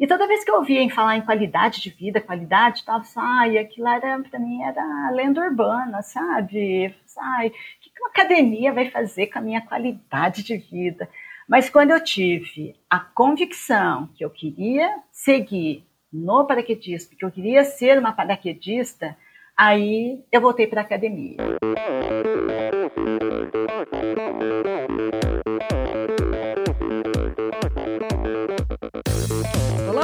E toda vez que eu ouvia em falar em qualidade de vida, qualidade, tava, ai, aquilo era para mim era lenda urbana, sabe? Ai, o que uma academia vai fazer com a minha qualidade de vida? Mas quando eu tive a convicção que eu queria seguir no paraquedismo, que eu queria ser uma paraquedista, aí eu voltei para a academia.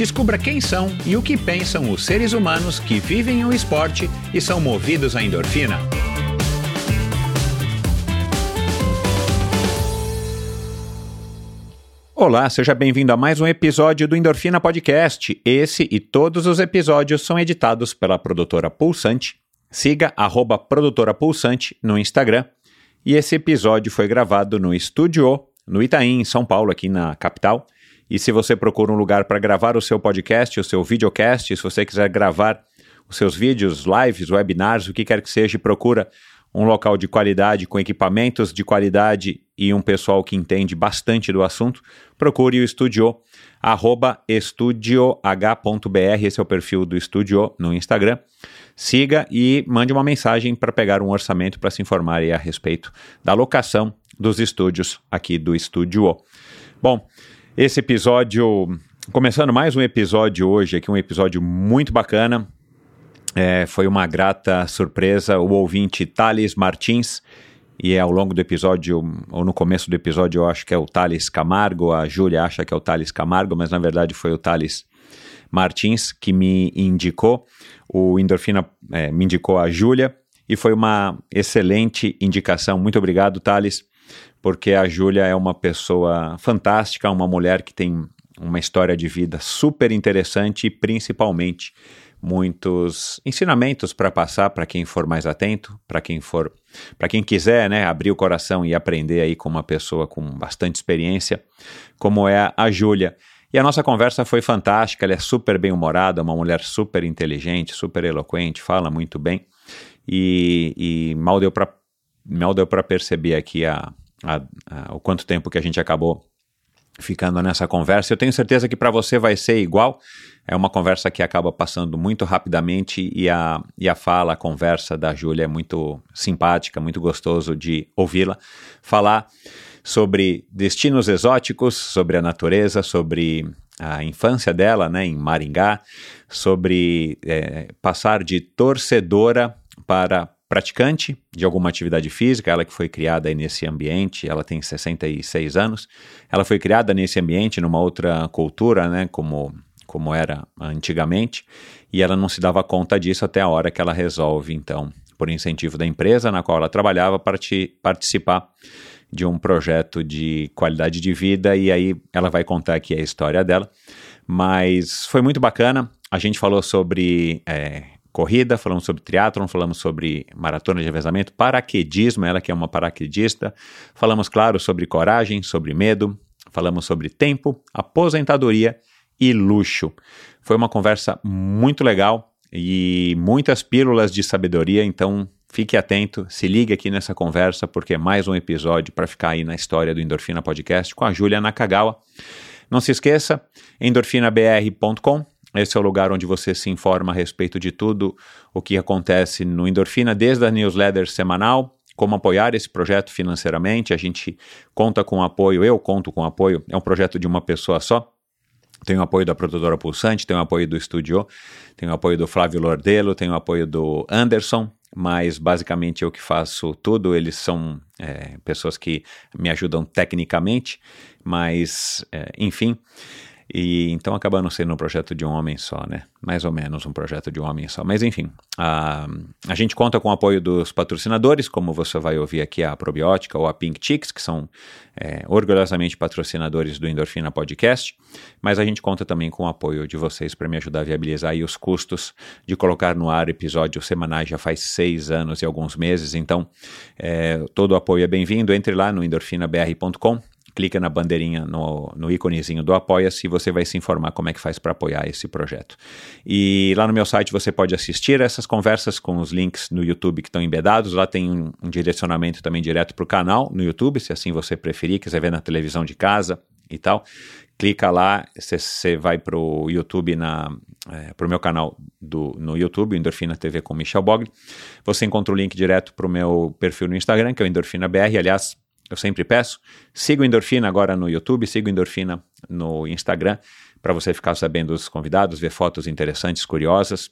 Descubra quem são e o que pensam os seres humanos que vivem o esporte e são movidos à endorfina. Olá, seja bem-vindo a mais um episódio do Endorfina Podcast. Esse e todos os episódios são editados pela produtora Pulsante. Siga arroba produtora Pulsante no Instagram. E esse episódio foi gravado no Estúdio no Itaim, em São Paulo, aqui na capital. E se você procura um lugar para gravar o seu podcast, o seu videocast, se você quiser gravar os seus vídeos, lives, webinars, o que quer que seja, procura um local de qualidade, com equipamentos de qualidade e um pessoal que entende bastante do assunto, procure o Studio, arroba estudioh.br, esse é o perfil do Studio no Instagram. Siga e mande uma mensagem para pegar um orçamento para se informar a respeito da locação dos estúdios aqui do Studio. Bom, esse episódio, começando mais um episódio hoje, aqui um episódio muito bacana. É, foi uma grata surpresa o ouvinte Thales Martins, e é ao longo do episódio, ou no começo do episódio, eu acho que é o Thales Camargo, a Júlia acha que é o Thales Camargo, mas na verdade foi o Thales Martins que me indicou, o Endorfina é, me indicou a Júlia, e foi uma excelente indicação. Muito obrigado, Thales porque a Júlia é uma pessoa fantástica, uma mulher que tem uma história de vida super interessante e principalmente muitos ensinamentos para passar para quem for mais atento, para quem for, para quem quiser, né, abrir o coração e aprender aí com uma pessoa com bastante experiência, como é a Júlia. E a nossa conversa foi fantástica, ela é super bem-humorada, uma mulher super inteligente, super eloquente, fala muito bem. E, e mal deu para mal deu para perceber aqui a, a, a, o quanto tempo que a gente acabou ficando nessa conversa. Eu tenho certeza que para você vai ser igual. É uma conversa que acaba passando muito rapidamente e a, e a fala, a conversa da Júlia é muito simpática, muito gostoso de ouvi-la falar sobre destinos exóticos, sobre a natureza, sobre a infância dela né, em Maringá, sobre é, passar de torcedora para praticante de alguma atividade física, ela que foi criada nesse ambiente, ela tem 66 anos, ela foi criada nesse ambiente, numa outra cultura, né, como, como era antigamente, e ela não se dava conta disso até a hora que ela resolve, então, por incentivo da empresa na qual ela trabalhava, parti participar de um projeto de qualidade de vida, e aí ela vai contar aqui a história dela, mas foi muito bacana, a gente falou sobre é, corrida, falamos sobre triatlon, falamos sobre maratona de revezamento, paraquedismo, ela que é uma paraquedista, falamos, claro, sobre coragem, sobre medo, falamos sobre tempo, aposentadoria e luxo. Foi uma conversa muito legal e muitas pílulas de sabedoria, então fique atento, se ligue aqui nessa conversa, porque é mais um episódio para ficar aí na história do Endorfina Podcast com a Júlia Nakagawa. Não se esqueça, endorfinabr.com esse é o lugar onde você se informa a respeito de tudo o que acontece no Endorfina, desde a newsletter semanal, como apoiar esse projeto financeiramente. A gente conta com apoio, eu conto com apoio, é um projeto de uma pessoa só. Tem o apoio da produtora Pulsante, tem o apoio do estúdio, tem o apoio do Flávio Lordelo, tem o apoio do Anderson, mas basicamente eu que faço tudo. Eles são é, pessoas que me ajudam tecnicamente, mas é, enfim. E então acaba não sendo um projeto de um homem só, né? Mais ou menos um projeto de um homem só. Mas enfim, a, a gente conta com o apoio dos patrocinadores, como você vai ouvir aqui a Probiótica ou a Pink Chicks, que são é, orgulhosamente patrocinadores do Endorfina Podcast. Mas a gente conta também com o apoio de vocês para me ajudar a viabilizar os custos de colocar no ar episódios semanais já faz seis anos e alguns meses. Então, é, todo o apoio é bem-vindo. Entre lá no endorfinabr.com clica na bandeirinha, no, no íconezinho do Apoia-se e você vai se informar como é que faz para apoiar esse projeto. E lá no meu site você pode assistir essas conversas com os links no YouTube que estão embedados. Lá tem um, um direcionamento também direto para o canal no YouTube, se assim você preferir, quiser ver na televisão de casa e tal. Clica lá, você vai para o YouTube, na, é, para o meu canal do, no YouTube, Endorfina TV com Michel Bogli. Você encontra o link direto para o meu perfil no Instagram, que é o Endorfina BR. Aliás, eu sempre peço, siga o Endorfina agora no YouTube, siga o Endorfina no Instagram, para você ficar sabendo dos convidados, ver fotos interessantes, curiosas.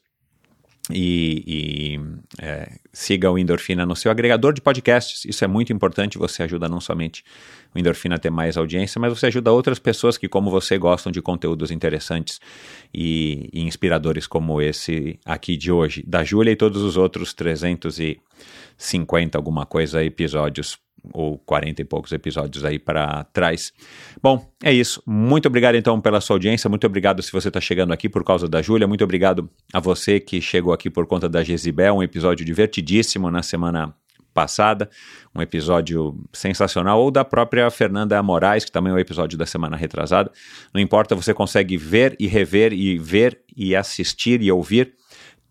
E, e é, siga o Endorfina no seu agregador de podcasts. Isso é muito importante. Você ajuda não somente o Endorfina a ter mais audiência, mas você ajuda outras pessoas que, como você, gostam de conteúdos interessantes e, e inspiradores como esse aqui de hoje, da Júlia e todos os outros 350 alguma coisa episódios ou 40 e poucos episódios aí para trás. Bom, é isso. Muito obrigado então pela sua audiência. Muito obrigado se você está chegando aqui por causa da Júlia. Muito obrigado a você que chegou aqui por conta da Gesibel. Um episódio divertidíssimo na semana passada, um episódio sensacional, ou da própria Fernanda Moraes, que também é o um episódio da semana retrasada. Não importa, você consegue ver e rever e ver e assistir e ouvir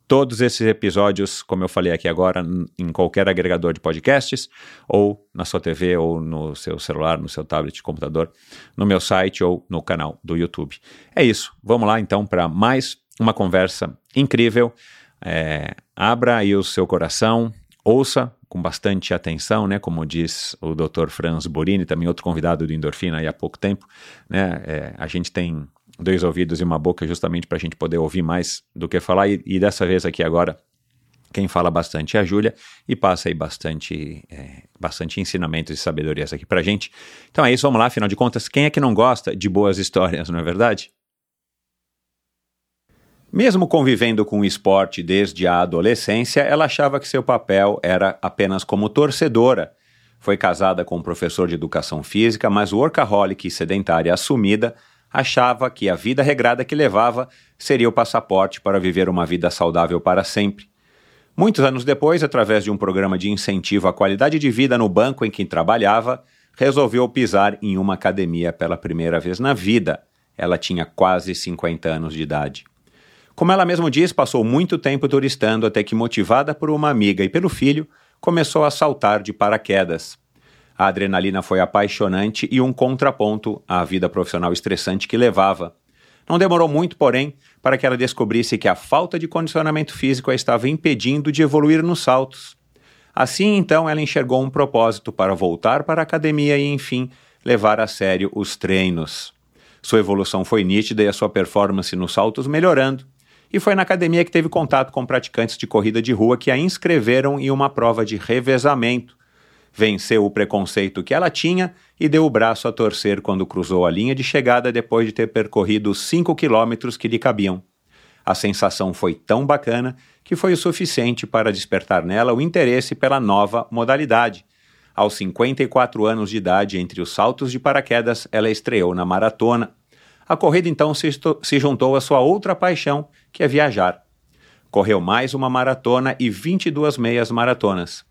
todos esses episódios, como eu falei aqui agora, em qualquer agregador de podcasts, ou na sua TV, ou no seu celular, no seu tablet, computador, no meu site ou no canal do YouTube. É isso. Vamos lá então para mais uma conversa incrível. É, abra aí o seu coração, ouça com bastante atenção, né? Como diz o Dr. Franz Borini, também outro convidado do Endorfina há pouco tempo, né? É, a gente tem dois ouvidos e uma boca justamente para a gente poder ouvir mais do que falar. E, e, dessa vez aqui agora, quem fala bastante é a Júlia e passa aí bastante, é, bastante ensinamentos e sabedorias aqui para a gente. Então é isso, vamos lá, afinal de contas, quem é que não gosta de boas histórias, não é verdade? Mesmo convivendo com o esporte desde a adolescência, ela achava que seu papel era apenas como torcedora. Foi casada com um professor de educação física, mas workaholic e sedentária assumida, achava que a vida regrada que levava seria o passaporte para viver uma vida saudável para sempre. Muitos anos depois, através de um programa de incentivo à qualidade de vida no banco em que trabalhava, resolveu pisar em uma academia pela primeira vez na vida. Ela tinha quase 50 anos de idade. Como ela mesma diz, passou muito tempo turistando até que, motivada por uma amiga e pelo filho, começou a saltar de paraquedas. A adrenalina foi apaixonante e um contraponto à vida profissional estressante que levava. Não demorou muito, porém, para que ela descobrisse que a falta de condicionamento físico a estava impedindo de evoluir nos saltos. Assim, então, ela enxergou um propósito para voltar para a academia e, enfim, levar a sério os treinos. Sua evolução foi nítida e a sua performance nos saltos melhorando. E foi na academia que teve contato com praticantes de corrida de rua que a inscreveram em uma prova de revezamento, venceu o preconceito que ela tinha e deu o braço a torcer quando cruzou a linha de chegada depois de ter percorrido os 5 quilômetros que lhe cabiam. A sensação foi tão bacana que foi o suficiente para despertar nela o interesse pela nova modalidade. Aos 54 anos de idade, entre os saltos de paraquedas, ela estreou na maratona. A corrida então se, se juntou à sua outra paixão, que é viajar. Correu mais uma maratona e 22 meias maratonas.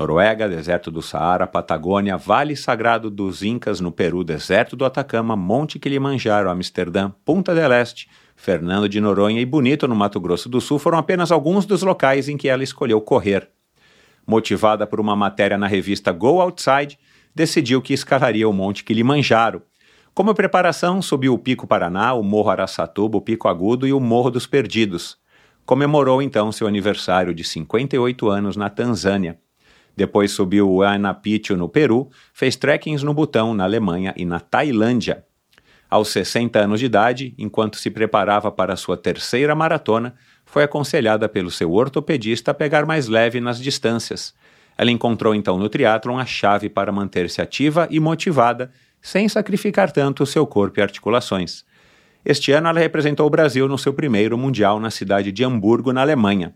Noruega, deserto do Saara, Patagônia, Vale Sagrado dos Incas no Peru, deserto do Atacama, Monte Kilimanjaro, Amsterdã, Punta del Este, Fernando de Noronha e Bonito no Mato Grosso do Sul foram apenas alguns dos locais em que ela escolheu correr. Motivada por uma matéria na revista Go Outside, decidiu que escalaria o Monte Kilimanjaro. Como preparação, subiu o Pico Paraná, o Morro Araçatuba, o Pico Agudo e o Morro dos Perdidos. Comemorou então seu aniversário de 58 anos na Tanzânia. Depois subiu o Anapicho no Peru, fez trekkings no Butão, na Alemanha e na Tailândia. Aos 60 anos de idade, enquanto se preparava para sua terceira maratona, foi aconselhada pelo seu ortopedista a pegar mais leve nas distâncias. Ela encontrou então no triatlon a chave para manter-se ativa e motivada, sem sacrificar tanto o seu corpo e articulações. Este ano ela representou o Brasil no seu primeiro Mundial na cidade de Hamburgo, na Alemanha.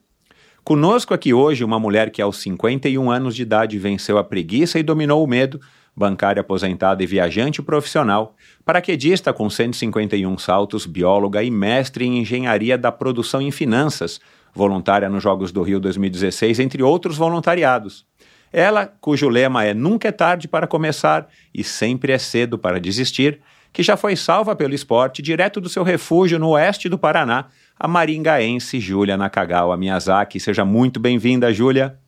Conosco aqui hoje uma mulher que aos 51 anos de idade venceu a preguiça e dominou o medo, bancária aposentada e viajante profissional, paraquedista com 151 saltos, bióloga e mestre em engenharia da produção em finanças, voluntária nos Jogos do Rio 2016, entre outros voluntariados. Ela, cujo lema é Nunca é tarde para começar e sempre é cedo para desistir, que já foi salva pelo esporte direto do seu refúgio no oeste do Paraná, a maringaense Júlia Nakagawa Miyazaki. Seja muito bem-vinda, Júlia.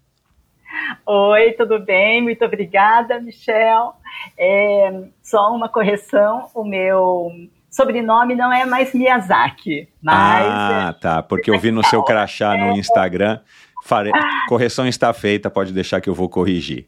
Oi, tudo bem? Muito obrigada, Michel. É, só uma correção, o meu sobrenome não é mais Miyazaki, mas... Ah, tá, porque eu vi no seu crachá no Instagram, fare... correção está feita, pode deixar que eu vou corrigir.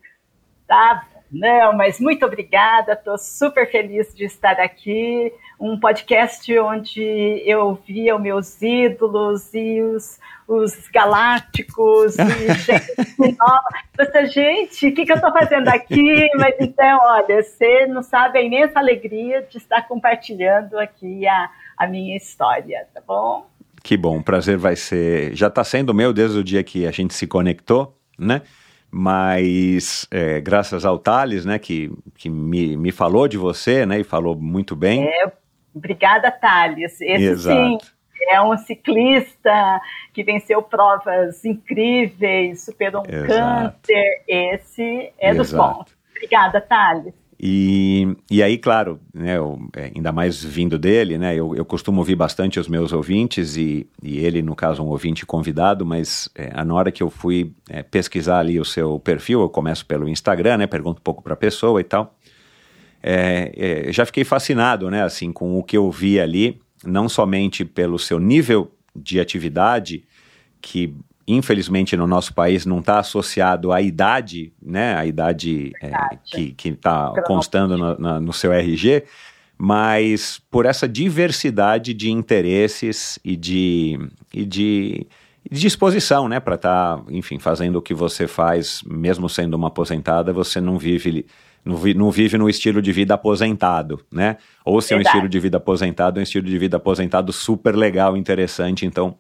Tá, não, mas muito obrigada, estou super feliz de estar aqui, um podcast onde eu via os meus ídolos e os, os galácticos e gente nova. Você, gente, o que, que eu estou fazendo aqui? Mas então, olha, você não sabe a imensa alegria de estar compartilhando aqui a, a minha história, tá bom? Que bom, prazer vai ser. Já está sendo meu desde o dia que a gente se conectou, né? Mas é, graças ao Thales, né, que, que me, me falou de você, né, e falou muito bem. É, obrigada, Thales. Esse Exato. sim é um ciclista que venceu provas incríveis, superou um Exato. câncer. Esse é Exato. dos bons. Obrigada, Thales. E, e aí, claro, né, eu, é, ainda mais vindo dele, né, eu, eu costumo ouvir bastante os meus ouvintes e, e ele, no caso, um ouvinte convidado, mas é, na hora que eu fui é, pesquisar ali o seu perfil, eu começo pelo Instagram, né, pergunto um pouco para a pessoa e tal, é, é, já fiquei fascinado, né, assim, com o que eu vi ali, não somente pelo seu nível de atividade, que infelizmente no nosso país não está associado à idade, né, a idade é, que está constando no, na, no seu RG, mas por essa diversidade de interesses e de, e de, disposição, né, para estar, tá, enfim, fazendo o que você faz, mesmo sendo uma aposentada, você não vive não, vive no estilo de vida aposentado, né? Ou se é um estilo de vida aposentado, é um estilo de vida aposentado super legal, interessante. Então,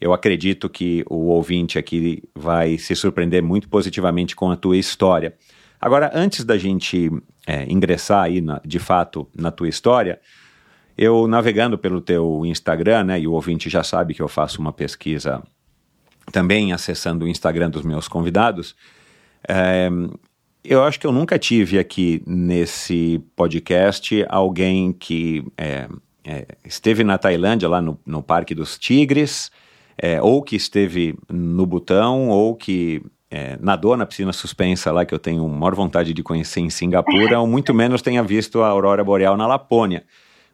eu acredito que o ouvinte aqui vai se surpreender muito positivamente com a tua história. Agora, antes da gente é, ingressar aí, na, de fato, na tua história, eu navegando pelo teu Instagram, né, e o ouvinte já sabe que eu faço uma pesquisa também acessando o Instagram dos meus convidados, é, eu acho que eu nunca tive aqui nesse podcast alguém que é, é, esteve na Tailândia, lá no, no Parque dos Tigres, é, ou que esteve no Butão, ou que é, nadou na piscina suspensa lá, que eu tenho maior vontade de conhecer em Singapura, ou muito menos tenha visto a aurora boreal na Lapônia.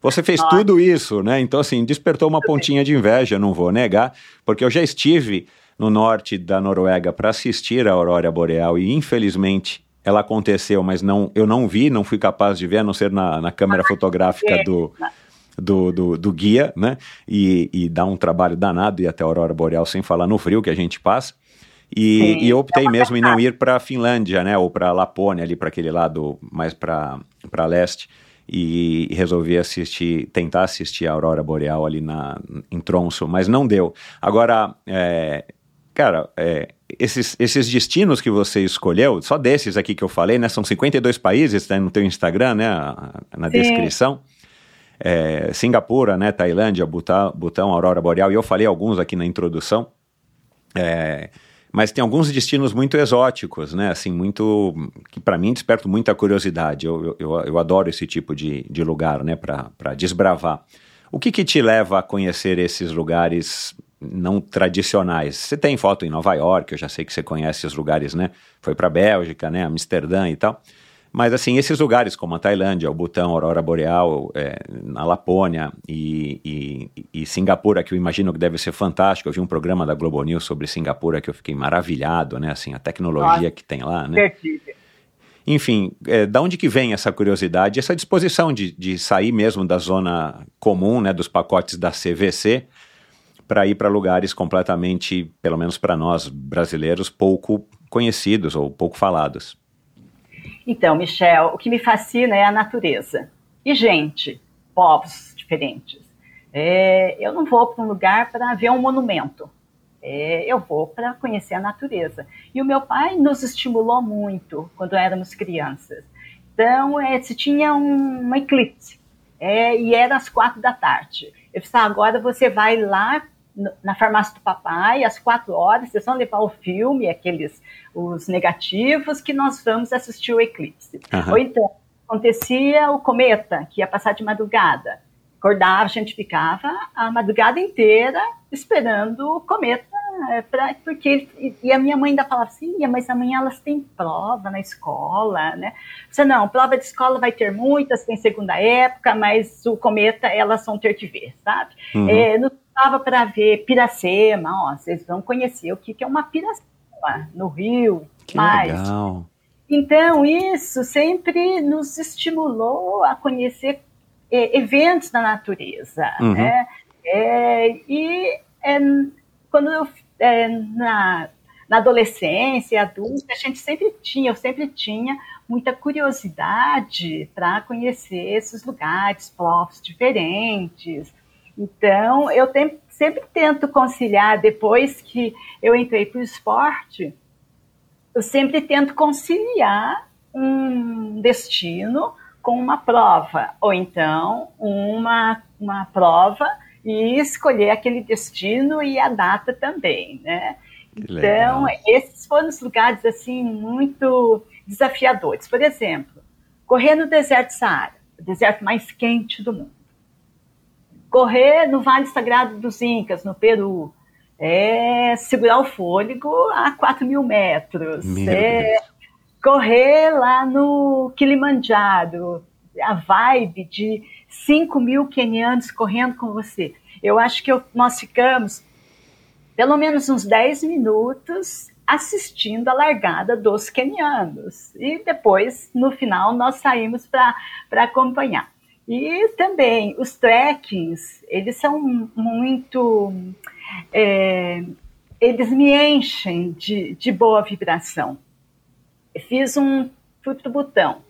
Você fez tudo isso, né? Então, assim, despertou uma pontinha de inveja, não vou negar, porque eu já estive no norte da Noruega para assistir a aurora boreal e, infelizmente, ela aconteceu, mas não, eu não vi, não fui capaz de ver, a não ser na, na câmera fotográfica do, do, do, do guia, né? E, e dá um trabalho danado ir até a Aurora Boreal, sem falar no frio que a gente passa. E, Sim, e eu optei é mesmo em não ir para a Finlândia, né? Ou para Lapônia, ali para aquele lado mais para leste. E, e, resolvi assistir, tentar assistir a Aurora Boreal ali na, em Tronso, mas não deu. Agora, é, cara, é, esses, esses destinos que você escolheu, só desses aqui que eu falei, né? São 52 países, tá no teu Instagram, né? Na Sim. descrição é, Singapura, né, Tailândia, Butão, Butão, Aurora Boreal, e eu falei alguns aqui na introdução, é, mas tem alguns destinos muito exóticos, né, assim, muito, que para mim despertam muita curiosidade, eu, eu, eu, adoro esse tipo de, de lugar, né, para desbravar. O que que te leva a conhecer esses lugares não tradicionais. Você tem foto em Nova York, eu já sei que você conhece os lugares, né? Foi para Bélgica, né? Amsterdã e tal. Mas, assim, esses lugares como a Tailândia, o Butão, a Aurora Boreal, é, na Lapônia e, e, e, Singapura, que eu imagino que deve ser fantástico. Eu vi um programa da Globo News sobre Singapura que eu fiquei maravilhado, né? Assim, a tecnologia que tem lá, né? Enfim, é, da onde que vem essa curiosidade, essa disposição de, de sair mesmo da zona comum, né, dos pacotes da CVC, para ir para lugares completamente, pelo menos para nós brasileiros, pouco conhecidos ou pouco falados? Então, Michel, o que me fascina é a natureza. E gente, povos diferentes. É, eu não vou para um lugar para ver um monumento. É, eu vou para conhecer a natureza. E o meu pai nos estimulou muito quando éramos crianças. Então, é, se tinha um, um eclipse, é, e era às quatro da tarde. Eu disse, ah, agora você vai lá na farmácia do papai, às quatro horas, vocês vão levar o filme, aqueles, os negativos, que nós vamos assistir o eclipse. Uhum. Ou então, acontecia o cometa, que ia passar de madrugada acordava, a gente ficava a madrugada inteira esperando o cometa, é, pra, porque e, e a minha mãe ainda falava assim, mas amanhã elas têm prova na escola, né? Você não, prova de escola vai ter muitas, tem segunda época, mas o cometa elas vão ter que ver, sabe? Uhum. É, não estava para ver Piracema, ó, vocês vão conhecer o que, que é uma Piracema no Rio, que mais. Legal. Então, isso sempre nos estimulou a conhecer é, eventos da natureza. Uhum. Né? É, e é, quando eu, é, na, na adolescência, adulta, a gente sempre tinha, eu sempre tinha muita curiosidade para conhecer esses lugares, povos diferentes. Então, eu sempre tento conciliar, depois que eu entrei para o esporte, eu sempre tento conciliar um destino com uma prova, ou então uma, uma prova e escolher aquele destino e a data também, né? então, esses foram os lugares, assim, muito desafiadores. Por exemplo, correr no deserto Saara, o deserto mais quente do mundo. Correr no Vale Sagrado dos Incas, no Peru. É segurar o fôlego a 4 mil metros. É correr lá no Kilimanjaro, a vibe de 5 mil quenianos correndo com você. Eu acho que eu, nós ficamos pelo menos uns 10 minutos assistindo a largada dos quenianos. E depois, no final, nós saímos para acompanhar. E também os trekkings, eles são muito. É, eles me enchem de, de boa vibração. Fiz um. Fui para o Butão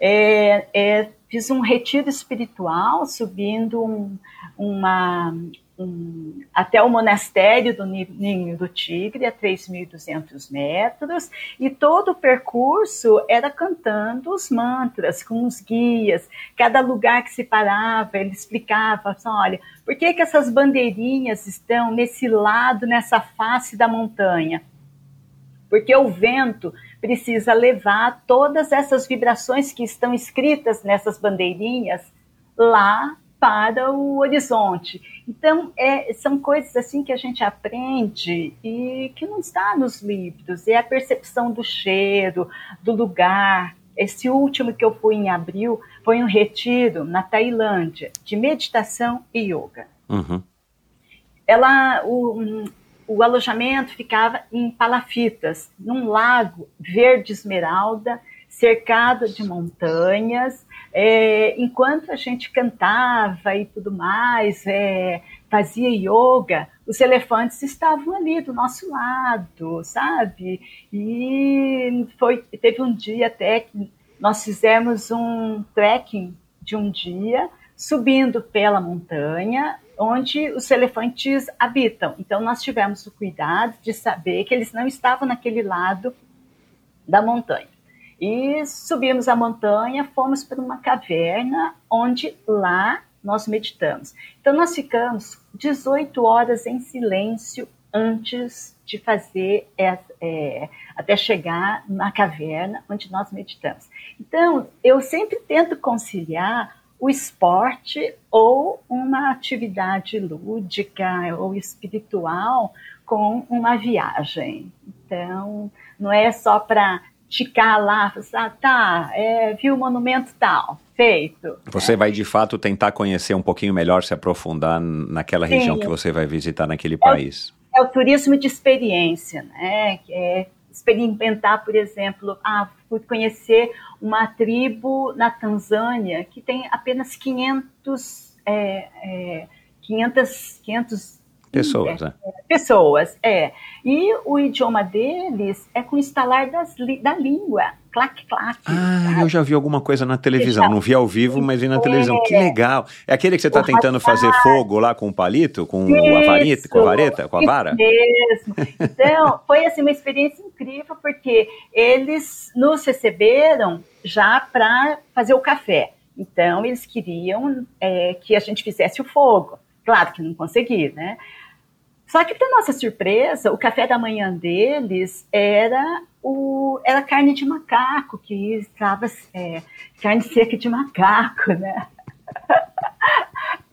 é, é, fiz um retiro espiritual subindo um, uma, até o monastério do Ninho do Tigre, a 3.200 metros, e todo o percurso era cantando os mantras com os guias. Cada lugar que se parava, ele explicava: assim, olha, por que, que essas bandeirinhas estão nesse lado, nessa face da montanha? Porque o vento precisa levar todas essas vibrações que estão escritas nessas bandeirinhas lá para o horizonte. Então, é, são coisas assim que a gente aprende e que não está nos livros. É a percepção do cheiro, do lugar. Esse último que eu fui em abril foi um retiro na Tailândia de meditação e yoga. Uhum. Ela, o, o alojamento ficava em palafitas, num lago verde esmeralda, cercado de montanhas. É, enquanto a gente cantava e tudo mais, é, fazia yoga, os elefantes estavam ali do nosso lado, sabe? E foi, teve um dia até que nós fizemos um trekking de um dia, subindo pela montanha, onde os elefantes habitam. Então, nós tivemos o cuidado de saber que eles não estavam naquele lado da montanha. E subimos a montanha, fomos para uma caverna, onde lá nós meditamos. Então, nós ficamos 18 horas em silêncio antes de fazer, é, é, até chegar na caverna onde nós meditamos. Então, eu sempre tento conciliar o esporte ou uma atividade lúdica ou espiritual com uma viagem. Então, não é só para ficar lá, ah, tá, é, viu o monumento tal, feito. Você vai de fato tentar conhecer um pouquinho melhor, se aprofundar naquela Sim. região que você vai visitar naquele é país. É o, é turismo de experiência, né? É experimentar, por exemplo, ah, fui conhecer uma tribo na Tanzânia que tem apenas 500, é, é, 500, 500 Pessoas, né? pessoas, é. E o idioma deles é com o instalar das da língua. Clac, clac. Ah, eu já vi alguma coisa na televisão. Já. Não vi ao vivo, mas vi na televisão. Que legal. É aquele que você está tentando fazer fogo lá com o palito, com a vareta, com a vareta, com a vara? Isso mesmo. Então, foi assim, uma experiência incrível, porque eles nos receberam já para fazer o café. Então, eles queriam é, que a gente fizesse o fogo. Claro que não consegui, né? Só que, para nossa surpresa, o café da manhã deles era o era carne de macaco, que estava é, carne seca de macaco, né?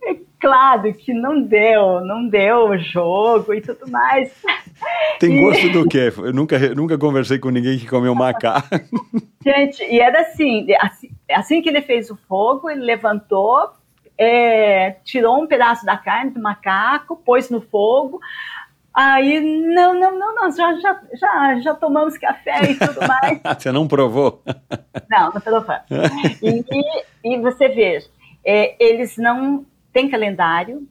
É claro que não deu, não deu o jogo e tudo mais. Tem gosto do quê? Eu nunca, nunca conversei com ninguém que comeu macaco. Gente, e era assim, assim, assim que ele fez o fogo, ele levantou, é, tirou um pedaço da carne do macaco, pôs no fogo. Aí, não, não, não, não, já, já, já, já tomamos café e tudo mais. Você não provou? Não, não provou. E, e você veja, é, eles não têm calendário,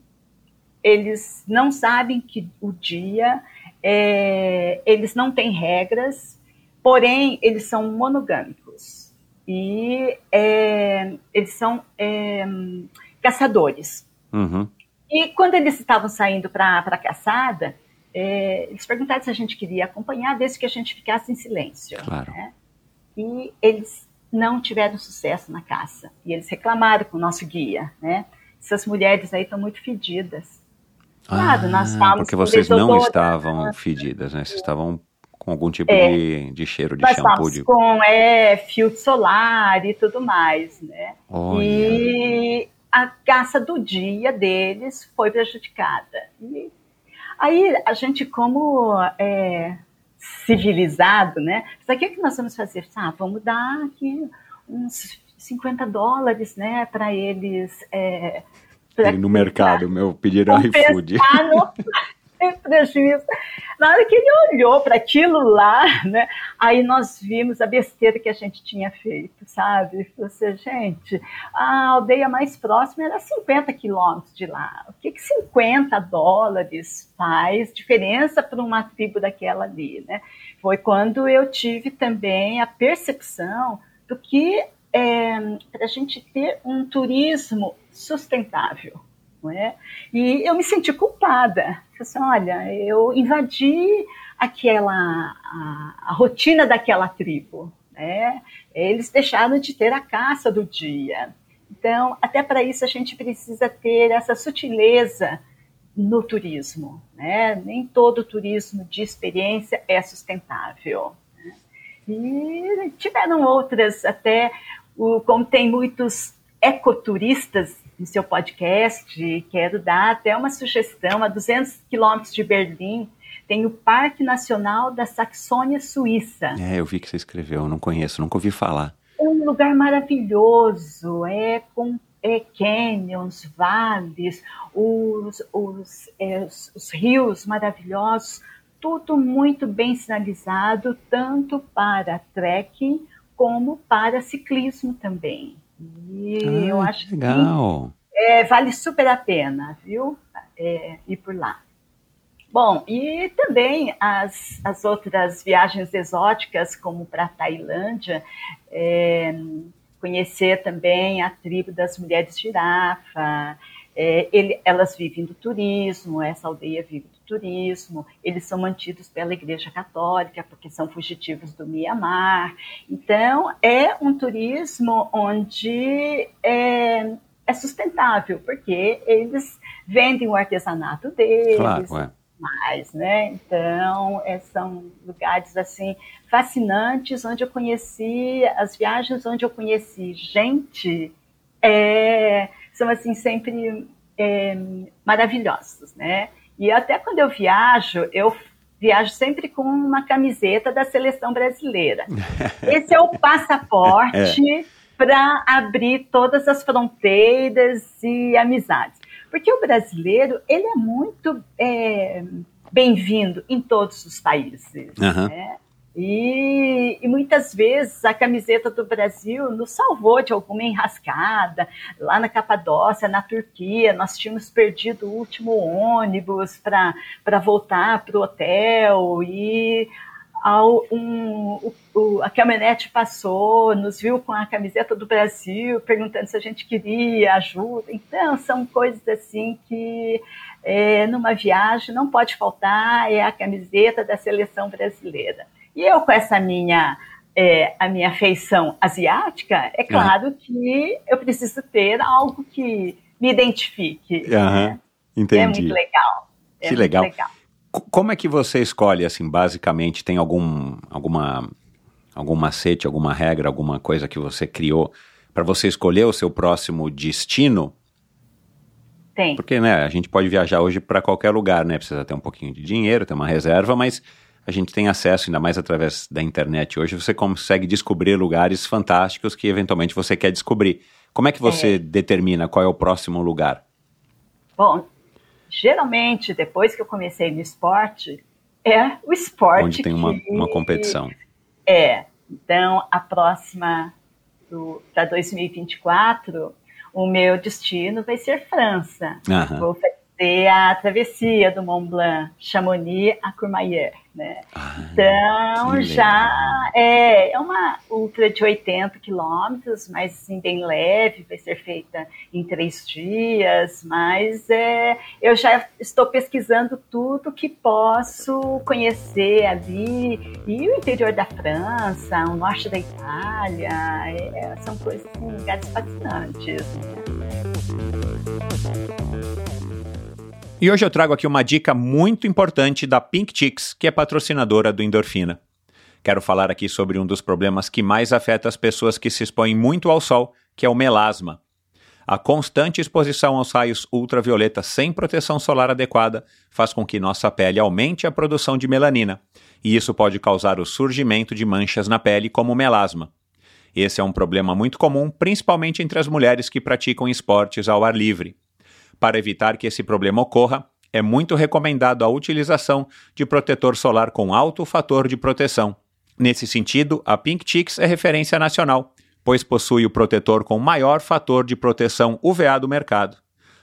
eles não sabem que o dia, é, eles não têm regras, porém, eles são monogâmicos. E é, eles são é, caçadores. Uhum. E quando eles estavam saindo para a caçada, é, eles perguntaram se a gente queria acompanhar, desde que a gente ficasse em silêncio. Claro. né? E eles não tiveram sucesso na caça. E eles reclamaram com o nosso guia. Né? Essas mulheres aí estão muito fedidas. Claro, nós estávamos Ah, porque vocês não estavam fedidas, né? Vocês estavam com algum tipo É. de, de cheiro de Nós shampoo. De... com é, filtro solar e tudo mais. Né? Olha. E a caça do dia deles foi prejudicada. E aí a gente, como é, civilizado, né? Isso aqui é que nós vamos fazer? Ah, vamos dar aqui uns 50 dólares, né, para eles. É, pra- no mercado, meu, pediram iFood. no prejuízo. Na hora que ele olhou para aquilo lá, né, aí nós vimos a besteira que a gente tinha feito, sabe? Você, gente, a aldeia mais próxima era 50 quilômetros de lá. O que, que 50 dólares faz diferença para uma tribo daquela ali, né? Foi quando eu tive também a percepção do que é, para a gente ter um turismo sustentável. É? E eu me senti culpada. Assim, olha, eu invadi aquela a, a rotina daquela tribo. Né? Eles deixaram de ter a caça do dia. Então, até para isso a gente precisa ter essa sutileza no turismo. Né? Nem todo turismo de experiência é sustentável. E tiveram outras, até o, como tem muitos ecoturistas no seu podcast, quero dar até uma sugestão, a 200 quilômetros de Berlim, tem o Parque Nacional da Saxônia Suíça. É, eu vi que você escreveu, eu não conheço, nunca ouvi falar. É um lugar maravilhoso, é com é, canyons, vales, os, os, é, os, os rios maravilhosos, tudo muito bem sinalizado, tanto para trekking como para ciclismo também. E Ah, eu acho que legal. que é, vale super a pena, viu? É, ir por lá. Bom, e também as, as outras viagens exóticas, como para a Tailândia, é, conhecer também a tribo das mulheres girafa. É, ele, elas vivem do turismo, essa aldeia vive do turismo, eles são mantidos pela Igreja Católica, porque são fugitivos do Mianmar. Então, é um turismo onde é, é sustentável, porque eles vendem o artesanato deles, Claro, é. mais, né? Então, é, são lugares assim fascinantes onde eu conheci as viagens onde eu conheci gente é, são assim sempre é, maravilhosos, né? E até quando eu viajo, eu viajo sempre com uma camiseta da seleção brasileira. Esse é o passaporte para abrir todas as fronteiras e amizades. Porque o brasileiro, ele é muito é, bem-vindo em todos os países. Aham. né? E, e, muitas vezes a camiseta do Brasil nos salvou de alguma enrascada. Lá na Capadócia, na Turquia, nós tínhamos perdido o último ônibus para voltar para o hotel e ao, um, o, a caminhonete passou, nos viu com a camiseta do Brasil, perguntando se a gente queria ajuda. Então, são coisas assim que é, numa viagem não pode faltar, é a camiseta da seleção brasileira. E eu, com essa minha, é, a minha feição asiática, é claro uhum. que eu preciso ter algo que me identifique. Uhum. Né? Entendi. É muito legal. É que muito legal. legal. Como é que você escolhe, assim, basicamente, tem algum, alguma, algum macete, alguma regra, alguma coisa que você criou para você escolher o seu próximo destino? Tem. Porque, né, a gente pode viajar hoje para qualquer lugar, né? Precisa ter um pouquinho de dinheiro, ter uma reserva, mas a gente tem acesso, ainda mais através da internet hoje, você consegue descobrir lugares fantásticos que eventualmente você quer descobrir. Como é que você é. determina qual é o próximo lugar? Bom, geralmente, depois que eu comecei no esporte, é o esporte. Onde tem uma, que... uma competição. É. Então, a próxima para 2024, o meu destino vai ser França. Uhum. Vou fazer a travessia do Mont Blanc, Chamonix a Courmayeur né? Ah, então já é, é uma ultra de 80 quilômetros, mas assim, bem leve, vai ser feita em três dias, mas é, eu já estou pesquisando tudo que posso conhecer ali, e o interior da França, o norte da Itália, é, são coisas, assim, lugares fascinantes. E hoje eu trago aqui uma dica muito importante da Pink Chicks, que é patrocinadora do Endorfina. Quero falar aqui sobre um dos problemas que mais afeta as pessoas que se expõem muito ao sol, que é o melasma. A constante exposição aos raios ultravioleta sem proteção solar adequada faz com que nossa pele aumente a produção de melanina, e isso pode causar o surgimento de manchas na pele, como o melasma. Esse é um problema muito comum, principalmente entre as mulheres que praticam esportes ao ar livre. Para evitar que esse problema ocorra, é muito recomendado a utilização de protetor solar com alto fator de proteção. Nesse sentido, a Pink Chicks é referência nacional, pois possui o protetor com maior fator de proteção UVA do mercado.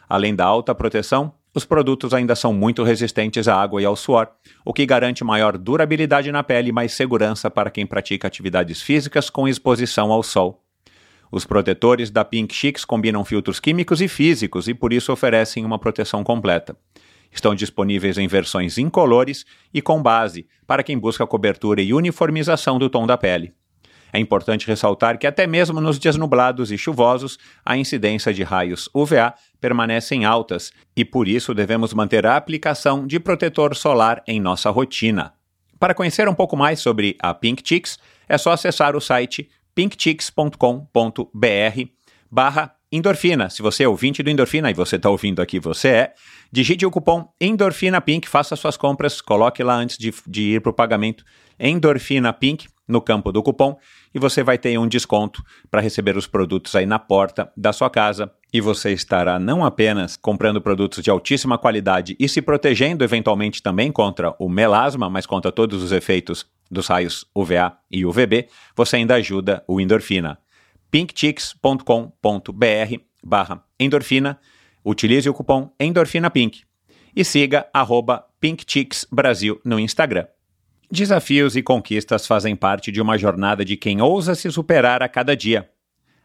Além da alta proteção, os produtos ainda são muito resistentes à água e ao suor, o que garante maior durabilidade na pele e mais segurança para quem pratica atividades físicas com exposição ao sol. Os protetores da Pink Chicks combinam filtros químicos e físicos e por isso oferecem uma proteção completa. Estão disponíveis em versões incolores e com base, para quem busca cobertura e uniformização do tom da pele. É importante ressaltar que até mesmo nos dias nublados e chuvosos, a incidência de raios UVA permanecem altas e por isso devemos manter a aplicação de protetor solar em nossa rotina. Para conhecer um pouco mais sobre a Pink Chicks, é só acessar o site pinkchicks.com.br barra endorfina. Se você é ouvinte do Endorfina e você está ouvindo aqui, você é, digite o cupom Endorfina Pink, faça suas compras, coloque lá antes de, de ir para o pagamento Endorfina Pink no campo do cupom e você vai ter um desconto para receber os produtos aí na porta da sua casa e você estará não apenas comprando produtos de altíssima qualidade e se protegendo eventualmente também contra o melasma, mas contra todos os efeitos dos raios UVA e UVB, você ainda ajuda o endorfina. pinkchicks.com.br barra endorfina, utilize o cupom endorfinapink e siga arroba pinkchicksbrasil no Instagram. Desafios e conquistas fazem parte de uma jornada de quem ousa se superar a cada dia.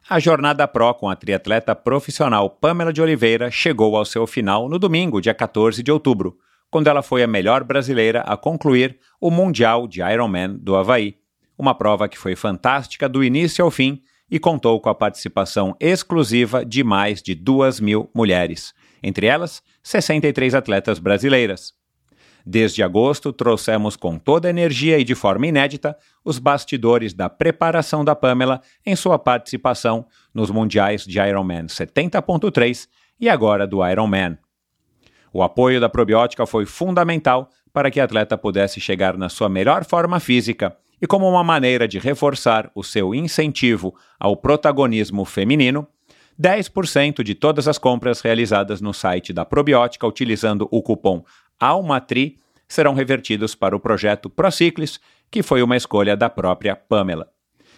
A jornada Pro com a triatleta profissional Pamela de Oliveira chegou ao seu final no domingo, dia 14 de outubro, quando ela foi a melhor brasileira a concluir o Mundial de Ironman do Havaí, uma prova que foi fantástica do início ao fim e contou com a participação exclusiva de mais de duas mil mulheres, entre elas 63 atletas brasileiras. Desde agosto, trouxemos com toda a energia e de forma inédita os bastidores da preparação da Pamela em sua participação nos Mundiais de Ironman 70.3 e agora do Ironman. O apoio da probiótica foi fundamental para que a atleta pudesse chegar na sua melhor forma física e, como uma maneira de reforçar o seu incentivo ao protagonismo feminino, 10% de todas as compras realizadas no site da probiótica utilizando o cupom ALMATRI serão revertidos para o projeto Prociclis, que foi uma escolha da própria Pamela.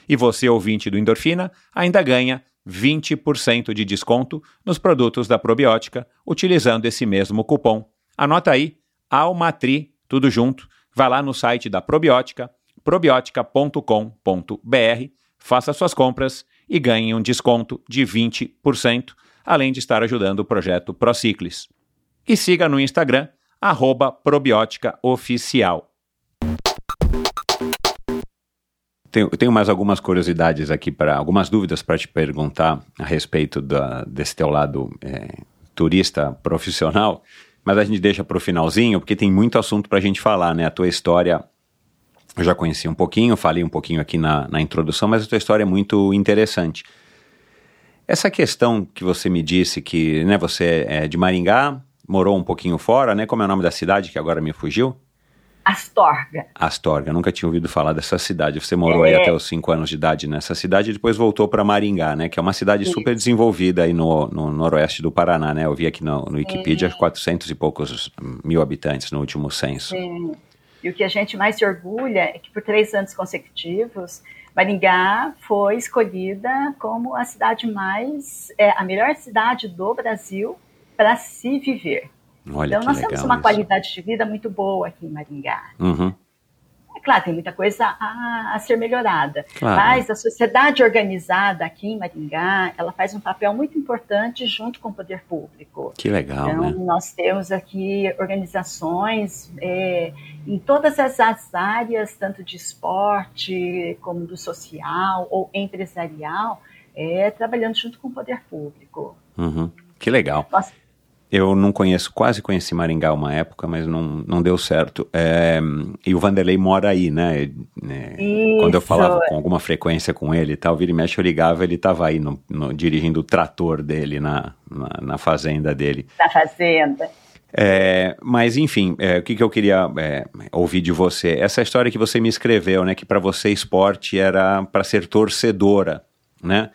E você, ouvinte do Endorfina, ainda ganha 20% de desconto nos produtos da probiótica utilizando esse mesmo cupom. Anota aí, Almatri, tudo junto. Vai lá no site da probiótica, probiotica.com.br, faça suas compras e ganhe um desconto de 20%, além de estar ajudando o projeto Prociclis. E siga no Instagram, arroba. Tenho, tenho mais algumas curiosidades aqui, para algumas dúvidas para te perguntar a respeito da, desse teu lado é, turista profissional, mas a gente deixa para o finalzinho, porque tem muito assunto para a gente falar, né? A tua história eu já conheci um pouquinho, falei um pouquinho aqui na, na introdução, mas a tua história é muito interessante. Essa questão que você me disse que né, você é de Maringá, morou um pouquinho fora, né? Como é o nome da cidade que agora me fugiu? Astorga. Astorga, nunca tinha ouvido falar dessa cidade. Você morou É. aí até os 5 anos de idade nessa cidade e depois voltou para Maringá, né? Que é uma cidade Isso. super desenvolvida aí no, no noroeste do Paraná, né? Eu vi aqui no, no Wikipedia 400 e poucos mil habitantes no último censo. Sim. E o que a gente mais se orgulha é que por três anos consecutivos, Maringá foi escolhida como a cidade mais, é, a melhor cidade do Brasil para se viver. Olha então nós temos uma isso. qualidade de vida muito boa aqui em Maringá. Uhum, É claro, tem muita coisa a, a ser melhorada, claro. mas a sociedade organizada aqui em Maringá, ela faz um papel muito importante junto com o poder público. Que legal, Então, né? nós temos aqui organizações é, em todas as as áreas, tanto de esporte, como do social ou empresarial, é, trabalhando junto com o poder público. Uhum. Que legal. Nossa. Eu não conheço, quase conheci Maringá uma época, mas não, não deu certo. É, e o Vanderlei mora aí, né? É, Quando eu falava com alguma frequência com ele e tal, vira e mexe, eu ligava, ele estava aí no- no- dirigindo o trator dele na, na, na fazenda dele. Da fazenda. É, mas, enfim, é, o que, que eu queria é, ouvir de você? Essa história que você me escreveu, né? Que para você esporte era para ser torcedora, né?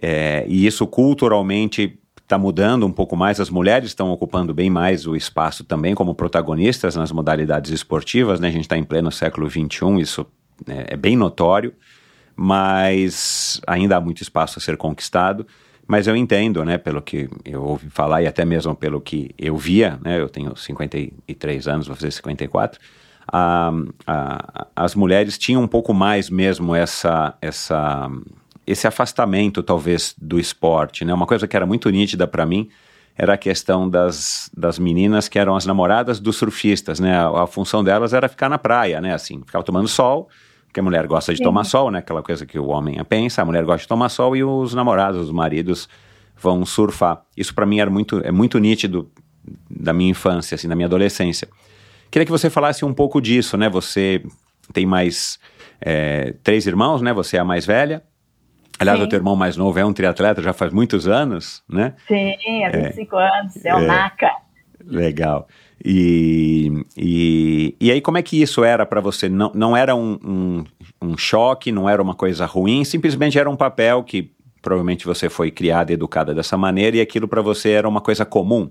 É, e isso culturalmente está mudando um pouco mais, as mulheres estão ocupando bem mais o espaço também como protagonistas nas modalidades esportivas, né? A gente está em pleno século XXI, isso né, é bem notório, mas ainda há muito espaço a ser conquistado. Mas eu entendo, né, pelo que eu ouvi falar e até mesmo pelo que eu via, né, eu tenho 53 anos, vou fazer 54, a, a, as mulheres tinham um pouco mais mesmo essa, essa, esse afastamento, talvez, do esporte, né, uma coisa que era muito nítida para mim era a questão das, das meninas que eram as namoradas dos surfistas, né, a, a função delas era ficar na praia, né, assim, ficar tomando sol, porque a mulher gosta de Sim. tomar sol, né? Aquela coisa que o homem pensa, a mulher gosta de tomar sol e os namorados, os maridos vão surfar. Isso para mim era muito, é muito nítido da minha infância, assim, da minha adolescência. Queria que você falasse um pouco disso, né? Você tem mais é, três irmãos, né? Você é a mais velha. Aliás, Sim. o teu irmão mais novo é um triatleta já faz muitos anos, né? Sim, há 25 anos, é o É. NACA. Legal. E, e, e aí, como é que isso era para você? Não, não era um, um, um choque, não era uma coisa ruim, simplesmente era um papel que provavelmente você foi criada e educada dessa maneira e aquilo para você era uma coisa comum.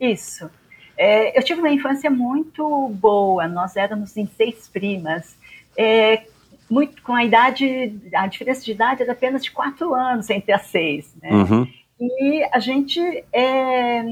Isso. É, eu tive uma infância muito boa, nós éramos em seis primas. É, muito, com a idade, a diferença de idade era apenas de quatro anos entre as seis. Né? Uhum. E a gente é,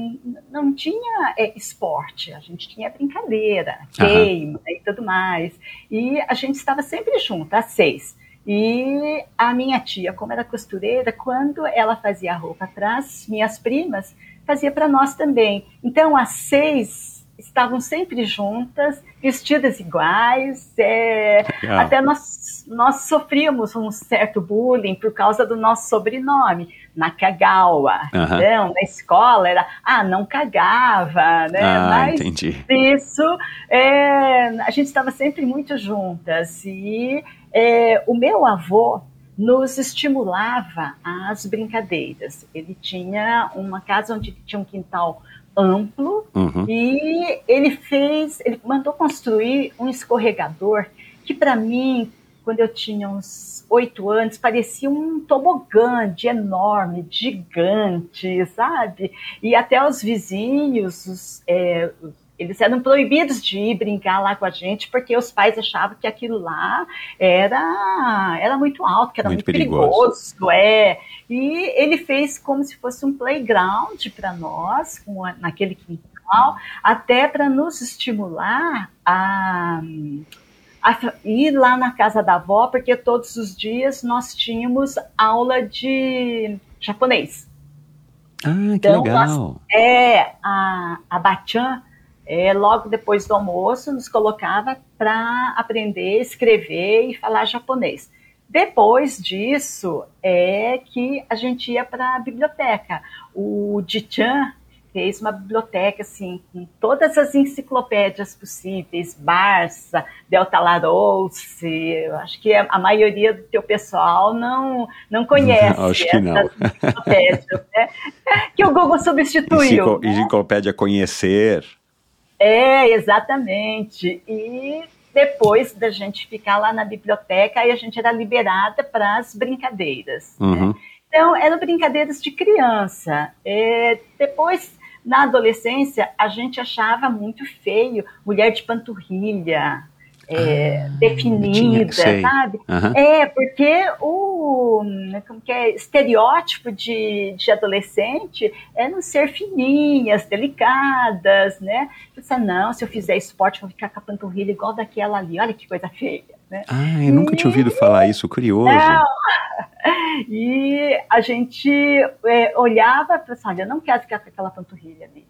não tinha é, esporte, a gente tinha brincadeira, game e tudo mais. E a gente estava sempre junto, às seis. E a minha tia, como era costureira, quando ela fazia a roupa para as minhas primas, fazia para nós também. Então, as seis estavam sempre juntas, vestidas iguais, é, até nós, nós sofríamos um certo bullying por causa do nosso sobrenome, Nakagawa. Aham. Então, na escola era, ah, não cagava, né? Ah, Mas entendi. isso, é, a gente estava sempre muito juntas. E é, o meu avô nos estimulava às brincadeiras. Ele tinha uma casa onde tinha um quintal amplo Uhum. e ele fez, ele mandou construir um escorregador que para mim, quando eu tinha uns oito anos, parecia um tobogã de enorme, gigante, sabe? E até os vizinhos, os, é, eles eram proibidos de ir brincar lá com a gente porque os pais achavam que aquilo lá era, era muito alto, que era muito, Muito perigoso. perigoso. é. E ele fez como se fosse um playground para nós, com naquele quintal, até para nos estimular a, a ir lá na casa da avó, porque todos os dias nós tínhamos aula de japonês. Ah, que Então, legal. É, a, a Bachan, é, logo depois do almoço, nos colocava para aprender, escrever e falar japonês. Depois disso, é que a gente ia para a biblioteca. O Dichan fez uma biblioteca assim, com todas as enciclopédias possíveis, Barça, Delta Larousse, eu acho que a maioria do teu pessoal não, não conhece Acho que não. enciclopédias, né? que o Google substituiu. Enciclo- né? Enciclopédia Conhecer. É, exatamente. E depois da gente ficar lá na biblioteca, aí a gente era liberada para as brincadeiras. né? Uhum. Então, eram brincadeiras de criança. É, depois, na adolescência, a gente achava muito feio mulher de panturrilha, é, definida, tinha- sei. sabe? Aham. É, porque o como que é, estereótipo de, de adolescente é não ser fininhas, delicadas, né? Você, não, se eu fizer esporte, vou ficar com a panturrilha igual daquela ali, olha que coisa feia, né? Ah, eu nunca tinha ouvido falar isso, curioso. Não. E a gente é, olhava e falava, olha, eu não quero ficar com aquela panturrilha ali.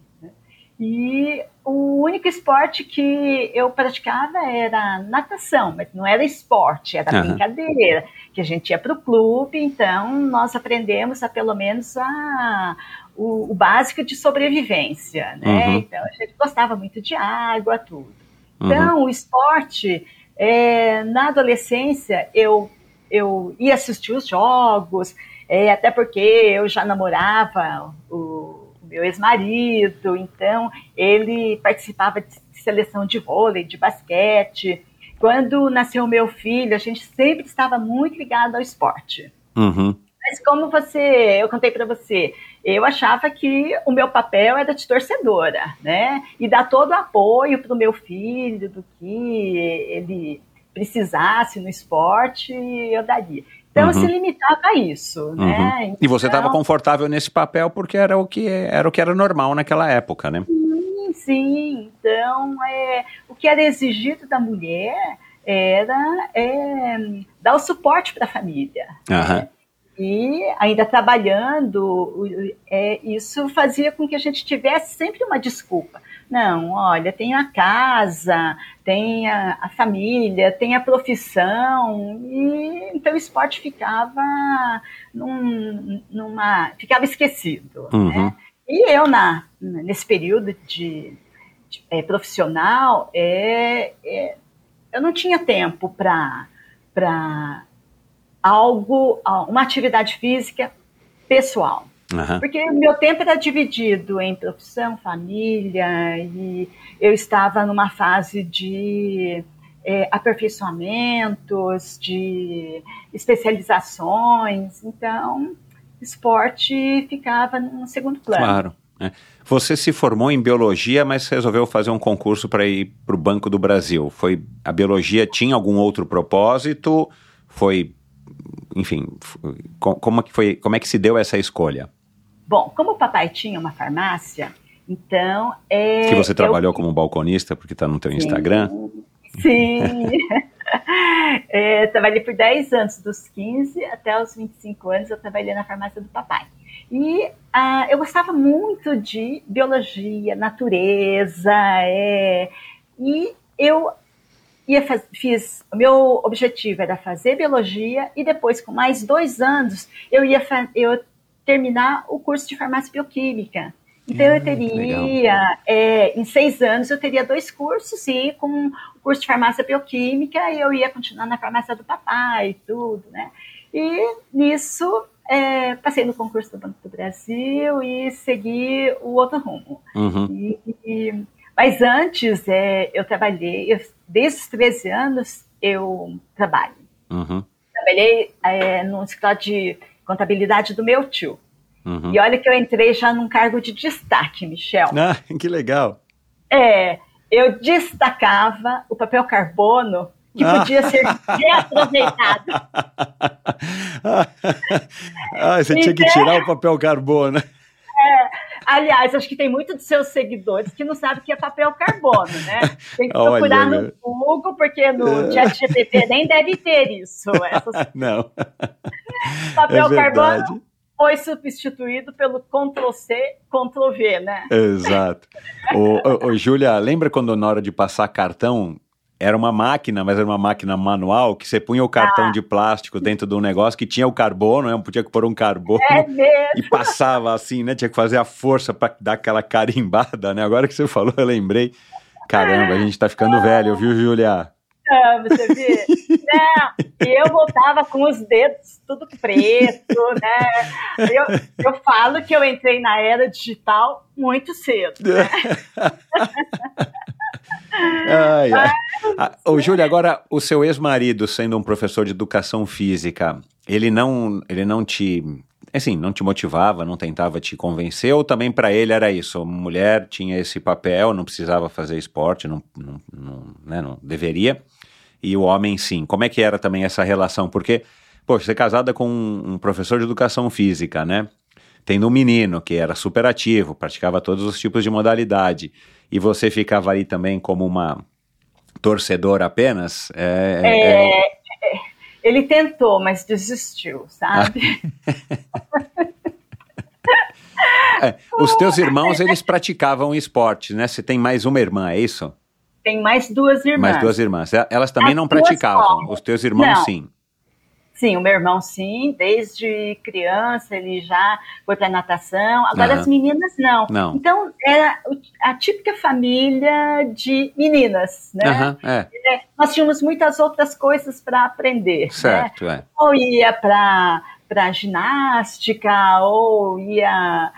E o único esporte que eu praticava era natação, mas não era esporte, era Aham. brincadeira. Que a gente ia para o clube, então nós aprendemos a pelo menos a, o, o básico de sobrevivência, né? Uhum. Então a gente gostava muito de água, tudo. Uhum. Então, o esporte, é, na adolescência, eu, eu ia assistir os jogos, é, até porque eu já namorava o meu ex-marido, então ele participava de seleção de vôlei, de basquete. Quando nasceu meu filho, a gente sempre estava muito ligado ao esporte. Uhum. Mas como você, eu contei para você, eu achava que o meu papel era de torcedora, né? E dar todo o apoio para o meu filho, do que ele precisasse no esporte, eu daria. Então Uhum. se limitava a isso, né? Uhum. E você estava Então, confortável nesse papel porque era o que era o que era normal naquela época, né? Sim, sim. Então, é, o que era exigido da mulher era é, dar o suporte para a família. Aham. E ainda trabalhando, é, isso fazia com que a gente tivesse sempre uma desculpa. Não, olha, tem a casa, tem a, a família, tem a profissão, e então o esporte ficava num- numa. ficava esquecido. Uhum. né? E eu, na, nesse período de, de, é, profissional, é, é, eu não tinha tempo para algo, uma atividade física pessoal. Aham. Porque o meu tempo era dividido em profissão, família, e eu estava numa fase de é, aperfeiçoamentos, de especializações, então esporte ficava num segundo plano. Claro. né? Você se formou em biologia, mas resolveu fazer um concurso para ir para o Banco do Brasil. Foi a biologia tinha algum outro propósito? Foi, enfim, como é que foi? Como é que se deu essa escolha? Bom, como o papai tinha uma farmácia, então... É, que você eu- trabalhou como balconista, porque está no teu Instagram. Sim. É, trabalhei por 10 anos, dos 15 até os 25 anos, eu trabalhei na farmácia do papai. E ah, eu gostava muito de biologia, natureza, é, e eu ia faz, fiz, o meu objetivo era fazer biologia e depois, com mais dois anos, eu ia eu terminar o curso de farmácia bioquímica. Então Ah, eu teria, é, em seis anos, eu teria dois cursos e com o curso de farmácia bioquímica eu ia continuar na farmácia do papai e tudo, né? E nisso é, passei no concurso do Banco do Brasil e segui o outro rumo. Uhum. E- e- mas antes, é, eu trabalhei, eu- desde os 13 anos, eu trabalho. Uhum. Trabalhei é, no escritório de contabilidade do meu tio. Uhum. E olha que eu entrei já num cargo de destaque, Michel. Ah, que legal. É, eu destacava o papel carbono que podia ser reaproveitado. ah, você tinha que tirar o papel carbono. É, aliás, acho que tem muitos de seus seguidores que não sabem o que é papel carbono, né? Tem que procurar Olha, no Google, porque no chat GPT nem deve ter isso. Essas- Não. papel É carbono foi substituído pelo Ctrl-C, Ctrl-V, né? Exato. Ô, ô, ô, Júlia, lembra quando na hora de passar cartão era uma máquina, mas era uma máquina manual que você punha o cartão Ah. de plástico dentro de um negócio que tinha o carbono, né? Podia pôr um carbono É e passava assim, né? Tinha que fazer a força para dar aquela carimbada, né? Agora que você falou, eu lembrei. Caramba, a gente tá ficando velho, viu, Júlia? Ah, você vê? Não, e eu voltava com os dedos tudo preto, né? Eu, eu falo que eu entrei na era digital muito cedo. Né? Ai, ai. Ah, ô, Júlia, agora o seu ex-marido, sendo um professor de educação física, ele não, ele não te, assim, não te motivava, não tentava te convencer, ou também para ele era isso? Mulher tinha esse papel, não precisava fazer esporte, não, não, não, né, não deveria, e o homem sim. Como é que era também essa relação? Porque, poxa, você é casada com um, um professor de educação física, né? Tendo um menino que era super ativo, praticava todos os tipos de modalidade, e você ficava ali também como uma torcedora apenas, é, é- É, ele tentou, mas desistiu, sabe? é. os teus irmãos, eles praticavam esporte, né? Você tem mais uma irmã, é isso? Tem mais duas irmãs. Mais duas irmãs. Elas também As não praticavam, só. os teus irmãos Não. sim. Sim, o meu irmão sim, desde criança ele já foi para natação. Agora Aham. as meninas não. Não. Então era a típica família de meninas, né? Aham, é, É, nós tínhamos muitas outras coisas para aprender. Né? certo, é. Ou ia para para ginástica, ou ia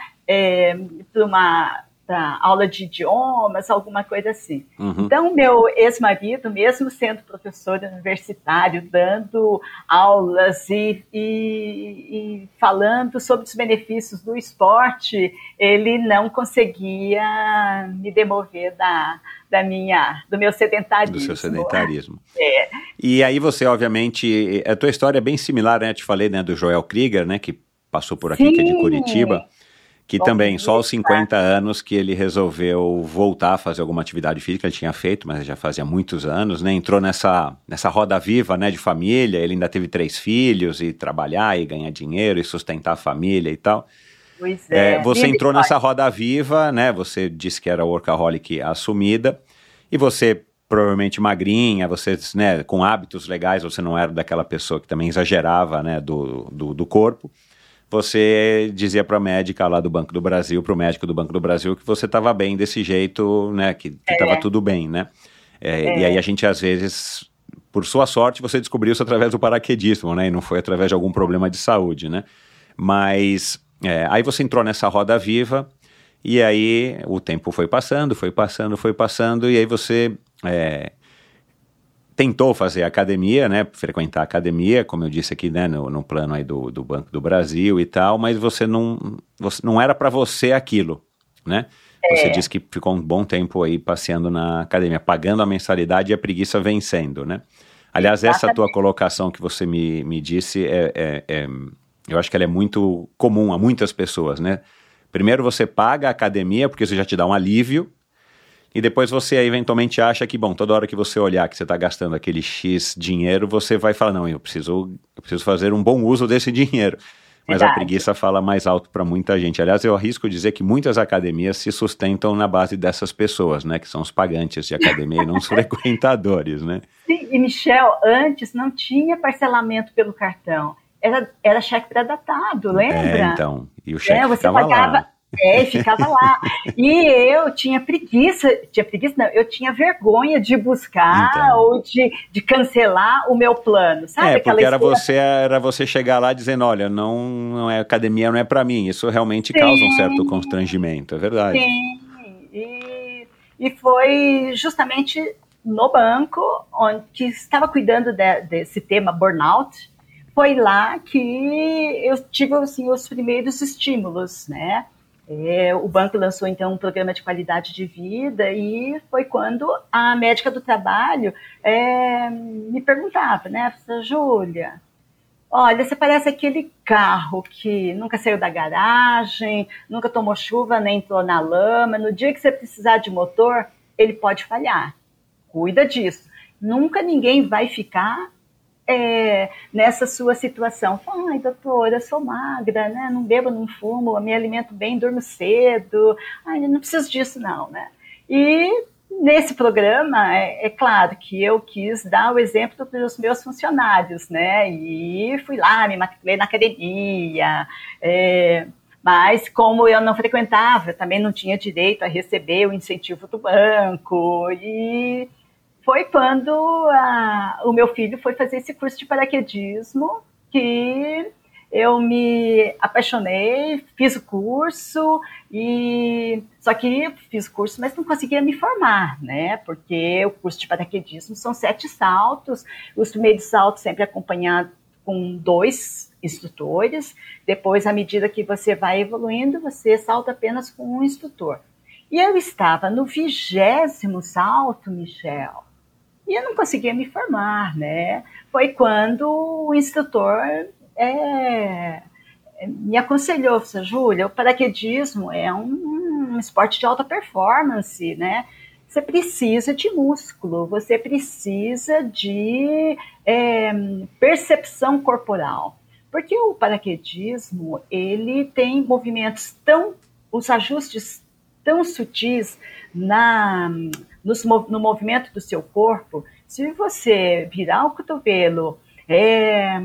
para uma pra aula de idiomas, alguma coisa assim. Uhum. Então, meu ex-marido, mesmo sendo professor universitário, dando aulas e, e- e falando sobre os benefícios do esporte, ele não conseguia me demover da, da minha, do meu sedentarismo. Do seu sedentarismo. É. E aí você, obviamente, a tua história é bem similar, né? Eu te falei, né, do Joel Krieger, né, que passou por aqui, que é de Sim. Que Bom também, só aos dia. 50 anos que ele resolveu voltar a fazer alguma atividade física, ele tinha feito, mas já fazia muitos anos, né? Entrou nessa, nessa roda viva, né, de família, ele ainda teve três filhos, e trabalhar, e ganhar dinheiro, e sustentar a família e tal. Pois é. É, você entrou nessa roda viva, né? Você disse que era workaholic assumida, e você provavelmente magrinha, você, né, com hábitos legais, você não era daquela pessoa que também exagerava, né, do, do, do corpo. Você dizia para a médica lá do Banco do Brasil, para o médico do Banco do Brasil, que você estava bem desse jeito, né, que estava tudo bem, né? É, E aí a gente às vezes, por sua sorte, você descobriu isso através do paraquedismo, né? E não foi através de algum problema de saúde, né? Mas é, aí você entrou nessa roda viva e aí o tempo foi passando, foi passando, foi passando e aí você é, tentou fazer academia, né? Frequentar academia, como eu disse aqui, né? No, no plano aí do, do Banco do Brasil e tal, mas você não, você, não era para você aquilo, né? Você disse que ficou um bom tempo aí passeando na academia, pagando a mensalidade e a preguiça vencendo, né? Aliás, essa tua colocação que você me, me disse, é, é- é- eu acho que ela é muito comum a muitas pessoas, né? Primeiro você paga a academia, porque isso já te dá um alívio, e depois você eventualmente acha que, bom, toda hora que você olhar que você está gastando aquele X dinheiro, você vai falar, não, eu preciso, eu preciso fazer um bom uso desse dinheiro. Mas a Verdade. preguiça fala mais alto para muita gente. Aliás, eu arrisco dizer que muitas academias se sustentam na base dessas pessoas, né? Que são os pagantes de academia e não os frequentadores, né? Sim, e Michel, antes não tinha parcelamento pelo cartão. Era, era cheque pré-datado, lembra? É, então. E o cheque É, você pagava. lá. É, e ficava lá. E eu tinha preguiça, tinha preguiça, não, eu tinha vergonha de buscar Então. ou de, de cancelar o meu plano, sabe? É, porque era você, era você chegar lá dizendo, olha, não, não é academia, não é para mim. Isso realmente causa um Sim. certo constrangimento, é verdade. Sim, e, e foi justamente no banco onde que estava cuidando de- desse tema burnout, foi lá que eu tive assim, os primeiros estímulos, né? É, o banco lançou então um programa de qualidade de vida e foi quando a médica do trabalho é, me perguntava, né, Júlia, olha, você parece aquele carro que nunca saiu da garagem, nunca tomou chuva nem entrou na lama, no dia que você precisar de motor, ele pode falhar. Cuida disso. Nunca ninguém vai ficar é, nessa sua situação. Ai, doutora, eu sou magra, né? Não bebo, não fumo, me alimento bem, durmo cedo. Ai, não preciso disso, não, né? E nesse programa, é, é, claro que eu quis dar o exemplo para os meus funcionários, né? E fui lá, me matriculei na academia. É, mas como eu não frequentava, também não tinha direito a receber o incentivo do banco e foi quando a, o meu filho foi fazer esse curso de paraquedismo que eu me apaixonei, fiz o curso e só que fiz o curso, mas não conseguia me formar, né? Porque o curso de paraquedismo são sete saltos, os primeiros saltos sempre acompanhado com dois instrutores. Depois, à medida que você vai evoluindo, você salta apenas com um instrutor. E eu estava no vigésimo salto, Michel e eu não conseguia me formar, né? Foi quando o instrutor é, me aconselhou, Júlia, o paraquedismo é um, um esporte de alta performance, né? Você precisa de músculo, você precisa de é, percepção corporal. Porque o paraquedismo, ele tem movimentos tão, os ajustes tão sutis na, no, no movimento do seu corpo, se você virar o cotovelo, é,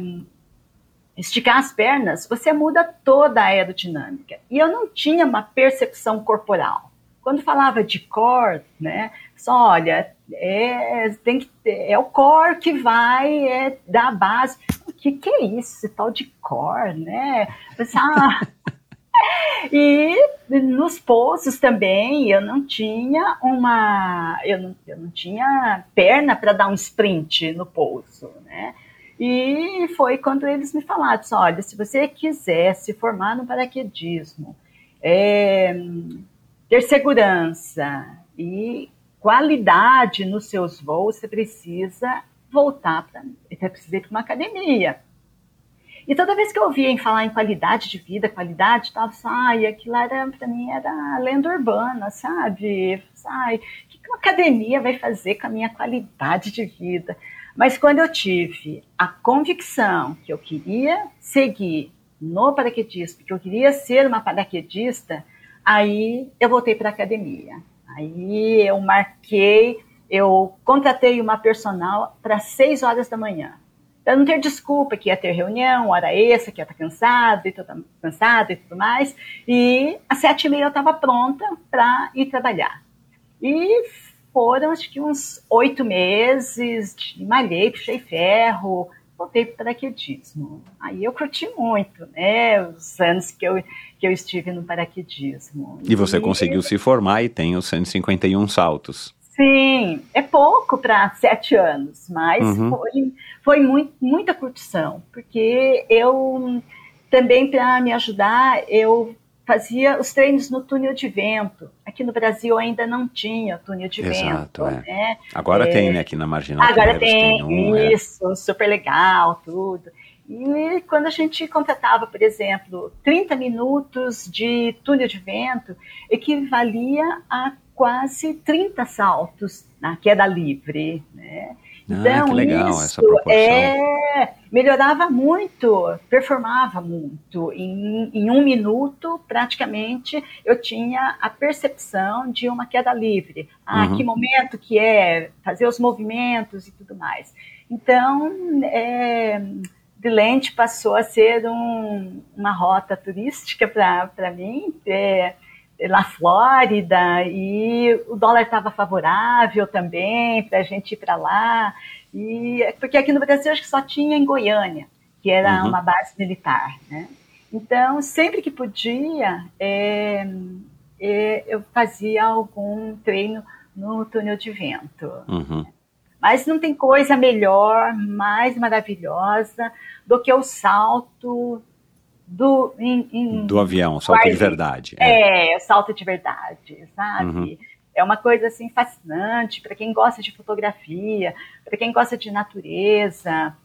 esticar as pernas, você muda toda a aerodinâmica. E eu não tinha uma percepção corporal. Quando falava de core, né, só olha, é, tem que, é o core que vai é, dar a base. O que, que é isso, esse tal de core, né? Ah, e nos poços também eu não tinha uma. Eu não, eu não tinha perna para dar um sprint no poço, né? E foi quando eles me falaram: olha, se você quiser se formar no paraquedismo, é, ter segurança e qualidade nos seus voos, você precisa voltar para. Você precisa ir para uma academia. E toda vez que eu ouvia em falar em qualidade de vida, qualidade, tava assim, ai, aquilo era, para mim era lenda urbana, sabe? Ai, o que uma academia vai fazer com a minha qualidade de vida? Mas quando eu tive a convicção que eu queria seguir no paraquedismo, que eu queria ser uma paraquedista, aí eu voltei para a academia. Aí eu marquei, eu contratei uma personal para seis horas da manhã para não ter desculpa que ia ter reunião, hora extra, que ia estar cansado e tudo, cansado e tudo mais. E às sete e meia eu estava pronta para ir trabalhar. E foram acho que uns oito meses, de malhei, puxei ferro, voltei para paraquedismo. Aí eu curti muito, né, os anos que eu, que eu estive no paraquedismo. E você e... conseguiu se formar e tem os 151 saltos. Sim, é pouco para sete anos, mas uhum. foi, foi muito, muita curtição, porque eu também, para me ajudar, eu fazia os treinos no túnel de vento. Aqui no Brasil ainda não tinha túnel de Exato, vento. É. Né? Agora é, tem, né, aqui na Marginal. Agora tem, tem um, é. isso, é. super legal, tudo. E quando a gente contratava, por exemplo, 30 minutos de túnel de vento, equivalia a quase 30 saltos na queda livre, né? Ah, então, que legal isso essa proporção. É, melhorava muito, performava muito. Em, em, um minuto, praticamente, eu tinha a percepção de uma queda livre. Ah, uhum. que momento que é, fazer os movimentos e tudo mais. Então, é, Lente passou a ser um, uma rota turística para mim. É, na Flórida e o dólar estava favorável também para a gente ir para lá. E, porque aqui no Brasil acho que só tinha em Goiânia, que era uhum. uma base militar. Né? Então, sempre que podia, é, é, eu fazia algum treino no túnel de vento. Uhum. Mas não tem coisa melhor, mais maravilhosa do que o salto do, em, em, Do avião, salto de Guarde- verdade. É. é, salto de verdade, sabe? Uhum. É uma coisa assim fascinante para quem gosta de fotografia, para quem gosta de natureza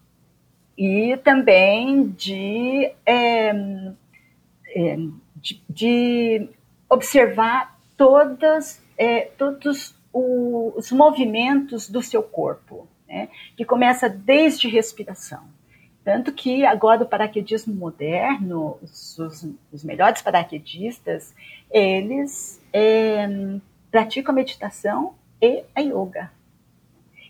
e também de, é, é, de, de observar todas, é, todos os movimentos do seu corpo, né? que começa desde respiração. Tanto que agora o paraquedismo moderno, os, os- os melhores paraquedistas, eles é, praticam a meditação e a yoga.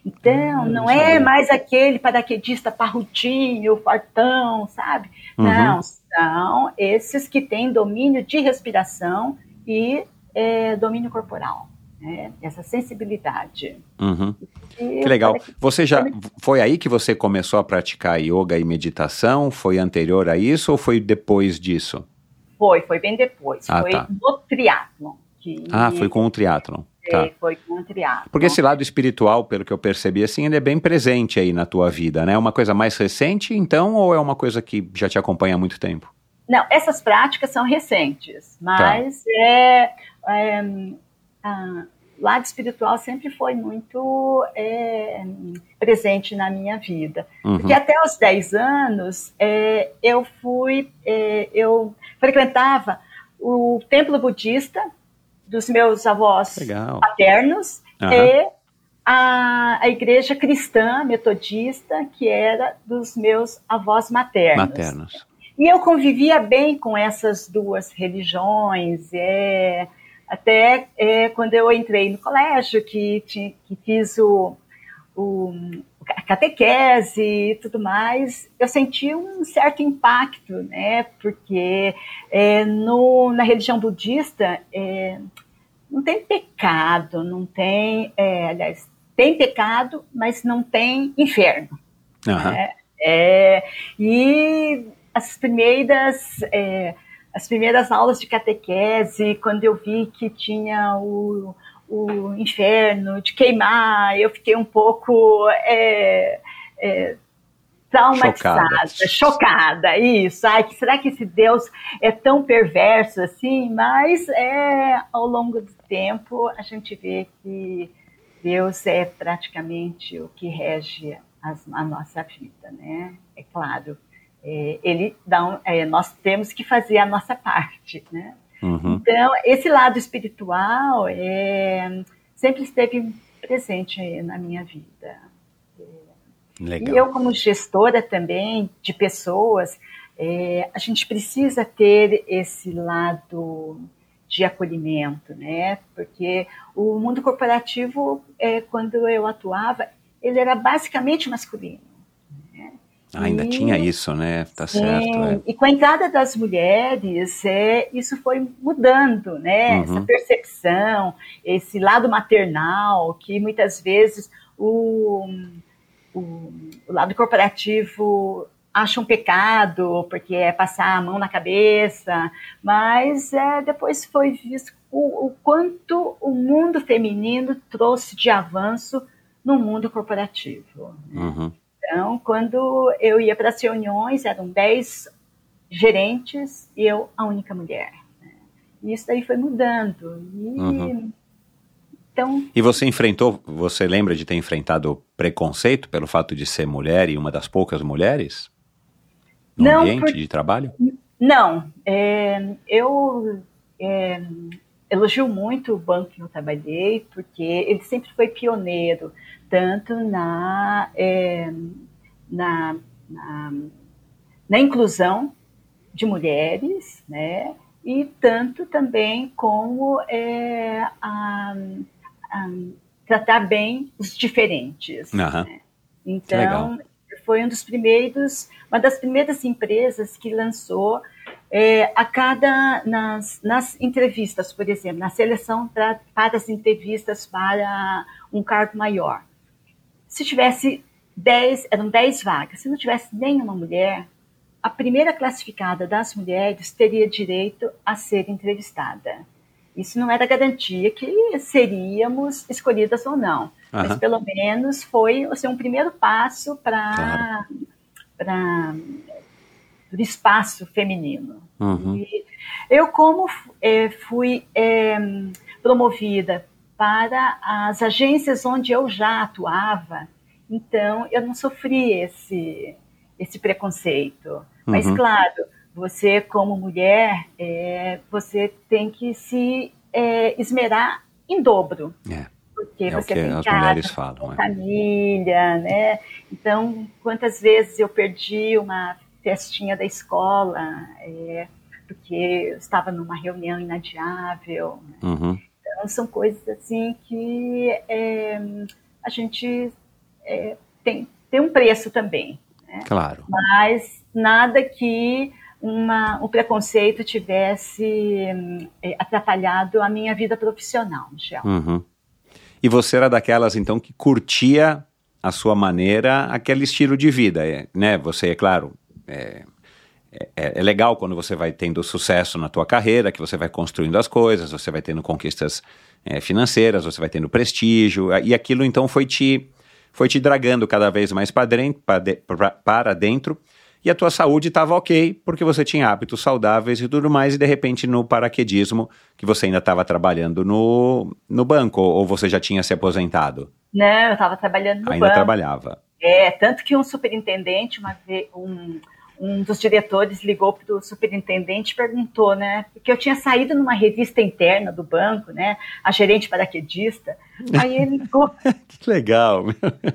Então, Hum, não é mais aquele paraquedista parrudinho, fartão, sabe? Uhum. Não, são esses que têm domínio de respiração e é, domínio corporal, né? essa sensibilidade. Uhum. Que legal. paraquedismo- Você já foi aí que você começou a praticar yoga e meditação? Foi anterior a isso ou foi depois disso? Foi, foi bem depois. Ah, foi tá. no triatlon. Que Ah, foi com o triatlon. Tá. é, Foi com o triatlon. Porque esse lado espiritual, pelo que eu percebi, assim, ele é bem presente aí na tua vida, né? É uma coisa mais recente, então, ou é uma coisa que já te acompanha há muito tempo? Não, essas práticas são recentes, Tá. mas é, é, ah, o lado espiritual sempre foi muito é, presente na minha vida. Uhum. Porque até os 10 anos é, eu fui, é, eu frequentava o templo budista dos meus avós Legal. paternos Aham. e a, a igreja cristã metodista, que era dos meus avós maternos. Maternos. E eu convivia bem com essas duas religiões, é, até é, quando eu entrei no colégio, que, que fiz o, o a catequese e tudo mais, eu senti um certo impacto, né? Porque é, no, na religião budista é, não tem pecado, não tem, é, aliás, tem pecado, mas não tem inferno. Aham. né? É, e as primeiras é, as primeiras aulas de catequese, quando eu vi que tinha o, o inferno de queimar, eu fiquei um pouco é, é, traumatizada, Chocada. chocada, isso. Ai, que será que esse Deus é tão perverso assim? Mas é, ao longo do tempo a gente vê que Deus é praticamente o que rege as- a nossa vida, né? É claro, ele dá um- é, nós temos que fazer a nossa parte, né? Uhum. Então, esse lado espiritual é, sempre esteve presente na minha vida. Legal. E eu, como gestora também de pessoas, é, a gente precisa ter esse lado de acolhimento, né? Porque o mundo corporativo, é, quando eu atuava, ele era basicamente masculino. Ah, ainda E- tinha isso, né? Tá Sim, certo. é. E com a entrada das mulheres, é, isso foi mudando, né? Uhum. Essa percepção, esse lado maternal, que muitas vezes o, o, o lado corporativo acha um pecado, porque é passar a mão na cabeça, mas é, depois foi visto o, o quanto o mundo feminino trouxe de avanço no mundo corporativo. Uhum. Então, quando eu ia para as reuniões, eram 10 gerentes e eu a única mulher. né? E isso daí foi mudando. E, Uhum. Então, E você enfrentou, você lembra de ter enfrentado preconceito pelo fato de ser mulher e uma das poucas mulheres? No Não, ambiente por- de trabalho? não, é, eu é, elogio muito o banco que eu trabalhei, porque ele sempre foi pioneiro, tanto na, é, na, na, na inclusão de mulheres, né? E tanto também como é, a- a tratar bem os diferentes. Aham. Então, foi um dos primeiros, uma das primeiras empresas que lançou é, a cada nas, nas entrevistas, por exemplo, na seleção pra, para as entrevistas para um cargo maior. Se tivesse 10, eram 10 vagas, se não tivesse nenhuma mulher, a primeira classificada das mulheres teria direito a ser entrevistada. Isso não era garantia que seríamos escolhidas ou não, mas Aham. pelo menos foi assim, um primeiro passo para Claro. do espaço feminino. Uhum. E eu, como é, fui é, promovida para as agências onde eu já atuava, então eu não sofri esse, esse preconceito. Mas, Uhum. claro, você, como mulher, é, você tem que se é, esmerar em dobro. É. Porque É o você que tem as casa, mulheres falam, é. família, né? Então, quantas vezes eu perdi uma festinha da escola, é, porque eu estava numa reunião inadiável. né? Uhum. Então, são coisas assim que é, a gente é, tem, tem um preço também. Claro. Mas nada que uma, o preconceito tivesse é, atrapalhado a minha vida profissional, Michel. Uhum. E você era daquelas, então, que curtia a sua maneira aquele estilo de vida, é, né? Você, é claro, é, é, é legal quando você vai tendo sucesso na tua carreira, que você vai construindo as coisas, você vai tendo conquistas é, financeiras, você vai tendo prestígio, e aquilo então foi te, foi te dragando cada vez mais para dentro, para dentro, e a tua saúde estava ok, porque você tinha hábitos saudáveis e tudo mais, e de repente no paraquedismo, que você ainda estava trabalhando no, no banco, ou você já tinha se aposentado? Não, eu estava trabalhando no ainda banco. trabalhava. É, tanto que um superintendente, uma um, um dos diretores ligou para o superintendente e perguntou, né? Porque eu tinha saído numa revista interna do banco, né? A gerente paraquedista. Aí ele ligou Que legal.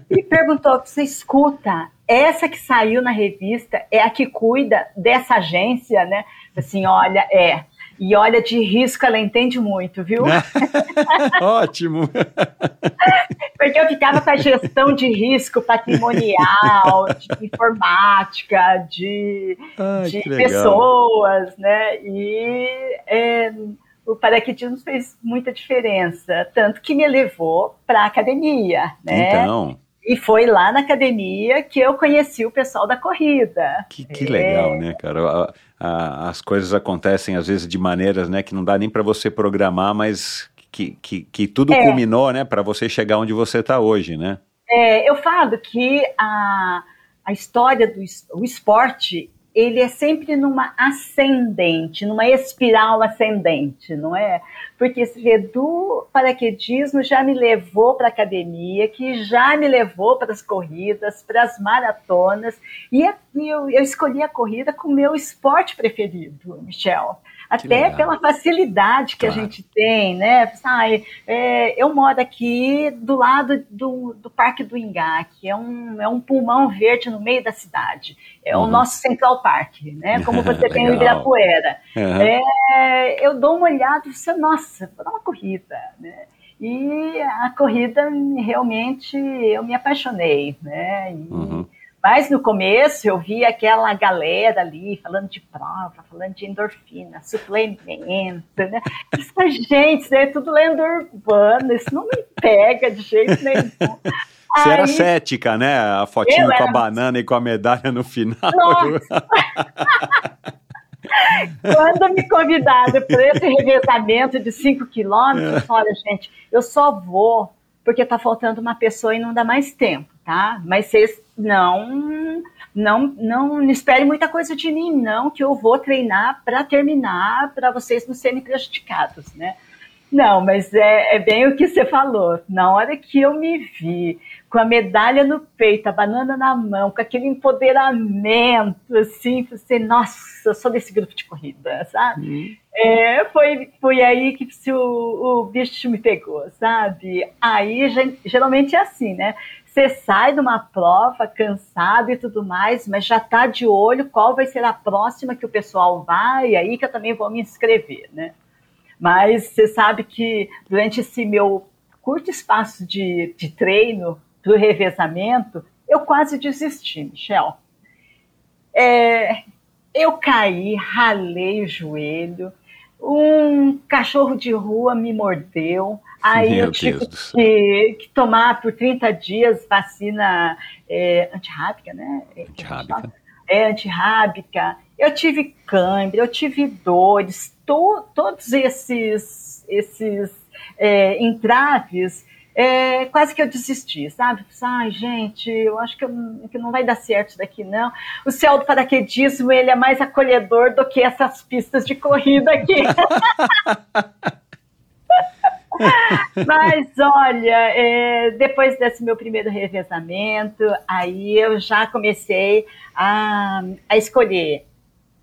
e perguntou: você escuta, essa que saiu na revista é a que cuida dessa agência, né? Assim, olha, é. E olha, de risco ela entende muito, viu? Né? Ótimo. Porque eu ficava com a gestão de risco patrimonial, de informática, de, Ai, de pessoas, né? E é, o paraquedismo fez muita diferença, tanto que me levou para a academia, né? Então, E foi lá na academia que eu conheci o pessoal da corrida. que, que legal, né, cara? A- a- as coisas acontecem às vezes de maneiras, né, que não dá nem para você programar, mas que, que, que tudo É. culminou, né, para você chegar onde você está hoje, né? É, eu falo que a, a história do o esporte ele é sempre numa ascendente, numa espiral ascendente, não é? Porque vê, do paraquedismo já me levou para a academia, que já me levou para as corridas, para as maratonas, e a- e eu, eu escolhi a corrida como meu esporte preferido, Michel. Até pela facilidade que Claro. a gente tem, né? Ai, é, eu moro aqui do lado do, do Parque do Ingá, que é um, é um pulmão verde no meio da cidade. É Uhum. o nosso Central Park, né? Como você tem o. Ibirapuera. Aham. É, eu dou uma olhada e falo, nossa, vou dar uma corrida, né? E a corrida realmente eu me apaixonei, né? E- Uhum. Mas no começo eu vi aquela galera ali falando de prova, falando de endorfina, suplemento, né? Essa gente, né? Tudo lenda urbana, isso não me pega de jeito nenhum. Você era Aí- cética, né? A fotinho com a era- banana e com a medalha no final. Nossa! Quando me convidaram para esse revezamento de 5 quilômetros, olha, gente, eu só vou porque está faltando uma pessoa e não dá mais tempo, tá? Mas vocês não, não, não esperem muita coisa de mim, não, que eu vou treinar para terminar, para vocês não serem prejudicados, né? Não, mas é, é bem o que você falou. Na hora que eu me vi com a medalha no peito, a banana na mão, com aquele empoderamento, assim, você, nossa, eu sou desse grupo de corrida, sabe? É, foi, foi aí que o, o bicho me pegou, sabe? Aí geralmente é assim, né? Você sai de uma prova cansado e tudo mais, mas já tá de olho qual vai ser a próxima que o pessoal vai, aí que eu também vou me inscrever, né? Mas você sabe que durante esse meu curto espaço de, de treino para o revezamento, eu quase desisti, Michel. É, eu caí, ralei o joelho, um cachorro de rua me mordeu, aí Meu eu tive que, que tomar por 30 dias vacina é, antirrábica, né? Antirrábica. É, antirrábica. Eu tive cãibra, eu tive dores, to- todos esses, esses é, entraves é, quase que eu desisti, sabe? Ai, gente, eu acho que, eu, que, não vai dar certo isso daqui, não. O céu do paraquedismo, ele é mais acolhedor do que essas pistas de corrida aqui. Mas olha, é, depois desse meu primeiro revezamento, aí eu já comecei a, a escolher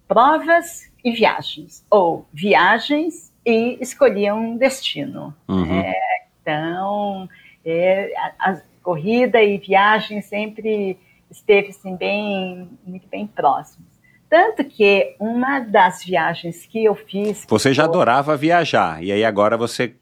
provas e viagens, ou viagens e escolhia um destino. Uhum. É, então, é, a, a, corrida e viagem sempre esteve assim, bem, muito bem próximos. Tanto que uma das viagens que eu fiz. Você já adorava viajar, e aí agora você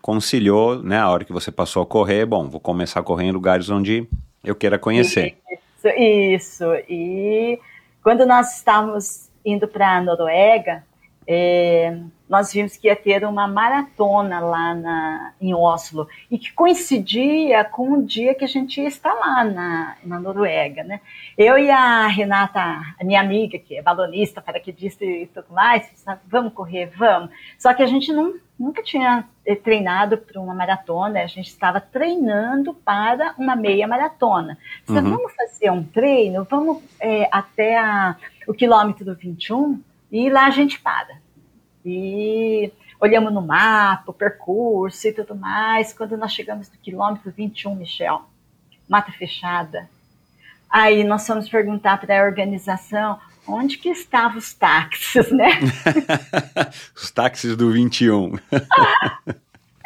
conciliou, né, a hora que você passou a correr, bom, vou começar a correr em lugares onde eu queira conhecer. Isso, isso. E quando nós estávamos indo para a Noruega, é, nós vimos que ia ter uma maratona lá na, em Oslo e que coincidia com o dia que a gente ia estar lá na, na Noruega, né? Eu e a Renata, a minha amiga, que é balonista, paraquedista e tudo mais, sabe, vamos correr, vamos. Só que a gente não, nunca tinha eh, treinado para uma maratona, a gente estava treinando para uma meia maratona. Uhum. Vamos fazer um treino, vamos é, até a, o quilômetro 21 e lá a gente para. E olhamos no mapa, o percurso e tudo mais. Quando nós chegamos no quilômetro 21, Michel, mata fechada. Aí nós fomos perguntar para a organização onde que estavam os táxis, né? os táxis do 21.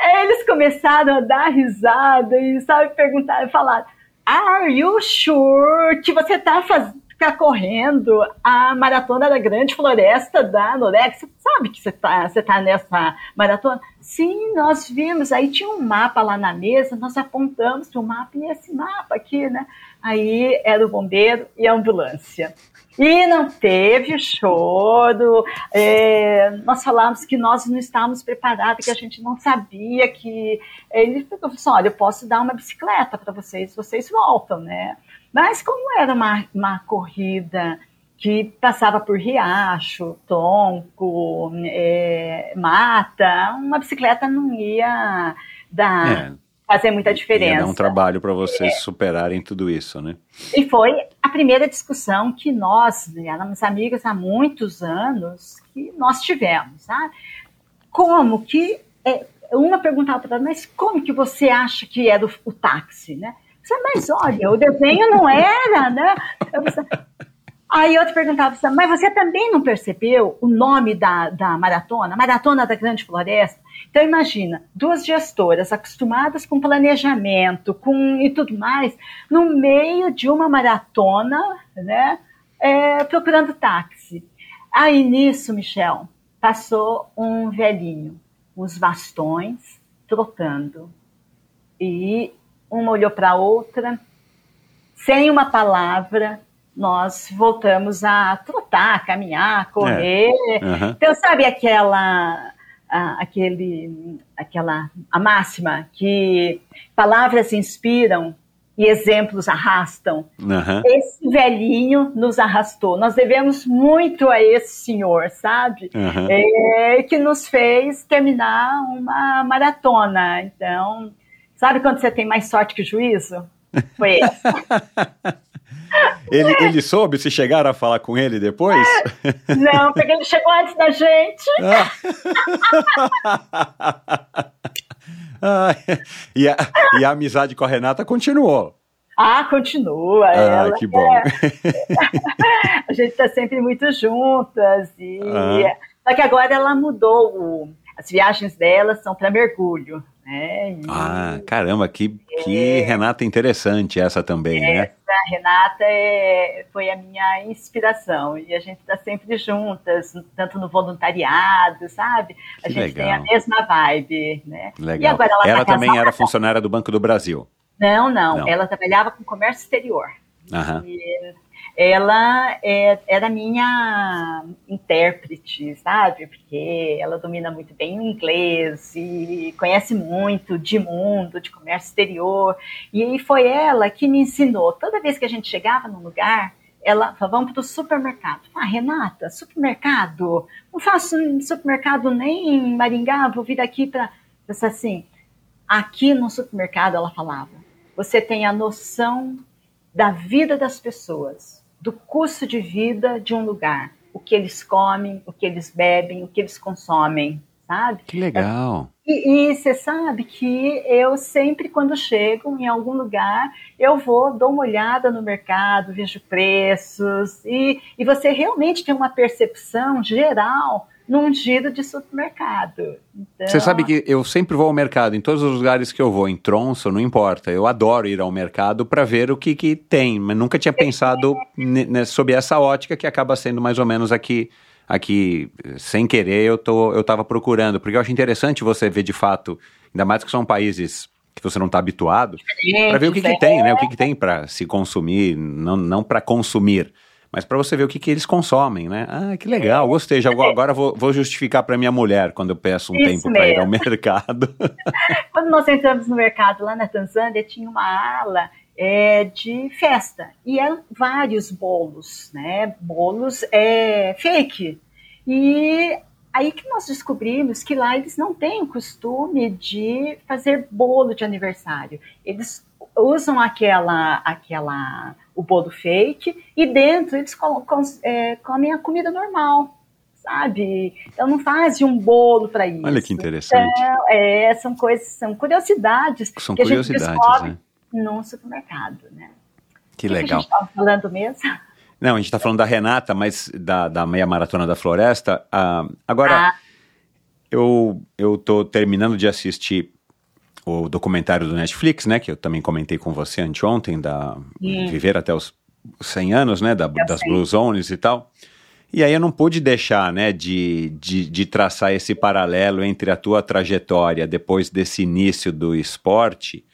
Eles começaram a dar risada e, sabe, perguntar, falar, Are you sure que você está fazendo ficar correndo a maratona da Grande Floresta da Norex. Você sabe que você está você tá nessa maratona? Sim, nós vimos. Aí tinha um mapa lá na mesa, nós apontamos o mapa e esse mapa aqui, né? Aí era o bombeiro e a ambulância. E não teve choro. É, nós falamos que nós não estávamos preparados, que a gente não sabia que. Ele falou assim: olha, eu posso dar uma bicicleta para vocês, vocês voltam, né? Mas como era uma, uma corrida que passava por riacho, tonco, é, mata, uma bicicleta não ia dar, é, fazer muita diferença. Ia dar um trabalho para vocês é. superarem tudo isso, né? E foi a primeira discussão que nós, éramos amigas há muitos anos, que nós tivemos, sabe? Como que, é, uma perguntava para mas como que você acha que era o, o táxi, né? Mas olha, o desenho não era, né? Aí outro perguntava, mas você também não percebeu o nome da, da maratona, Maratona da Grande Floresta? Então imagina, duas gestoras acostumadas com planejamento, com e tudo mais, no meio de uma maratona, né, é, procurando táxi. Aí nisso, Michel, passou um velhinho, os bastões, trotando. E uma olhou para a outra, sem uma palavra, nós voltamos a trotar, caminhar, correr. É. Uhum. Então, sabe aquela, a, aquele, aquela a máxima que palavras inspiram e exemplos arrastam? Uhum. Esse velhinho nos arrastou. Nós devemos muito a esse senhor, sabe? Uhum. É, que nos fez terminar uma maratona. Então, Sabe quando você tem mais sorte que juízo? Foi esse. ele, ele soube se chegaram a falar com ele depois? Não, porque ele chegou antes da gente. Ah. e, a, e a amizade com a Renata continuou. Ah, continua. Ah, ela, que bom. É, a gente está sempre muito juntas. E, ah. Só que agora ela mudou. O, as viagens dela são para mergulho. Né? E, ah, caramba, que, é, que Renata interessante essa também, essa né? Essa Renata é, foi a minha inspiração e a gente está sempre juntas, tanto no voluntariado, sabe? A que gente legal. tem a mesma vibe, né? Legal. E agora ela, ela tá também casada. era funcionária do Banco do Brasil. Não, não, não. ela trabalhava com comércio exterior. Aham. E ela é, era minha intérprete, sabe? Porque ela domina muito bem o inglês e conhece muito de mundo, de comércio exterior. E foi ela que me ensinou. Toda vez que a gente chegava num lugar, ela falava, vamos para o supermercado. Ah, Renata, supermercado? Não faço supermercado nem em Maringá, vou vir aqui para... Assim, aqui no supermercado, ela falava, você tem a noção da vida das pessoas, do custo de vida de um lugar, o que eles comem, o que eles bebem, o que eles consomem, sabe? Que legal. E, você sabe que eu sempre, quando chego em algum lugar, eu vou, dou uma olhada no mercado, vejo preços, e, e você realmente tem uma percepção geral num giro de supermercado. Então, Você sabe que eu sempre vou ao mercado, em todos os lugares que eu vou, em Tronço, não importa. Eu adoro ir ao mercado para ver o que, que tem, mas nunca tinha pensado sob essa ótica que acaba sendo mais ou menos aqui, aqui sem querer, eu, tô, eu tava procurando. Porque eu acho interessante você ver de fato, ainda mais que são países que você não está habituado, para ver o que, que é, tem, né? O que, que tem para se consumir, não, não para consumir, mas para você ver o que, que eles consomem, né? Ah, que legal, gostei. Já, vou- agora vou, vou justificar para minha mulher quando eu peço um Isso tempo para ir ao mercado. Quando nós entramos no mercado lá na Tanzânia, tinha uma ala é, de festa e eram vários bolos, né? Bolos é, fake. E aí que nós descobrimos que lá eles não têm o costume de fazer bolo de aniversário. Eles usam aquela, aquela, o bolo fake e dentro eles com- com- é, comem a comida normal. Sabe? Então não fazem um bolo para isso. Olha que interessante. Então, é, são coisas, são curiosidades São que a gente curiosidades, descobre né? num supermercado, né? Que que legal. a gente estava falando mesmo? Não, a gente está falando da Renata, mas da, da meia maratona da floresta. Ah, agora, Ah. eu, eu tô terminando de assistir o documentário do Netflix, né? Que eu também comentei com você anteontem, da Viver até os 100 anos, né? Da, das. Blue Zones e tal. E aí eu não pude deixar, né, de, de, de traçar esse paralelo entre a tua trajetória depois desse início do esporte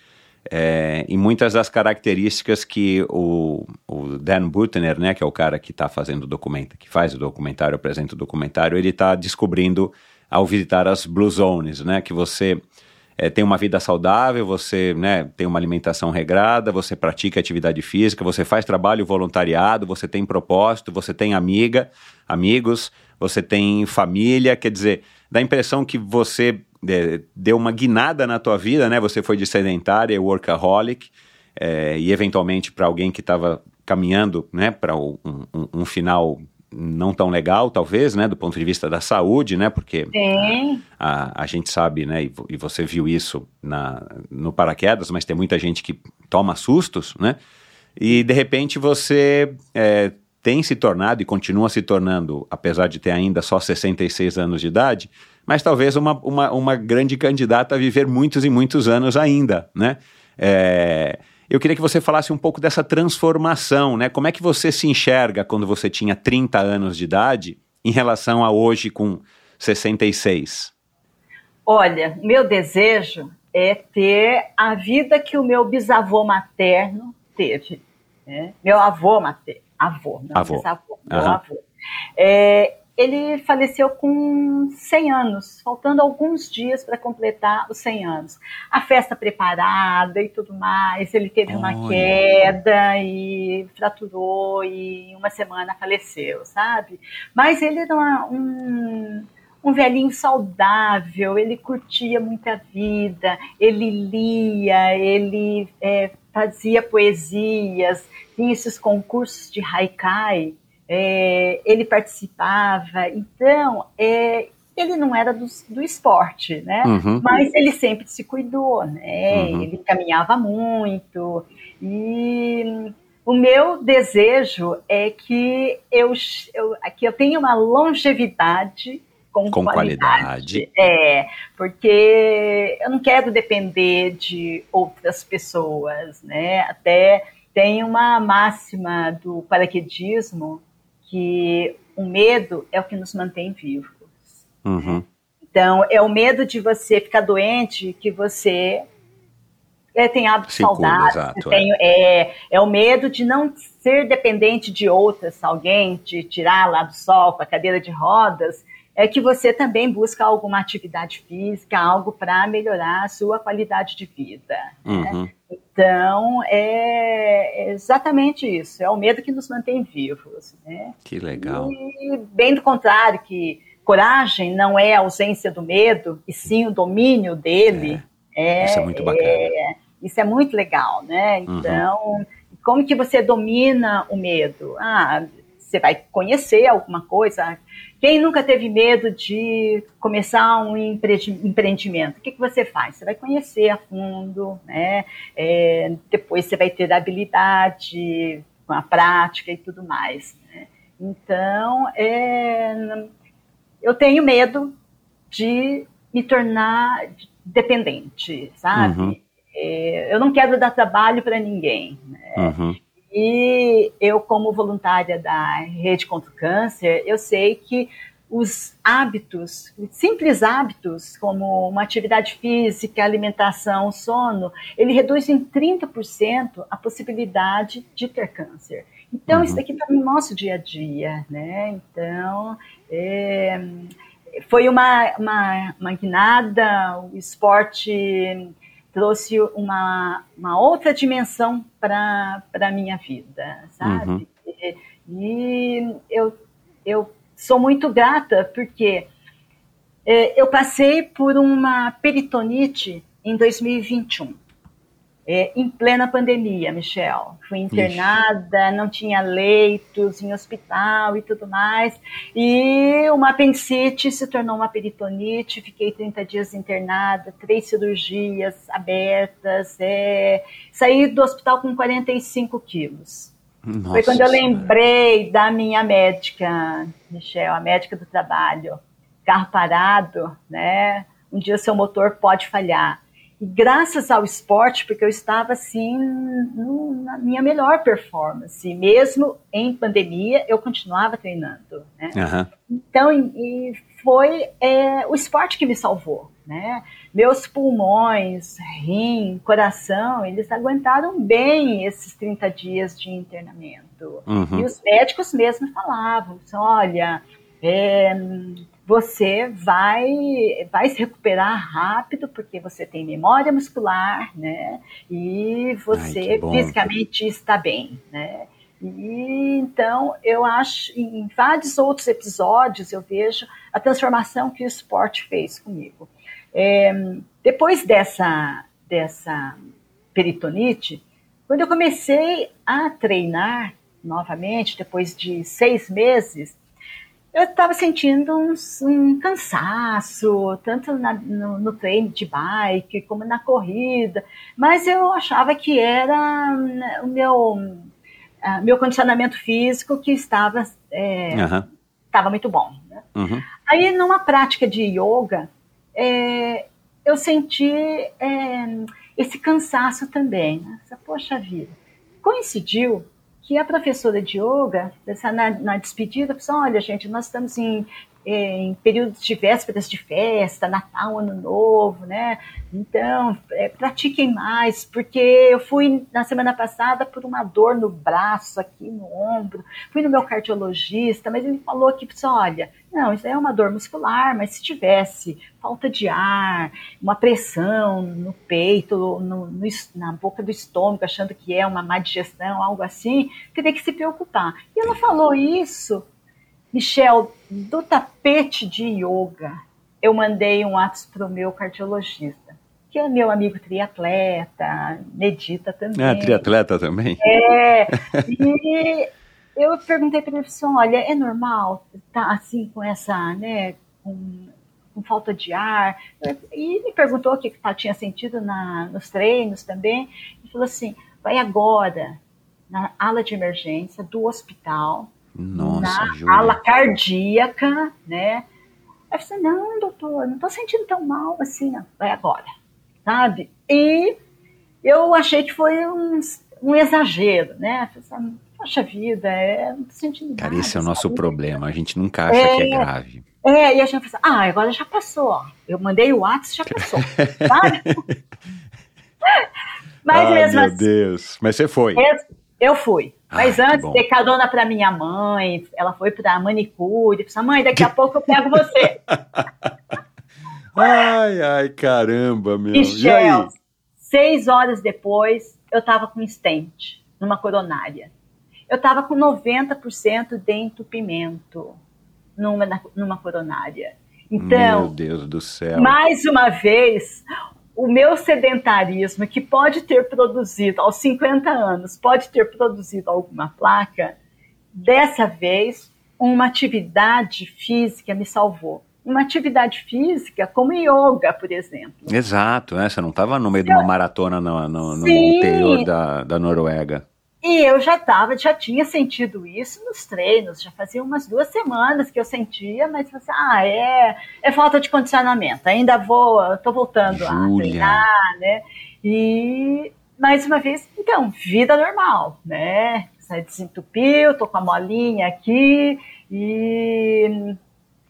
é, e muitas das características que o, o Dan Butner, né, que é o cara que está fazendo o documento, que faz o documentário, apresenta o documentário, ele está descobrindo ao visitar as Blue Zones, né, que você é, tem uma vida saudável, você né, tem uma alimentação regrada, você pratica atividade física, você faz trabalho voluntariado, você tem propósito, você tem amiga, amigos, você tem família, quer dizer, dá a impressão que você é, deu uma guinada na tua vida, né? Você foi de sedentária, workaholic, é, e eventualmente para alguém que estava caminhando, né, para um, um- um final não tão legal, talvez, né, do ponto de vista da saúde, né, porque Tem. a, a gente sabe, né, e, e você viu isso na, no paraquedas, mas tem muita gente que toma sustos, né, e de repente você é, tem se tornado e continua se tornando, apesar de ter ainda só 66 anos de idade, mas talvez uma, uma, uma grande candidata a viver muitos e muitos anos ainda, né. É, eu queria que você falasse um pouco dessa transformação, né? Como é que você se enxerga quando você tinha 30 anos de idade em relação a hoje com 66? Olha, meu desejo é ter a vida que o meu bisavô materno teve. né? Meu avô materno. Avô, não Avô. bisavô. Meu Aham. avô. É, ele faleceu com 100 anos, faltando alguns dias para completar os 100 anos. A festa preparada e tudo mais, ele teve uma Olha. queda e fraturou e em uma semana faleceu, sabe? Mas ele era uma- um, um velhinho saudável, ele curtia muita vida, ele lia, ele é, fazia poesias, tinha esses concursos de haikai, é, ele participava, então é, ele não era do, do esporte, né? Uhum. Mas ele sempre se cuidou, né? Uhum. Ele caminhava muito e o meu desejo é que eu, eu, que eu tenha uma longevidade com, Com qualidade. qualidade. É, porque eu não quero depender de outras pessoas, né? Até tem uma máxima do paraquedismo que o medo é o que nos mantém vivos. Uhum. Então, é o medo de você ficar doente que você é, tem hábitos saudáveis. exato, tem- é. É, o medo de não ser dependente de outras, alguém te tirar lá do sol com a cadeira de rodas, é que você também busca alguma atividade física, algo para melhorar a sua qualidade de vida. né? Uhum. Então, é exatamente isso. É o medo que nos mantém vivos. Né? Que legal. E bem do contrário, que coragem não é a ausência do medo, e sim o domínio dele. É, Isso é muito bacana. é, isso é muito legal, né? Uhum. Então, como que você domina o medo? Ah, você vai conhecer alguma coisa. Quem nunca teve medo de começar um empreendimento? O que, que você faz? Você vai conhecer a fundo, né? É, depois você vai ter habilidade com a prática e tudo mais. né? Então, é, eu tenho medo de me tornar dependente, sabe? Uhum. É, eu não quero dar trabalho para ninguém. né? Uhum. E eu, como voluntária da Rede contra o Câncer, eu sei que os hábitos, os simples hábitos, como uma atividade física, alimentação, sono, ele reduz em 30% a possibilidade de ter câncer. Então, Uhum. isso daqui está no nosso dia a dia, né? Então, é, foi uma, uma, uma guinada, o esporte trouxe uma, uma outra dimensão para a minha vida, sabe? Uhum. E, e eu, eu sou muito grata porque é, eu passei por uma peritonite em 2021. É, em plena pandemia, Michel. Fui internada, não tinha leitos em hospital e tudo mais. E uma apendicite se tornou uma peritonite. Fiquei 30 dias internada, três cirurgias abertas. É, saí do hospital com 45 quilos. Nossa Foi quando eu lembrei da minha médica, Michel, a médica do trabalho. Carro parado, né? Um dia seu motor pode falhar. E graças ao esporte, porque eu estava assim no- na minha melhor performance, mesmo em pandemia, eu continuava treinando, né? Aham. Então, e e foi é, o esporte que me salvou, né? Meus pulmões, rim, coração, eles aguentaram bem esses 30 dias de internamento. Uhum. E os médicos mesmo falavam, olha, é, você vai, vai se recuperar rápido porque você tem memória muscular, né? E você bom. fisicamente está bem, né? E então eu acho, em vários outros episódios eu vejo a transformação que o esporte fez comigo. É, depois dessa, dessa peritonite, quando eu comecei a treinar novamente, depois de seis meses, eu estava sentindo um, um cansaço, tanto na- no, no treino de bike como na corrida, mas eu achava que era hum, o meu, ah, meu condicionamento físico que estava, é, Aham. estava muito bom. né? Uhum. Aí, numa prática de yoga, é, eu senti é, esse cansaço também. Né? Poxa vida. Coincidiu que a professora de yoga, na, na despedida, falou assim, olha, gente, nós estamos em, em períodos de vésperas de festa, Natal, Ano Novo, né? Então, eh, pratiquem mais, porque eu fui na semana passada por uma dor no braço, aqui no ombro, fui no meu cardiologista, mas ele falou que, olha, não, isso é uma dor muscular, mas se tivesse falta de ar, uma pressão no peito, no, no na boca do estômago, achando que é uma má digestão, algo assim, teria que se preocupar. E ela falou isso, Michel, do tapete de yoga. Eu mandei um WhatsApp para o meu cardiologista, que é meu amigo triatleta, medita também. Ah, triatleta também? É, e eu perguntei para ele assim, olha, é normal estar assim com essa, né, com, com falta de ar? E me perguntou o que que tá- tinha sentido na, nos treinos também. E falou assim, vai agora na ala de emergência do hospital, Nossa, na Júlia. ala cardíaca, né? Eu falei, não, doutor, não tô sentindo tão mal assim, não. Vai agora, sabe? E eu achei que foi um, um exagero, né? Falei assim, Poxa vida, é, não tô sentindo nada. Cara, esse é o nosso sabe? problema. A gente nunca acha É. que é grave. É, e a gente falou assim, ah, agora já passou, ó. Eu mandei o WhatsApp, já passou, sabe? Mas Ai, meu assim, Deus. Mas você foi. Eu fui. Mas Ah, que antes, dei carona pra minha mãe, ela foi pra manicure, disse, mãe, daqui a pouco eu pego você. Ai, ai, caramba, meu. E? Michel, seis horas depois, eu tava com stent numa coronária. Eu tava com 90% de entupimento numa, numa coronária. Meu Então, Deus do céu. mais uma vez, o meu sedentarismo, que pode ter produzido aos 50 anos, pode ter produzido alguma placa, dessa vez, uma atividade física me salvou. Uma atividade física como yoga, por exemplo. Exato, né? Você não estava no meio de uma maratona no, no, no interior da, da Noruega. E eu já tava, já tinha sentido isso nos treinos, já fazia umas duas semanas que eu sentia, mas você, ah, é, é falta de condicionamento, ainda vou, tô voltando a Júlia. treinar, né? E mais uma vez, então, vida normal, né? Desentupiu, tô com a molinha aqui e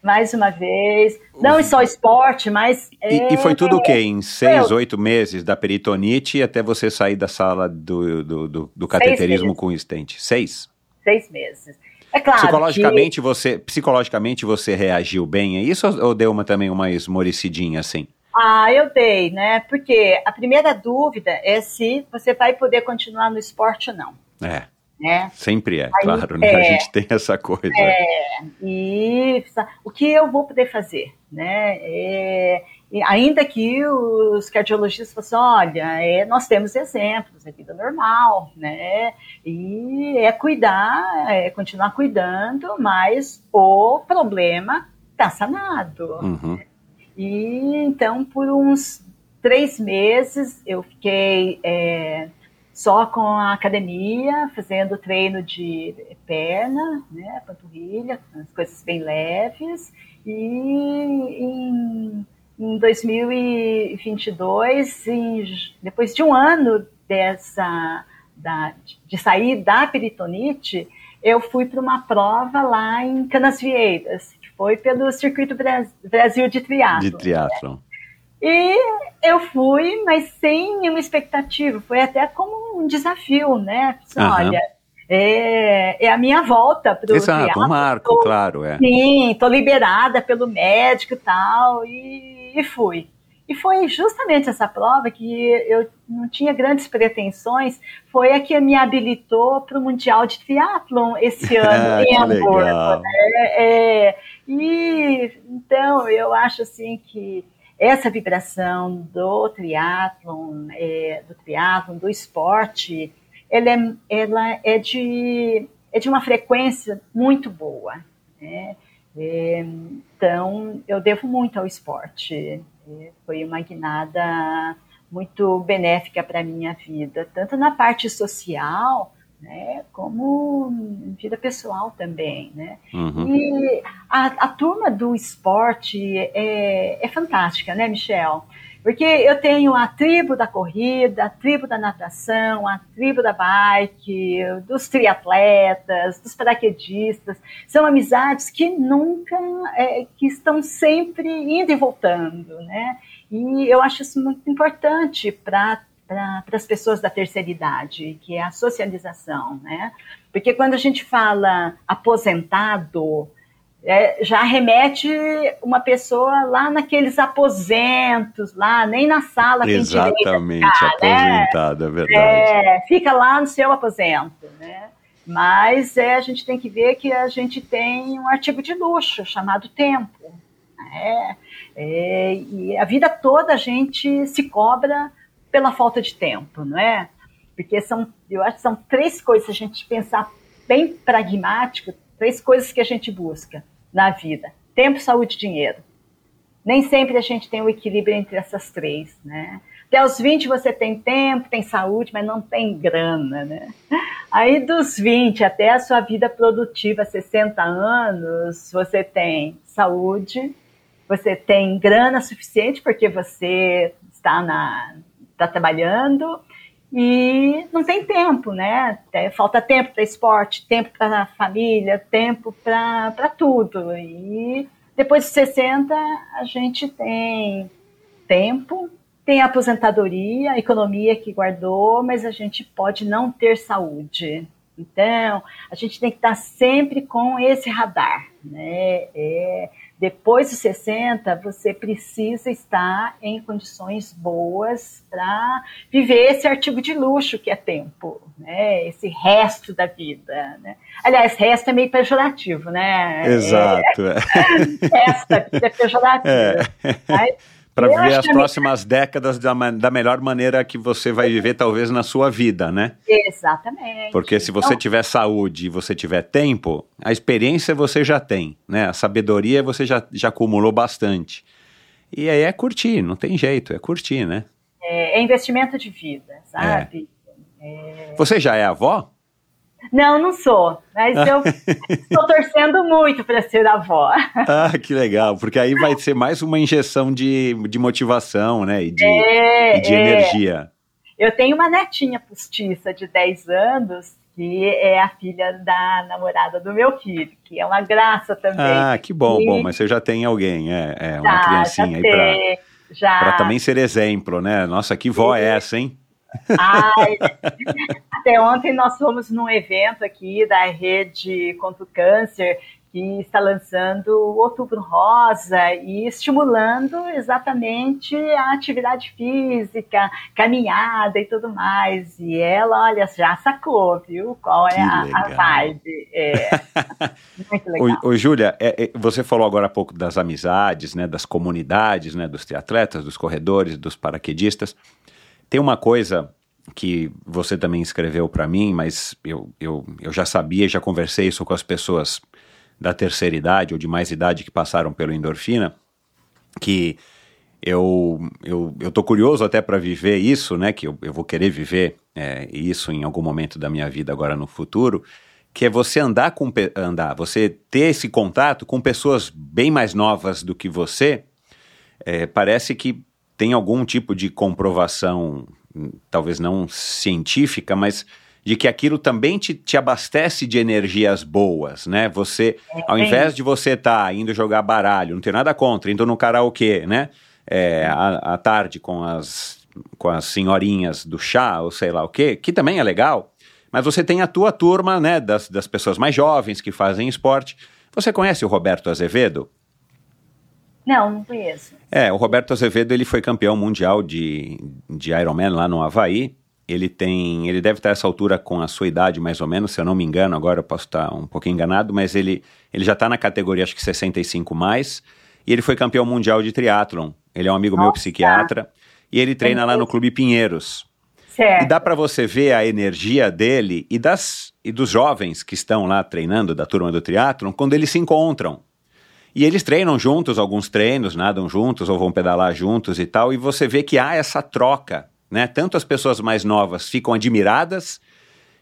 mais uma vez, não só esporte, mas E, e foi tudo o quê? Em seis, eu- oito meses da peritonite até você sair da sala do, do, do, do cateterismo com estente? Seis? seis meses. É claro que- psicologicamente, você, psicologicamente você reagiu bem a isso ou ou deu uma, também uma esmorecidinha assim? Ah, eu dei, né? Porque a primeira dúvida é se você vai poder continuar no esporte ou não, É, né? sempre é, Aí, claro, né? A é. gente tem essa coisa. E sa- o que eu vou poder fazer, né? É, e ainda que os cardiologistas fossem, olha, é, nós temos exemplos, é vida normal, né? E é cuidar, é continuar cuidando, mas o problema está sanado. Uhum. E então, por uns três meses, eu fiquei é, só com a academia, fazendo treino de perna, né, panturrilha, as coisas bem leves. E em, em 2022, em depois de um ano dessa da- de sair da peritonite, eu fui para uma prova lá em Canasvieiras, que foi pelo Circuito Bra- Brasil de Triatlo. De triatlon. E eu fui, mas sem nenhuma expectativa. Foi até como um desafio, né? Aham. Olha, é, é a minha volta para o Exato, um marco, claro, é. Sim, estou liberada pelo médico e tal, e, fui. E foi justamente essa prova que eu não tinha grandes pretensões, foi a que me habilitou para o Mundial de Triathlon esse ano Ah, em que Hamburgo. legal. É, é, e então eu acho assim que essa vibração do triatlon, é, do triatlon, do esporte, ela é, ela é de é de uma frequência muito boa. Né? É, então, eu devo muito ao esporte. É, foi uma guinada muito benéfica para a minha vida, tanto na parte social, né, como vida pessoal também. Né? Uhum. E a, a turma do esporte é, é fantástica, né, Michel? Porque eu tenho a tribo da corrida, a tribo da natação, a tribo da bike, dos triatletas, dos paraquedistas. São amizades que nunca, é, que estão sempre indo e voltando, né? E eu acho isso muito importante para para as pessoas da terceira idade, que é a socialização, né? Porque quando a gente fala aposentado, é, já remete uma pessoa lá naqueles aposentos, lá nem na sala Exatamente, né? aposentado, é verdade. É, fica lá no seu aposento, né? Mas é, a gente tem que ver que a gente tem um artigo de luxo chamado tempo. né? É, e a vida toda a gente se cobra pela falta de tempo, não é? Porque são, eu acho que são três coisas, se a gente pensar bem pragmático, três coisas que a gente busca na vida: tempo, saúde e dinheiro. Nem sempre a gente tem o equilíbrio entre essas três, né? Até os 20 você tem tempo, tem saúde, mas não tem grana, né? Aí dos 20 até a sua vida produtiva, 60 anos, você tem saúde, você tem grana suficiente porque você está na está trabalhando e não tem tempo, né? É, Falta tempo para esporte, tempo para família, tempo para tudo. E depois de 60, a gente tem tempo, tem a aposentadoria, a economia que guardou, mas a gente pode não ter saúde. Então, a gente tem que estar sempre com esse radar, né? É, depois dos 60, você precisa estar em condições boas para viver esse artigo de luxo que é tempo, né? Esse resto da vida, né? Aliás, resto é meio pejorativo, né? Exato. É. É, resto da vida é pejorativo. É. Mas, Para viver as a próximas décadas da, da melhor maneira que você vai viver, talvez, na sua vida, né? Exatamente. Porque se você Então, tiver saúde e você tiver tempo, a experiência você já tem, né? A sabedoria você já, já acumulou bastante. E aí é curtir, não tem jeito, é curtir, né? é, é investimento de vida, sabe? Você já é avó? Não, não sou, mas eu estou torcendo muito para ser avó. Ah, que legal, porque aí vai ser mais uma injeção de, de motivação, né? E de, É, e de é. energia. Eu tenho uma netinha postiça de 10 anos, que é a filha da namorada do meu filho, que é uma graça também. Ah, que bom, E bom, mas você já tem alguém, é, é uma já, criancinha já aí já. pra também ser exemplo, né? Nossa, que vó é essa, hein? Ai, até ontem nós fomos num evento aqui da Rede contra o Câncer, que está lançando o Outubro Rosa e estimulando exatamente a atividade física, caminhada e tudo mais. E ela, olha, já sacou, viu? Qual é a, a vibe. É. Muito legal. Ô, ô, Júlia, é, é, você falou agora há pouco das amizades, né, das comunidades, né, dos triatletas, dos corredores, dos paraquedistas. Tem uma coisa que você também escreveu para mim, mas eu, eu, eu já sabia, já conversei isso com as pessoas da terceira idade ou de mais idade que passaram pelo endorfina, que eu, eu, eu tô curioso até para viver isso, né? Que eu, eu vou querer viver é, isso em algum momento da minha vida agora no futuro, que é você andar com andar, você ter esse contato com pessoas bem mais novas do que você. é, parece que tem algum tipo de comprovação, talvez não científica, mas de que aquilo também te, te abastece de energias boas, né? Você, ao tem. invés de você estar indo jogar baralho, não tem nada contra, indo no karaokê, né? É, à, à tarde com as, com as senhorinhas do chá, ou sei lá o quê, que também é legal, mas você tem a tua turma, né, das, das pessoas mais jovens que fazem esporte. Você conhece o Roberto Azevedo? Não, não conheço. É, o Roberto Azevedo ele foi campeão mundial de, de Ironman lá no Havaí. Ele tem, ele deve estar essa altura com a sua idade mais ou menos, se eu não me engano, agora eu posso estar um pouquinho enganado, mas ele, ele já está na categoria acho que 65 mais, e ele foi campeão mundial de triatlon. Ele é um amigo meu Nossa. psiquiatra e ele treina lá no Clube Pinheiros. Certo. E dá para você ver a energia dele e das e dos jovens que estão lá treinando da turma do triatlon quando eles se encontram. E eles treinam juntos, alguns treinos, nadam juntos ou vão pedalar juntos e tal, e você vê que há essa troca, né? Tanto as pessoas mais novas ficam admiradas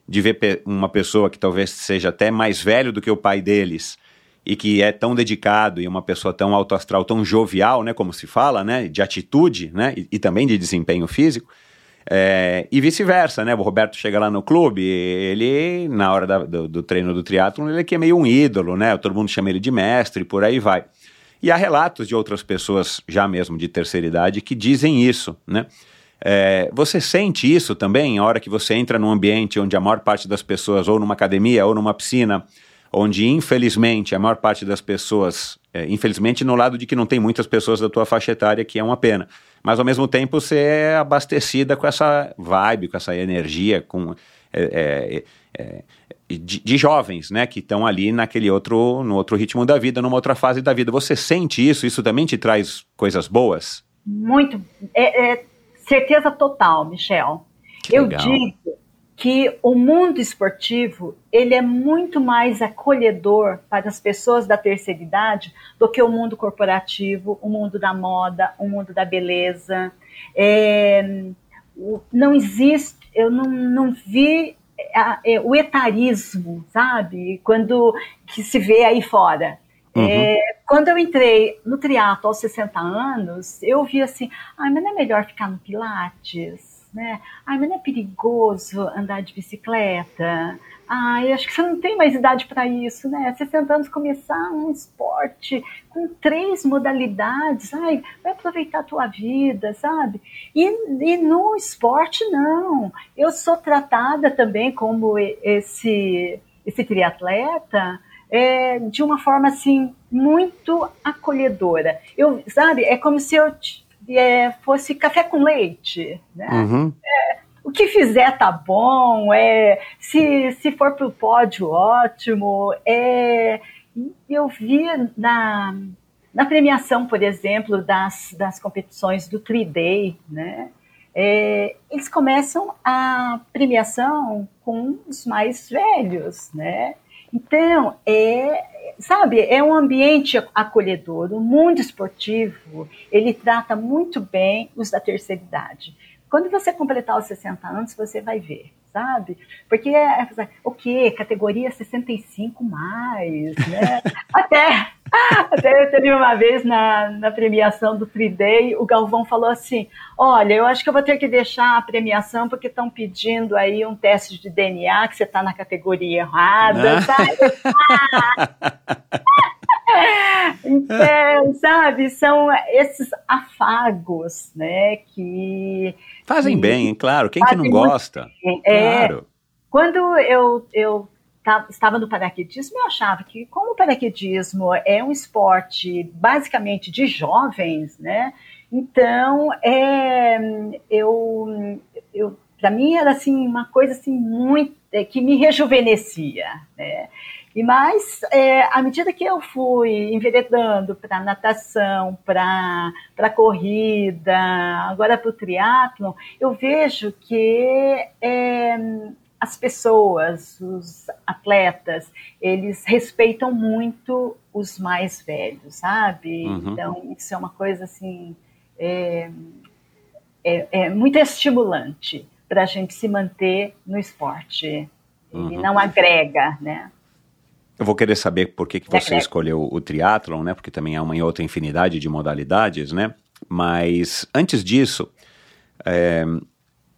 de ver uma pessoa que talvez seja até mais velho do que o pai deles e que é tão dedicado e uma pessoa tão alto astral, tão jovial, né, como se fala, né, de atitude, né, e, e também de desempenho físico. É, e vice-versa, né? O Roberto chega lá no clube, ele, na hora da- do, do treino do triatlon, ele é que é meio um ídolo, né? Todo mundo chama ele de mestre, por aí vai. E há relatos de outras pessoas, já mesmo de terceira idade, que dizem isso, né? É, você sente isso também, a hora que você entra num ambiente onde a maior parte das pessoas, ou numa academia, ou numa piscina, onde infelizmente a maior parte das pessoas, é, infelizmente no lado de que não tem muitas pessoas da tua faixa etária, que é uma pena, mas ao mesmo tempo você é abastecida com essa vibe, com essa energia, com é, é, é, de, de jovens, né, que estão ali naquele outro, no outro ritmo da vida, numa outra fase da vida. Você sente isso? Isso também te traz coisas boas? Muito. É, é certeza total, Michel. Que Eu legal. digo que o mundo esportivo ele é muito mais acolhedor para as pessoas da terceira idade do que o mundo corporativo, o mundo da moda, o mundo da beleza. É, não existe, eu não, não vi a- é, o etarismo, sabe? Quando que se vê aí fora. Uhum. É, quando eu entrei no triatlo aos 60 anos, eu vi assim, ah, mas não é melhor ficar no Pilates, né? Ai, mas não é perigoso andar de bicicleta? Ai, acho que você não tem mais idade para isso, né? 60 anos começar um esporte com três modalidades, ai, vai aproveitar a tua vida, sabe? E, e no esporte, não. Eu sou tratada também como esse, esse triatleta é, de uma forma, assim, muito acolhedora. Eu, sabe, é como se eu é, fosse café com leite, né? Uhum. o que fizer tá bom, é, se, se for pro pódio, ótimo. É, eu vi na, na premiação, por exemplo, das, das competições do Three Day, né? É, eles começam a premiação com os mais velhos, né? Então, é, sabe, é um ambiente acolhedor, o mundo esportivo, ele trata muito bem os da terceira idade. Quando você completar os 60 anos, você vai ver, sabe? Porque, é, o quê? Categoria 65 mais, né? Até até teve uma vez na, na premiação do Free Day, o Galvão falou assim: Olha, eu acho que eu vou ter que deixar a premiação porque estão pedindo aí um teste de DNA, que você está na categoria errada, ah. sabe? então, sabe, são esses afagos, né, que... Fazem que bem, claro, quem que não gosta? É, claro. Quando eu, eu estava no paraquedismo, eu achava que, como o paraquedismo é um esporte basicamente de jovens, né? Então, é, eu, eu para mim era assim uma coisa assim muito é, que me rejuvenescia, né? E mais, é, à medida que eu fui enveredando para natação, para corrida, agora para o triatlo, eu vejo que é, as pessoas, os atletas, eles respeitam muito os mais velhos, sabe? Uhum. Então, isso é uma coisa assim. É, é, é muito estimulante para a gente se manter no esporte. Uhum. E não agrega, né? Eu vou querer saber por que, que você escolheu o triatlon, né? Porque também há uma outra infinidade de modalidades, né? Mas antes disso, é,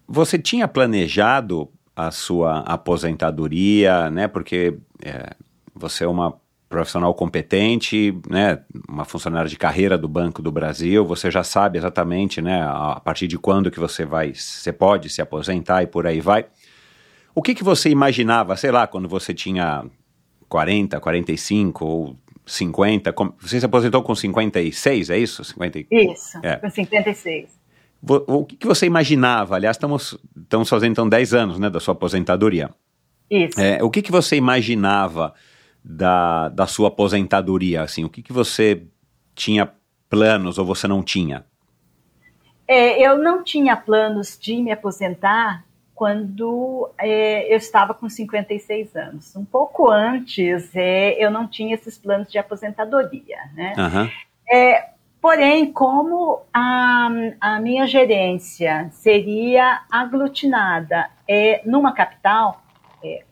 você tinha planejado a sua aposentadoria, né? Porque é, você é uma profissional competente, né? Uma funcionária de carreira do Banco do Brasil, você já sabe exatamente, né? A partir de quando que você vai, você pode se aposentar e por aí vai. O que que você imaginava, sei lá, quando você tinha 40, 45 ou 50? Você se aposentou com 56, é isso? 50... Isso, é. com 56. O que, você imaginava? Aliás, estamos, estamos fazendo então 10 anos né, da sua aposentadoria. Isso. É, o que, que você imaginava da, da sua aposentadoria? Assim, o que, que você tinha planos ou você não tinha? É, eu não tinha planos de me aposentar quando é, eu estava com 56 anos. Um pouco antes, é, eu não tinha esses planos de aposentadoria, né? Uhum. É, Porém, como a, a minha gerência seria aglutinada numa capital,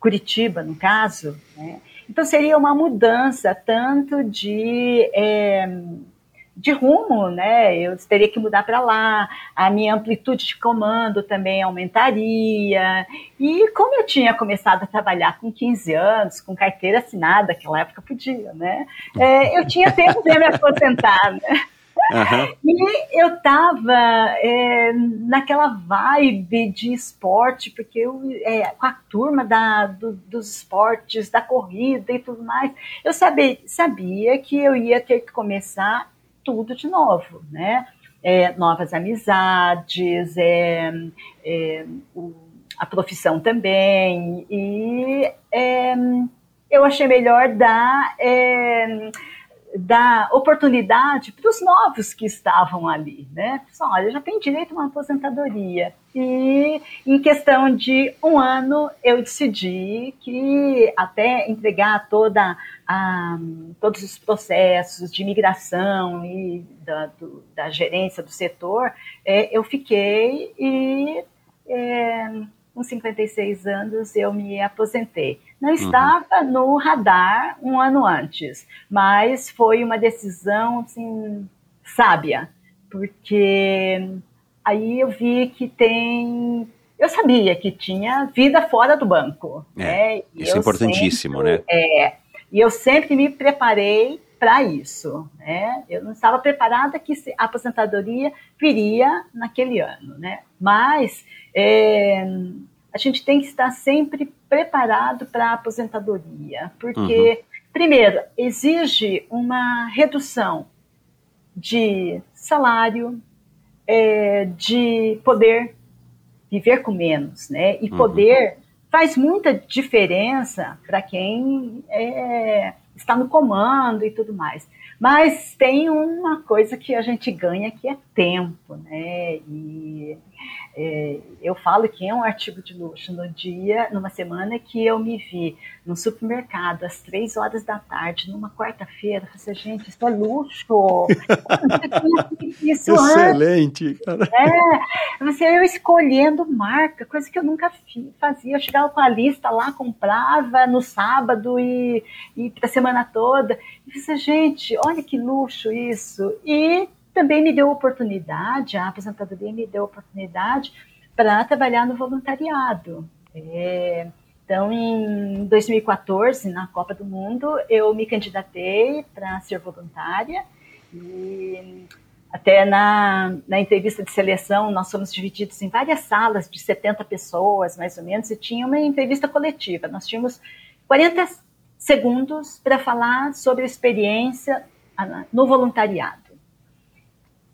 Curitiba, no caso, né, então seria uma mudança tanto de. De rumo, né? Eu teria que mudar para lá, a minha amplitude de comando também aumentaria. E como eu tinha começado a trabalhar com 15 anos, com carteira assinada, naquela época podia, né? É, eu tinha tempo de me aposentar, né? Uhum. E eu tava é, naquela vibe de esporte, porque eu, é, com a turma da, do, dos esportes, da corrida e tudo mais, eu sabia, sabia que eu ia ter que começar tudo de novo, né? É, novas amizades, é, é, o, a profissão também, e é, eu achei melhor dar é, dar oportunidade para os novos que estavam ali, né? Só, olha, já tem direito a uma aposentadoria. E em questão de um ano eu decidi que até entregar toda a, todos os processos de migração e da, do, da gerência do setor, é, eu fiquei e é, com 56 anos eu me aposentei. Não estava uhum. no radar um ano antes, mas foi uma decisão assim, sábia, porque aí eu vi que tem. Eu sabia que tinha vida fora do banco. É, né? Isso é importantíssimo, sempre, né? É, e eu sempre me preparei para isso. Né? Eu não estava preparada que a aposentadoria viria naquele ano, né? Mas é, a gente tem que estar sempre preparado para a aposentadoria, porque, uhum. primeiro, exige uma redução de salário, é, de poder viver com menos, né? E uhum. poder faz muita diferença para quem é, está no comando e tudo mais. Mas tem uma coisa que a gente ganha que é tempo, né? E é, eu falo que é um artigo de luxo no dia, numa semana que eu me vi no supermercado às três horas da tarde, numa quarta-feira. Falei, gente, isso é luxo. isso Excelente. Antes. É, você, eu escolhendo marca, coisa que eu nunca fazia. Eu chegava com a lista lá, comprava no sábado e, e para a semana toda. E você, gente, olha que luxo isso. E também me deu oportunidade, a aposentadoria me deu oportunidade para trabalhar no voluntariado. É, então, em 2014, na Copa do Mundo, eu me candidatei para ser voluntária e até na, na entrevista de seleção, nós fomos divididos em várias salas de 70 pessoas, mais ou menos, e tinha uma entrevista coletiva. Nós tínhamos 40 segundos para falar sobre a experiência no voluntariado.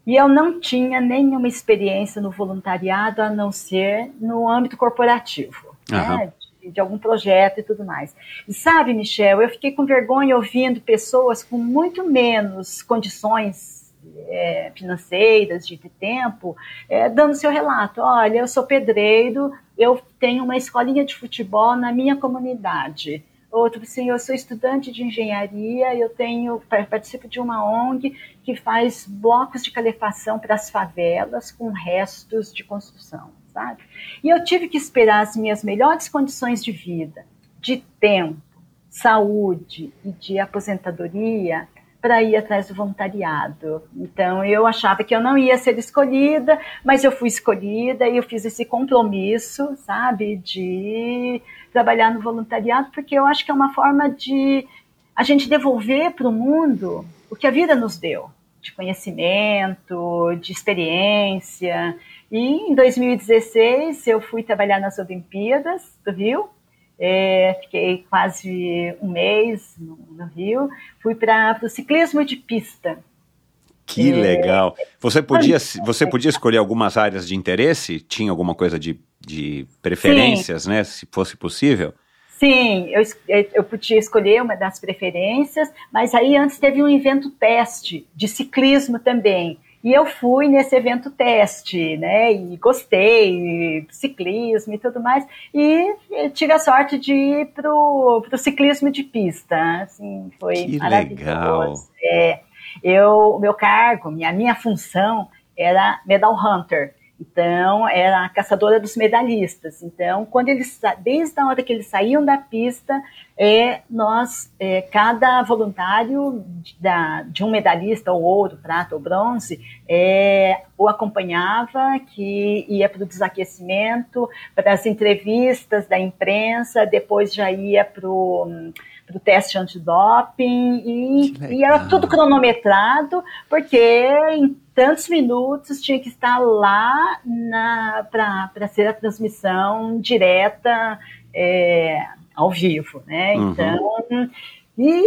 E eu não tinha nenhuma experiência no voluntariado a não ser no âmbito corporativo, uhum. né? de, de, algum projeto e tudo mais. E sabe, Michel, eu fiquei com vergonha ouvindo pessoas com muito menos condições é, financeiras, de tempo, é, dando seu relato. Olha, eu sou pedreiro, eu tenho uma escolinha de futebol na minha comunidade. Outro, assim, eu sou estudante de engenharia, eu tenho participo de uma ONG que faz blocos de calefação para as favelas com restos de construção, sabe? E eu tive que esperar as minhas melhores condições de vida, de tempo, saúde e de aposentadoria para ir atrás do voluntariado. Então eu achava que eu não ia ser escolhida, mas eu fui escolhida e eu fiz esse compromisso, sabe, de trabalhar no voluntariado, porque eu acho que é uma forma de a gente devolver para o mundo o que a vida nos deu, de conhecimento, de experiência. E em 2016 eu fui trabalhar nas Olimpíadas do Rio, é, fiquei quase um mês no, no Rio, fui para o ciclismo de pista. Que é, legal! Você podia, você podia escolher algumas áreas de interesse? Tinha alguma coisa de de preferências, Sim. né? Se fosse possível? Sim, eu, eu podia escolher uma das preferências, mas aí antes teve um evento teste de ciclismo também. E eu fui nesse evento teste, né? E gostei, ciclismo e tudo mais. E tive a sorte de ir pro, pro ciclismo de pista. Assim, foi que maravilhoso. Legal. É, eu, meu cargo, minha, minha função era medal hunter. Então, era a caçadora dos medalhistas. Então, quando eles, desde a hora que eles saíam da pista, é, nós, é, cada voluntário da, de um medalhista, ou ouro, prata ou bronze, é, o acompanhava, que ia para o desaquecimento, para as entrevistas da imprensa, depois já ia para o para o teste antidoping e, e era tudo cronometrado, porque em tantos minutos tinha que estar lá para ser a transmissão direta é, ao vivo, né? Uhum. Então, e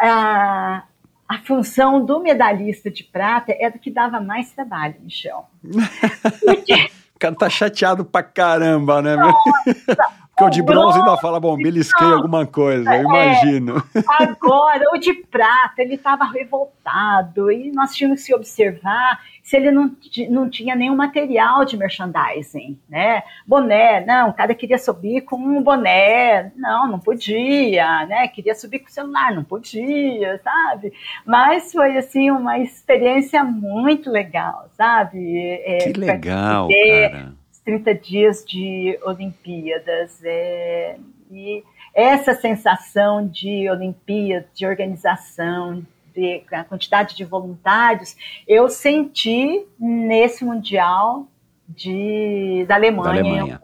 a, a função do medalhista de prata era que dava mais trabalho, Michel. Porque... o cara tá chateado pra caramba, né? Nossa, o de bronze ainda fala, bom, belisquei alguma coisa, eu é, imagino. Agora, o de prata, ele estava revoltado e nós tínhamos que observar se ele não, não tinha nenhum material de merchandising, né? Boné, não, o cara queria subir com um boné, não, não podia, né? Queria subir com o celular, não podia, sabe? Mas foi, assim, uma experiência muito legal, sabe? É, que legal, cara 30 dias de Olimpíadas. É, e essa sensação de Olimpíada, de organização, de a quantidade de voluntários, eu senti nesse Mundial de, da Alemanha. Da Alemanha.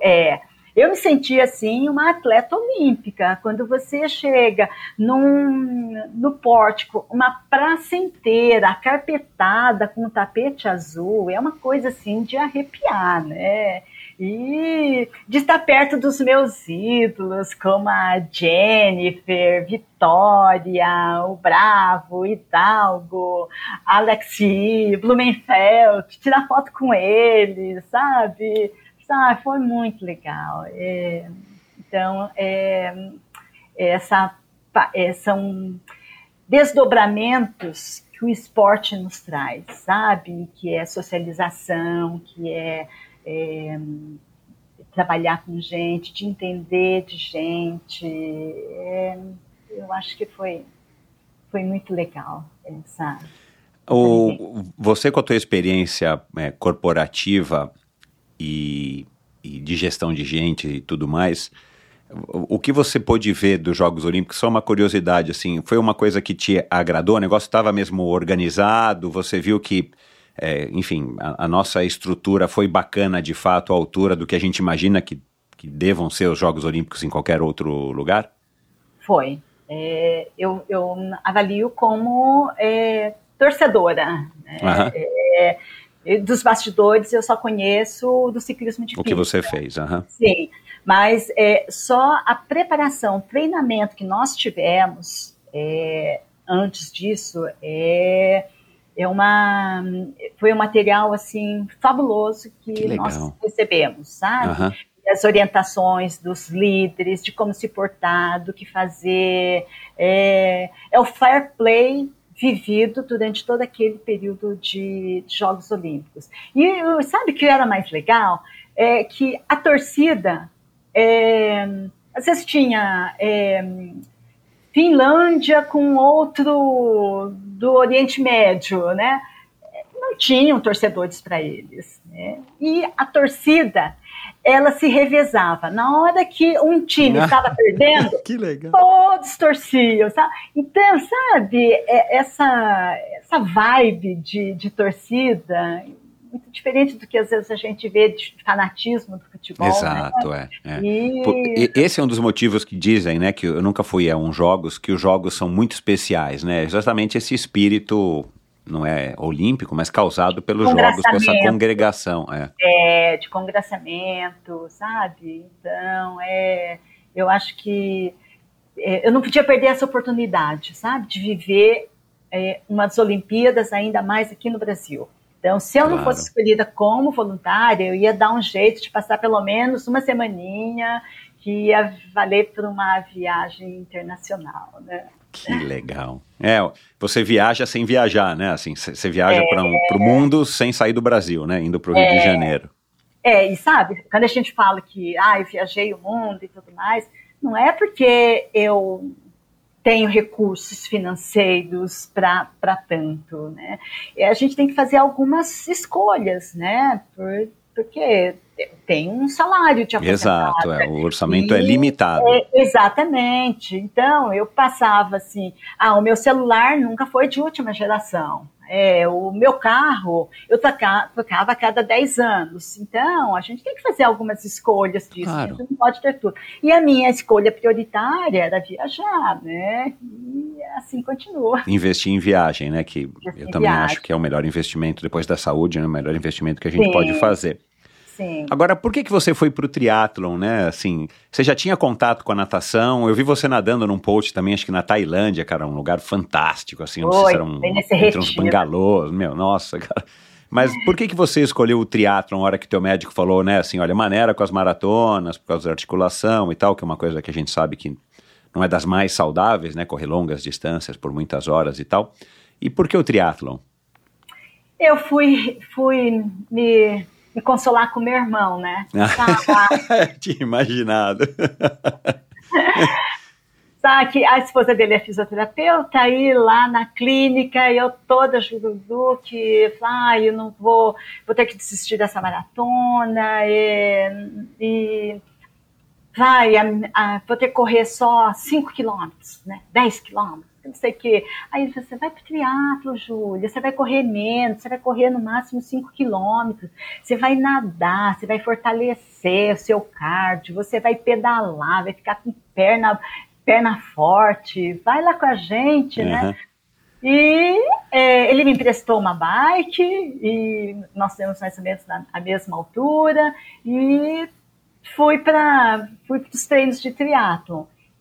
É, eu me senti assim uma atleta olímpica. Quando você chega num, no pórtico, uma praça inteira carpetada com um tapete azul, é uma coisa assim de arrepiar, né? E de estar perto dos meus ídolos, como a Jennifer, Vitória, o Bravo, Hidalgo, Alexi, Blumenfeld, tirar foto com eles, sabe? Ah, foi muito legal. É, Então, é, essa, é, são desdobramentos que o esporte nos traz, sabe? Que é socialização, que é, é trabalhar com gente, de entender de gente. É, eu acho que foi, foi muito legal essa. O, você, com a tua experiência é, corporativa e, e, de gestão de gente e tudo mais, o, que você pôde ver dos Jogos Olímpicos? Só uma curiosidade, assim, foi uma coisa que te agradou? O negócio estava mesmo organizado? Você viu que é, enfim, a, a, nossa estrutura foi bacana de fato à altura do que a gente imagina que, que devam ser os Jogos Olímpicos em qualquer outro lugar? Foi. É, eu, eu, avalio como é, torcedora. Né? Uhum. Dos bastidores eu só conheço do ciclismo de O que você fez, uhum. Sim, mas é, só a preparação, treinamento que nós tivemos é, antes disso é é uma foi um material assim fabuloso que, que nós recebemos, sabe? Uhum. As orientações dos líderes de como se portar, do que fazer, é, é o fair play vivido durante todo aquele período de, Jogos Olímpicos. E sabe o que era mais legal? É que a torcida é, às vezes tinha é, Finlândia com outro do Oriente Médio, né? Não tinham torcedores para eles. Né? E a torcida, ela se revezava. Na hora que um time estava perdendo, todos torciam. Sabe? Então, sabe, é, essa, essa vibe de, de torcida muito diferente do que às vezes a gente vê de fanatismo do futebol. Né? Exato, né? é. é. E... Esse é um dos motivos que dizem, né, que eu nunca fui a uns jogos, que os jogos são muito especiais, né? Exatamente esse espírito não é olímpico, mas causado pelos jogos, com essa congregação. É. é, de congraçamento, sabe? Então, é, eu acho que é, eu não podia perder essa oportunidade, sabe? De viver é, umas Olimpíadas ainda mais aqui no Brasil. Então, se eu claro. não fosse escolhida como voluntária, eu ia dar um jeito de passar pelo menos uma semaninha que ia valer por uma viagem internacional, né? Que legal. É, você viaja sem viajar, né? Assim, você viaja é, para o mundo sem sair do Brasil, né? Indo para o Rio é, de Janeiro. É, e sabe, quando a gente fala que ah, eu viajei o mundo e tudo mais, não é porque eu tenho recursos financeiros para tanto, né? E a gente tem que fazer algumas escolhas, né? Por, porque tem um salário de aposentado. Exato, é, o orçamento é e, é limitado. É, exatamente. Então, eu passava assim, ah, o meu celular nunca foi de última geração. É, o meu carro, eu tocava a cada 10 anos. Então, a gente tem que fazer algumas escolhas disso. Claro. A gente não pode ter tudo. E a minha escolha prioritária era viajar, né? E assim continua. Investir em viagem, né? Que Investir eu também viagem. acho que é o melhor investimento depois da saúde, né? O melhor investimento que a gente Sim. pode fazer. Sim. Agora, por que, que você foi para o triatlon, né? Assim, você já tinha contato com a natação? Eu vi você nadando num post também, acho que na Tailândia, cara, um lugar fantástico, assim, sei se era um, entre uns bangalôs, meu, nossa, cara. Mas por que que você escolheu o triatlon na hora que teu médico falou, né, assim, olha, maneira com as maratonas, por causa da articulação e tal, que é uma coisa que a gente sabe que não é das mais saudáveis, né, correr longas distâncias por muitas horas e tal. E por que o triatlon? Eu fui, fui me me consolar com meu irmão, né? Tinha imaginado. Sabe que a esposa dele é fisioterapeuta, aí lá na clínica, eu toda jurudu, que ah, eu não vou, vou ter que desistir dessa maratona, e, e vai, a, a, vou ter que correr só 5 quilômetros, né? 10 quilômetros não sei o quê. Aí ele falou, você vai para o triatlo, Júlia, você vai correr menos, você vai correr no máximo 5 quilômetros, você vai nadar, você vai fortalecer o seu cardio, você vai pedalar, vai ficar com perna, perna forte, vai lá com a gente, uhum. né? E é, ele me emprestou uma bike e nós temos mais ou menos a mesma altura e fui para fui os treinos de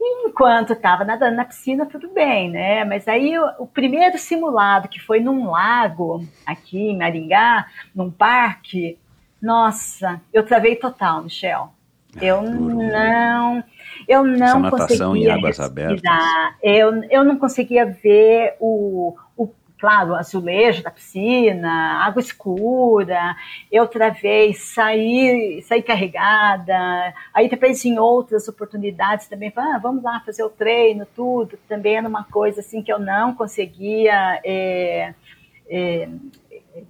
Enquanto estava nadando na piscina, tudo bem, né? Mas aí o, o, primeiro simulado, que foi num lago, aqui em Maringá, num parque, nossa, eu travei total, Michel. Eu não. eu não Essa natação conseguia em águas respirar, abertas. Eu, eu não conseguia ver o claro, azulejo da piscina, água escura, eu travei, saí, saí carregada, aí depois em outras oportunidades também, ah, vamos lá fazer o treino, tudo, também era uma coisa assim que eu não conseguia é, é,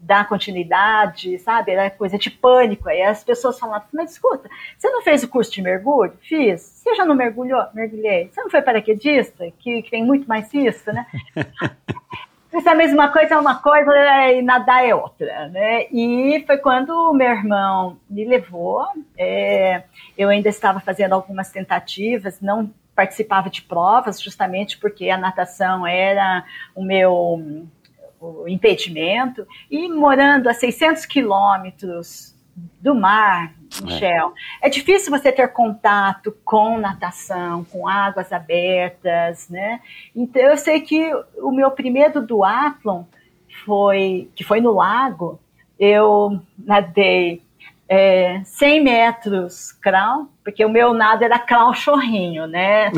dar continuidade, sabe? Era coisa de pânico. Aí as pessoas falavam, mas escuta, você não fez o curso de mergulho? Fiz. Você já não mergulhou? Mergulhei. Você não foi paraquedista? Que, que tem muito mais isso, né? Mas a mesma coisa é uma coisa e nadar é outra, né? E foi quando o meu irmão me levou, é, eu ainda estava fazendo algumas tentativas, não participava de provas, justamente porque a natação era o meu o impedimento, e morando a 600 quilômetros do mar, Michel, é. é difícil você ter contato com natação, com águas abertas, né? Então eu sei que o meu primeiro duatlon foi, que foi no lago, eu nadei é, 100 metros crawl, porque o meu nado era crawl chorrinho, né?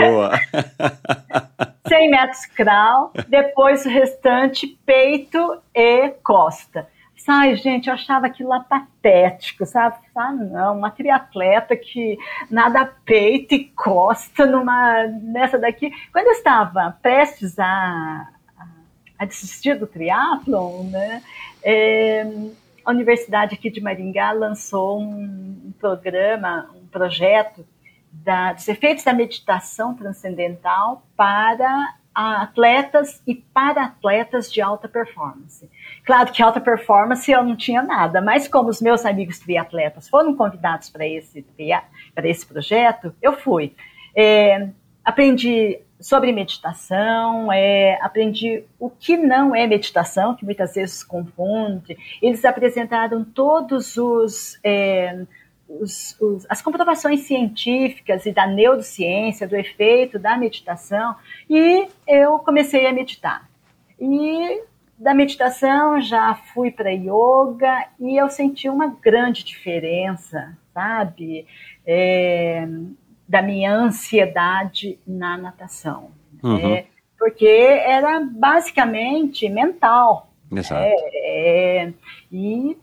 Boa. 100 metros crawl, depois o restante peito e costa. Ai, gente, eu achava aquilo lá patético, sabe? Ah, não, uma triatleta que nada peito e costa numa, nessa daqui. Quando eu estava prestes a, a desistir do triatlon, né, é, a Universidade aqui de Maringá lançou um, um programa, um projeto da, dos efeitos da meditação transcendental para atletas e para atletas de alta performance. Claro que alta performance eu não tinha nada, mas como os meus amigos triatletas foram convidados para esse, esse projeto, eu fui. É, aprendi sobre meditação, é, aprendi o que não é meditação, que muitas vezes confunde. Eles apresentaram todos os, é, os, os, as comprovações científicas e da neurociência, do efeito da meditação, e eu comecei a meditar. E da meditação já fui para yoga e eu senti uma grande diferença, sabe? É, da minha ansiedade na natação. Uhum. É, porque era basicamente mental. Exato. É, é e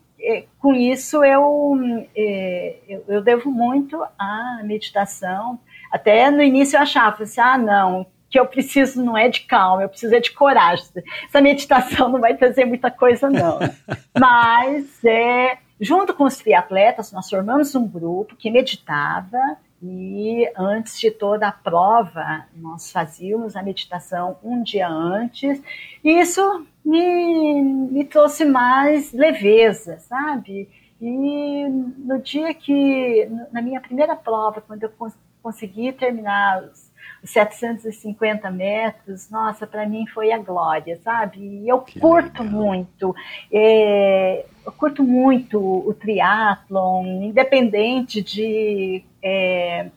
com isso eu, é, eu, eu, devo muito à meditação. Até no início eu achava assim, ah, não, que eu preciso não é de calma, eu preciso é de coragem. Essa meditação não vai trazer muita coisa, não. Mas, é, junto com os triatletas, nós formamos um grupo que meditava e antes de toda a prova, nós fazíamos a meditação um dia antes. E isso me, me trouxe mais leveza, sabe? E no dia que, na minha primeira prova, quando eu cons consegui terminar os 750 metros, nossa, para mim foi a glória, sabe? E eu que curto legal. muito, é, eu curto muito o triatlon, independente de é,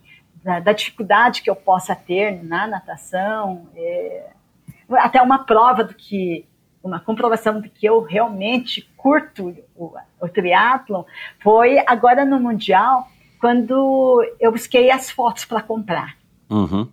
da, da, dificuldade que eu possa ter na natação, é, até uma prova do que uma comprovação de que eu realmente curto o, o triatlon foi agora no mundial quando eu busquei as fotos para comprar. Uhum.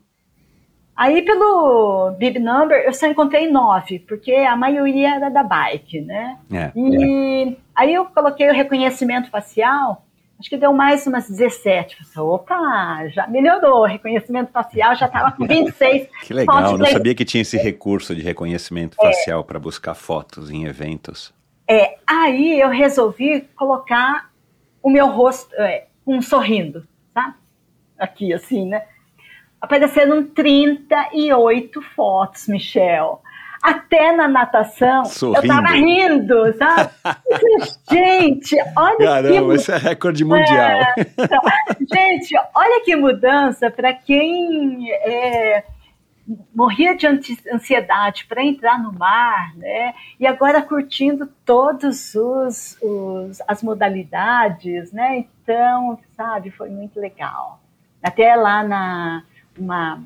Aí pelo Bib Number eu só encontrei nove, porque a maioria era da bike, né? É, e é. aí eu coloquei o reconhecimento facial, acho que deu mais umas 17. Falei, opa, já melhorou, reconhecimento facial já estava com 26. que legal, não sabia que tinha esse recurso de reconhecimento é. facial para buscar fotos em eventos. É, aí eu resolvi colocar o meu rosto é, um sorrindo, tá? Aqui assim, né? apareceram 38 fotos, Michel. Até na natação, Sorrindo. eu tava rindo, sabe? gente, olha Caramba, que... esse é recorde mundial. É, então, gente, olha que mudança para quem é, morria de ansiedade para entrar no mar, né? E agora curtindo todos os, os as modalidades, né? Então, sabe, foi muito legal. Até lá na uma,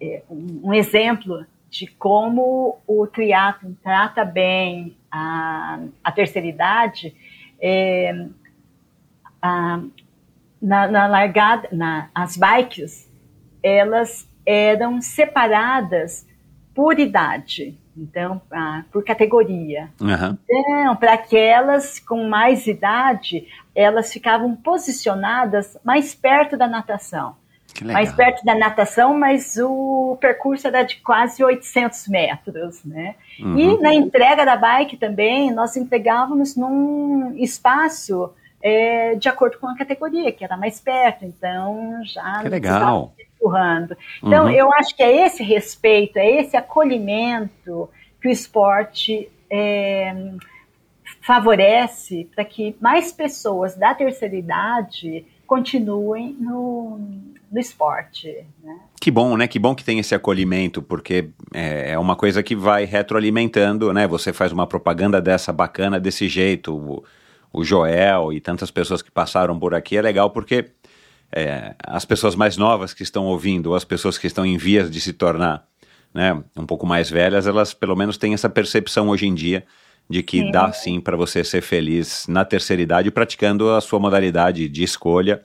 é, um exemplo de como o triatlo trata bem a, a terceira idade, é, a, na, na largada, na, as bikes, elas eram separadas por idade, então, por categoria. Aham. Então, para aquelas com mais idade, elas ficavam posicionadas mais perto da natação. Mais perto da natação, mas o percurso era de quase 800 metros, né? Uhum. E na entrega da bike também, nós entregávamos num espaço é, de acordo com a categoria, que era mais perto, então já Que não legal. empurrando. Então, Uhum. eu acho que é esse respeito, é esse acolhimento que o esporte é, favorece para que mais pessoas da terceira idade continuem no, no esporte. Né? Que bom, né? Que bom que tem esse acolhimento, porque é, é uma coisa que vai retroalimentando, né? Você faz uma propaganda dessa bacana desse jeito, o, o Joel e tantas pessoas que passaram por aqui, é legal porque é, as pessoas mais novas que estão ouvindo, ou as pessoas que estão em vias de se tornar né, um pouco mais velhas, elas pelo menos têm essa percepção hoje em dia de que Sim. dá sim para você ser feliz na terceira idade praticando a sua modalidade de escolha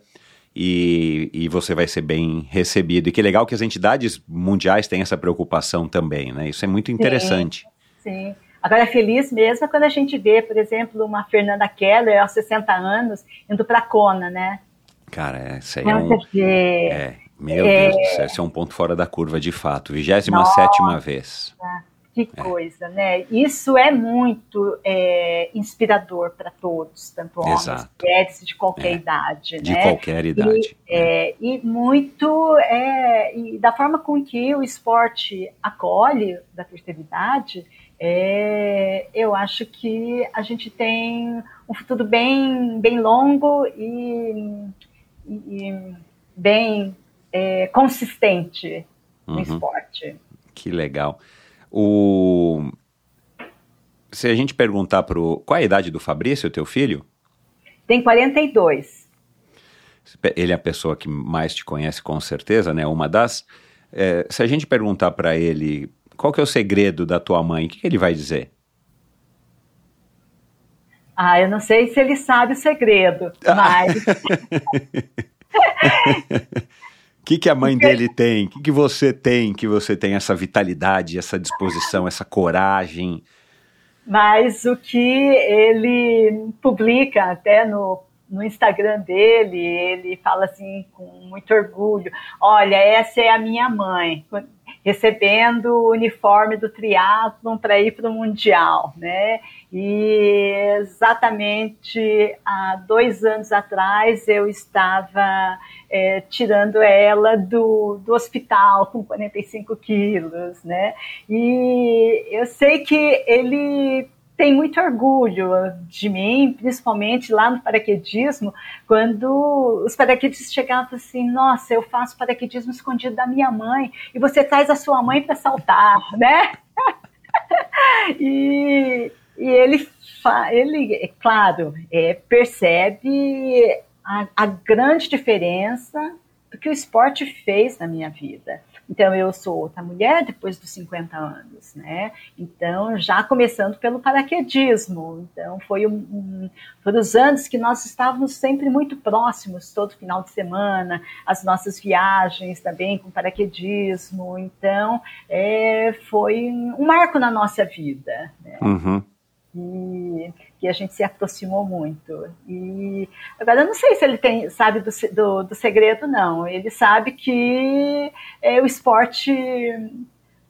e, e você vai ser bem recebido. E que legal que as entidades mundiais têm essa preocupação também, né? Isso é muito interessante. Sim. Agora, feliz mesmo é quando a gente vê, por exemplo, uma Fernanda Keller, aos 60 anos, indo para Kona, né? Cara, essa aí é um. É, meu É. Deus do céu, esse é um ponto fora da curva, de fato. 27 vez. Que coisa, né? Isso é muito é, inspirador para todos, tanto homens, Exato. mulheres de qualquer É. idade, De né? qualquer idade. É, e muito é, e da forma com que o esporte acolhe da terceira idade, é, eu acho que a gente tem um futuro bem, bem longo e, e- e bem é, consistente no Uhum. esporte. Que legal. O... Se a gente perguntar pro. Qual é a idade do Fabrício, teu filho? Tem 42. Ele é a pessoa que mais te conhece, com certeza, né? Uma das. É, se a gente perguntar para ele qual que é o segredo da tua mãe, o que, que ele vai dizer? Ah, eu não sei se ele sabe o segredo, mas O que, que a mãe dele tem? O que, que você tem? Que você tem essa vitalidade, essa disposição, essa coragem? Mas o que ele publica até no, no Instagram dele, ele fala assim com muito orgulho: olha, essa é a minha mãe, recebendo o uniforme do triatlon para ir para o Mundial, né? E exatamente há dois anos atrás eu estava é, tirando ela do, do hospital com 45 quilos, né? E eu sei que ele tem muito orgulho de mim, principalmente lá no paraquedismo, quando os paraquedistas chegavam assim, nossa, eu faço paraquedismo escondido da minha mãe, e você traz a sua mãe para saltar, né? e, e ele, ele, é claro, é, percebe a, a grande diferença do que o esporte fez na minha vida. Então, eu sou outra mulher depois dos 50 anos, né? Então, já começando pelo paraquedismo. Então, foi um, um, foram os anos que nós estávamos sempre muito próximos, todo final de semana, as nossas viagens também com paraquedismo. Então, é, foi um marco na nossa vida, né? Uhum. E que a gente se aproximou muito. E agora eu não sei se ele tem, sabe do, do, do segredo, não. Ele sabe que é, o esporte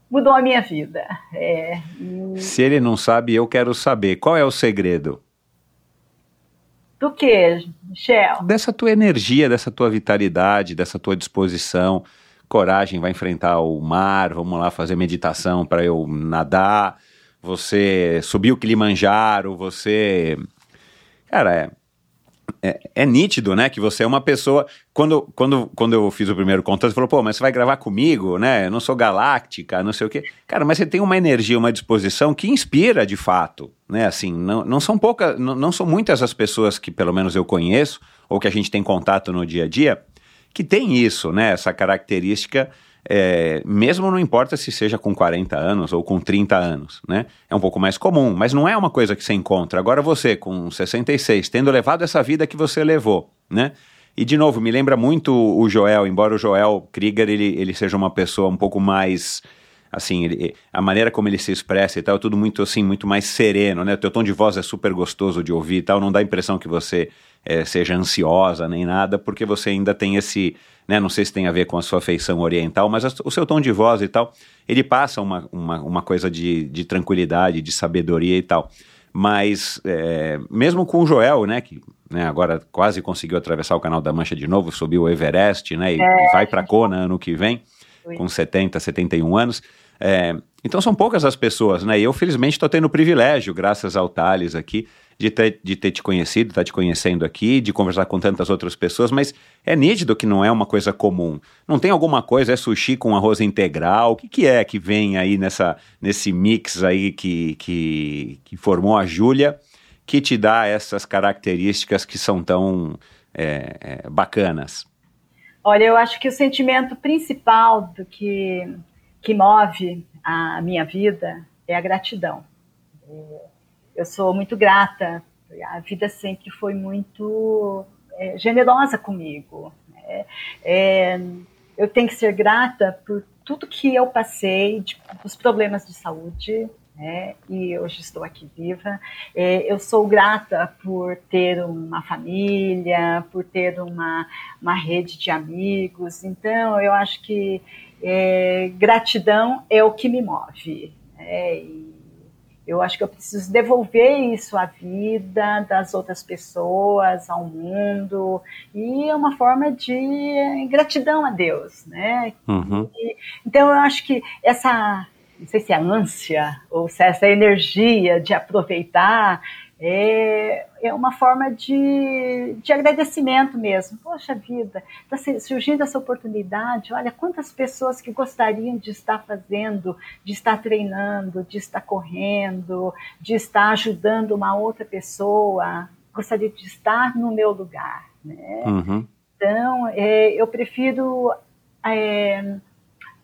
mudou a minha vida. É, e... Se ele não sabe, eu quero saber. Qual é o segredo? Do que, Michel? Dessa tua energia, dessa tua vitalidade, dessa tua disposição, coragem, vai enfrentar o mar, vamos lá fazer meditação para eu nadar você subiu o Kilimanjaro, você. Cara, é, é, é, nítido, né? Que você é uma pessoa. Quando, quando, quando eu fiz o primeiro contato, você falou, pô, mas você vai gravar comigo, né? Eu não sou galáctica, não sei o quê. Cara, mas você tem uma energia, uma disposição que inspira de fato, né? Assim, não, não são poucas, não, não são muitas as pessoas que pelo menos eu conheço, ou que a gente tem contato no dia a dia, que tem isso, né? Essa característica. É, mesmo não importa se seja com 40 anos ou com 30 anos, né? É um pouco mais comum, mas não é uma coisa que você encontra. Agora você, com 66, tendo levado essa vida que você levou, né? E, de novo, me lembra muito o Joel, embora o Joel Krieger ele, ele seja uma pessoa um pouco mais assim, ele, a maneira como ele se expressa e tal, é tudo muito assim, muito mais sereno, né? O teu tom de voz é super gostoso de ouvir e tal, não dá a impressão que você é, seja ansiosa nem nada, porque você ainda tem esse, né? Não sei se tem a ver com a sua feição oriental, mas a, o seu tom de voz e tal, ele passa uma, uma, uma coisa de, de tranquilidade, de sabedoria e tal. Mas é, mesmo com o Joel, né, que né, agora quase conseguiu atravessar o Canal da Mancha de novo, subiu o Everest, né, e, é, e vai para Kona ano que vem, com 70, 71 anos. É, então são poucas as pessoas, né? E eu, felizmente, estou tendo o privilégio, graças ao Thales aqui, de ter, de ter te conhecido, estar tá te conhecendo aqui, de conversar com tantas outras pessoas, mas é nítido que não é uma coisa comum. Não tem alguma coisa, é sushi com arroz integral? O que, que é que vem aí nessa, nesse mix aí que, que, que formou a Júlia, que te dá essas características que são tão é, é, bacanas? Olha, eu acho que o sentimento principal do que que move a minha vida é a gratidão. Eu sou muito grata, a vida sempre foi muito é, generosa comigo. Né? É, eu tenho que ser grata por tudo que eu passei, de, os problemas de saúde, né? e hoje estou aqui viva. É, eu sou grata por ter uma família, por ter uma, uma rede de amigos. Então, eu acho que é, gratidão é o que me move. Né? eu acho que eu preciso devolver isso à vida das outras pessoas, ao mundo, e é uma forma de gratidão a Deus, né? Uhum. E, então eu acho que essa, não sei se é ânsia ou se é essa energia de aproveitar é, é uma forma de, de agradecimento mesmo. Poxa vida, está surgindo essa oportunidade. Olha, quantas pessoas que gostariam de estar fazendo, de estar treinando, de estar correndo, de estar ajudando uma outra pessoa, gostaria de estar no meu lugar. Né? Uhum. Então, é, eu prefiro é,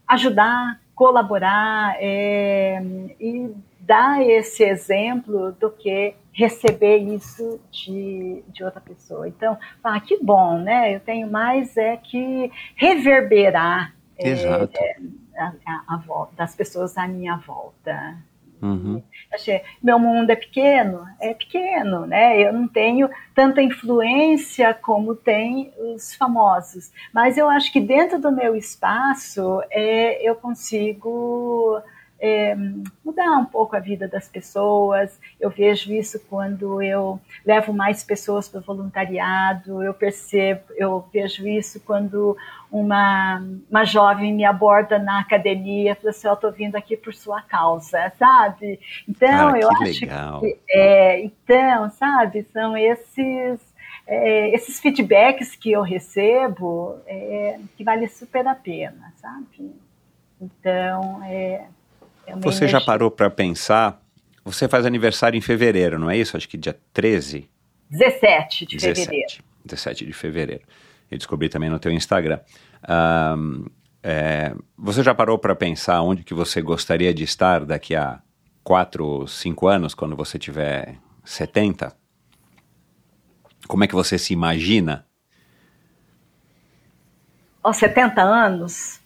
ajudar, colaborar é, e dar esse exemplo do que receber isso de, de outra pessoa. Então, ah, que bom, né? Eu tenho mais é que reverberar é, é, a, a, a volta, das pessoas à minha volta. Uhum. Achei, meu mundo é pequeno, é pequeno, né? Eu não tenho tanta influência como tem os famosos, mas eu acho que dentro do meu espaço é, eu consigo é, mudar um pouco a vida das pessoas. Eu vejo isso quando eu levo mais pessoas para o voluntariado, eu percebo, eu vejo isso quando uma, uma jovem me aborda na academia e fala assim, eu estou vindo aqui por sua causa, sabe? Então, Cara, eu acho legal. que... É, então, sabe, são esses... É, esses feedbacks que eu recebo é, que vale super a pena, sabe? Então, é você já parou para pensar? Você faz aniversário em fevereiro, não é isso? Acho que dia 13? 17 de 17, fevereiro. 17 de fevereiro. Eu descobri também no teu Instagram. Um, é, você já parou para pensar onde que você gostaria de estar daqui a 4, 5 anos, quando você tiver 70? Como é que você se imagina? Aos 70 anos,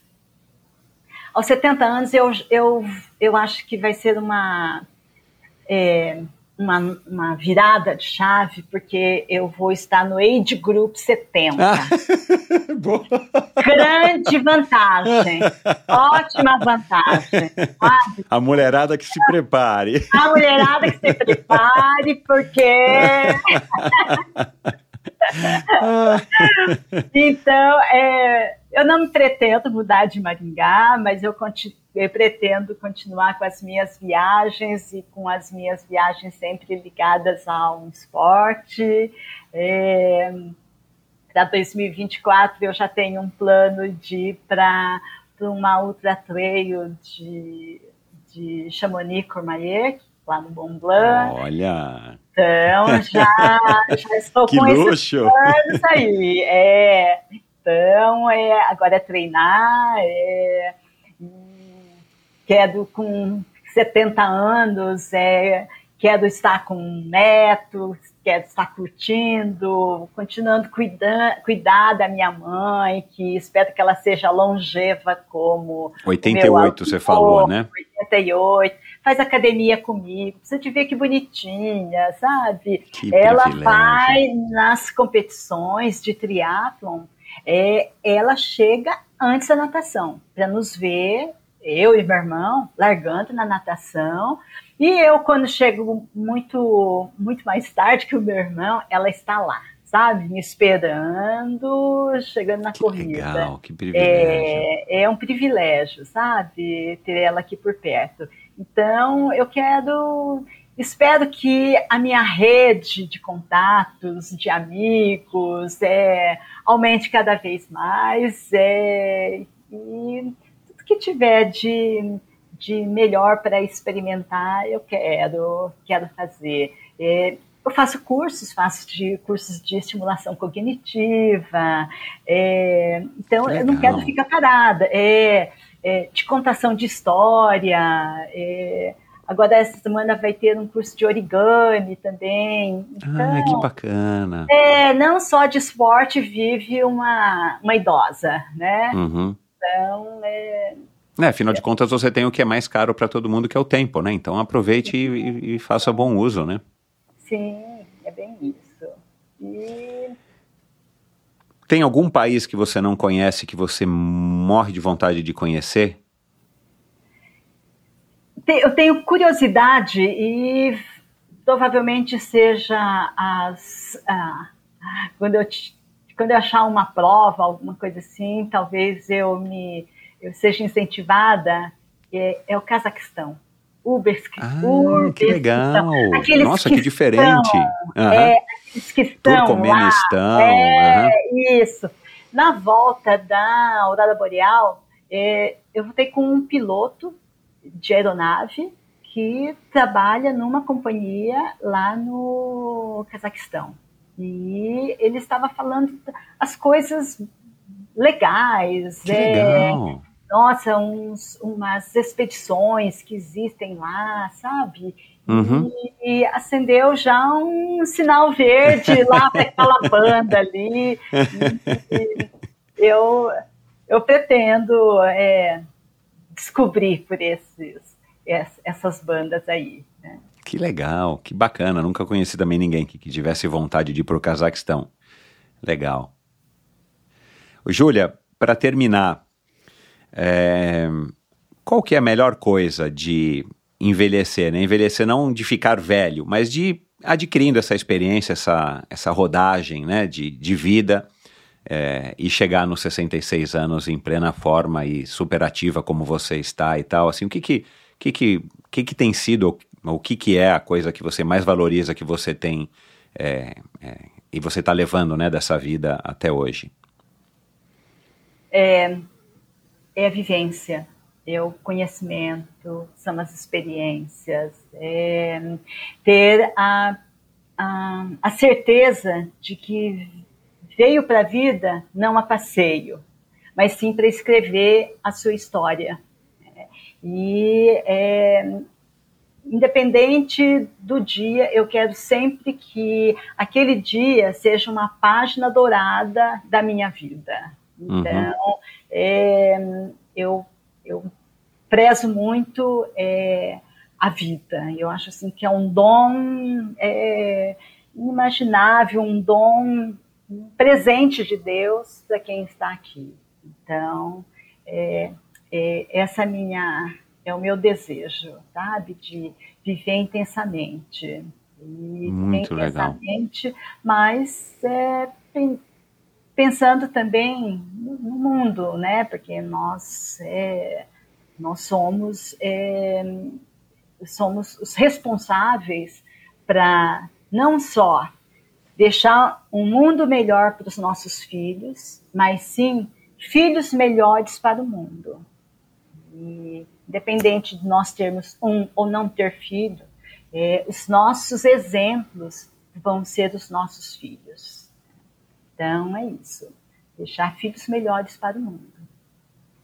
aos 70 anos, eu, eu, eu acho que vai ser uma, é, uma, uma virada de chave, porque eu vou estar no Age Group 70. Ah, Grande vantagem. Ótima vantagem. Sabe? A mulherada que se prepare. A mulherada que se prepare, porque. então, é eu não pretendo mudar de Maringá, mas eu, eu, pretendo continuar com as minhas viagens e com as minhas viagens sempre ligadas a um esporte. É, para 2024 eu já tenho um plano de ir para uma ultra trail de, de Chamonix Courmayeur, lá no Mont Blanc. Olha! Então já, já estou que com luxo. esses aí. É, então, é, agora é treinar, é, quero com 70 anos, é, quero estar com um neto, quero estar curtindo, continuando cuidar, cuidar da minha mãe, que espero que ela seja longeva como. 88, você falou, né? 88. Faz academia comigo, você te ver que bonitinha, sabe? Que ela privilégio. vai nas competições de triatlon, é, ela chega antes da natação, para nos ver, eu e meu irmão, largando na natação. E eu, quando chego muito, muito mais tarde que o meu irmão, ela está lá, sabe? Me esperando, chegando na Que corrida. legal, que privilégio. É, é um privilégio, sabe? Ter ela aqui por perto. Então, eu quero. Espero que a minha rede de contatos, de amigos, é, aumente cada vez mais. É, e que tiver de, de melhor para experimentar, eu quero, quero fazer. É, eu faço cursos, faço de cursos de estimulação cognitiva, é, então Que eu não legal. quero ficar parada. É, é, de contação de história. é, agora essa semana vai ter um curso de origami também. Então, Ah, que bacana. é, não só de esporte vive uma, uma idosa, né? Uhum. Então, é, É, afinal de contas, você tem o que é mais caro para todo mundo, que é o tempo, né? Então aproveite e, e- faça bom uso, né? sim, é bem isso. E Tem algum país que você não conhece que você morre de vontade de conhecer? eu tenho curiosidade e provavelmente seja as ah, quando eu quando eu achar uma prova, alguma coisa assim, talvez eu me eu seja incentivada é, é o Cazaquistão. Ubersk, Ah, Uberskistão. que legal! Aqueles Nossa, que que diferente! Aham. É, aqueles que estão lá. Turcomenistão. É, isso. Na volta da Aurora Boreal, é, eu voltei com um piloto de aeronave que trabalha numa companhia lá no Cazaquistão. E ele estava falando as coisas legais. Que é, legal! nossa, uns, umas expedições que existem lá, sabe? Uhum. E, e acendeu já um sinal verde lá para aquela banda ali. E, eu, eu pretendo é, descobrir por esses, es- essas bandas aí. Que legal, que bacana. Nunca conheci também ninguém que, que tivesse vontade de ir para o Cazaquistão. Legal. Júlia, para terminar, é, qual que é a melhor coisa de envelhecer? Né? Envelhecer não de ficar velho, mas de adquirindo essa experiência, essa, essa rodagem né? de, de vida é, e chegar nos 66 anos em plena forma e super ativa como você está e tal. Assim, o que que, que, que, que, que tem sido, o que, que é a coisa que você mais valoriza que você tem é, é, e você está levando né, dessa vida até hoje? É, é a vivência, é o conhecimento, são as experiências, é ter a, a, a certeza de que veio para a vida não a passeio, mas sim para escrever a sua história. E é, independente do dia, eu quero sempre que aquele dia seja uma página dourada da minha vida. Então, é, eu, eu prezo muito é, a vida. Eu acho assim que é um dom é, inimaginável, um dom um presente de Deus para quem está aqui. Então, é, é, essa minha é o meu desejo, sabe, de viver intensamente. E Muito legal. intensamente, mas é, pen- pensando também no no mundo, né? Porque nós é, nós somos é, somos os responsáveis para não só deixar um mundo melhor para os nossos filhos, mas sim filhos melhores para o mundo. E, independente de nós termos um ou não ter filho, é, os nossos exemplos vão ser os nossos filhos. Então é isso, deixar filhos melhores para o mundo.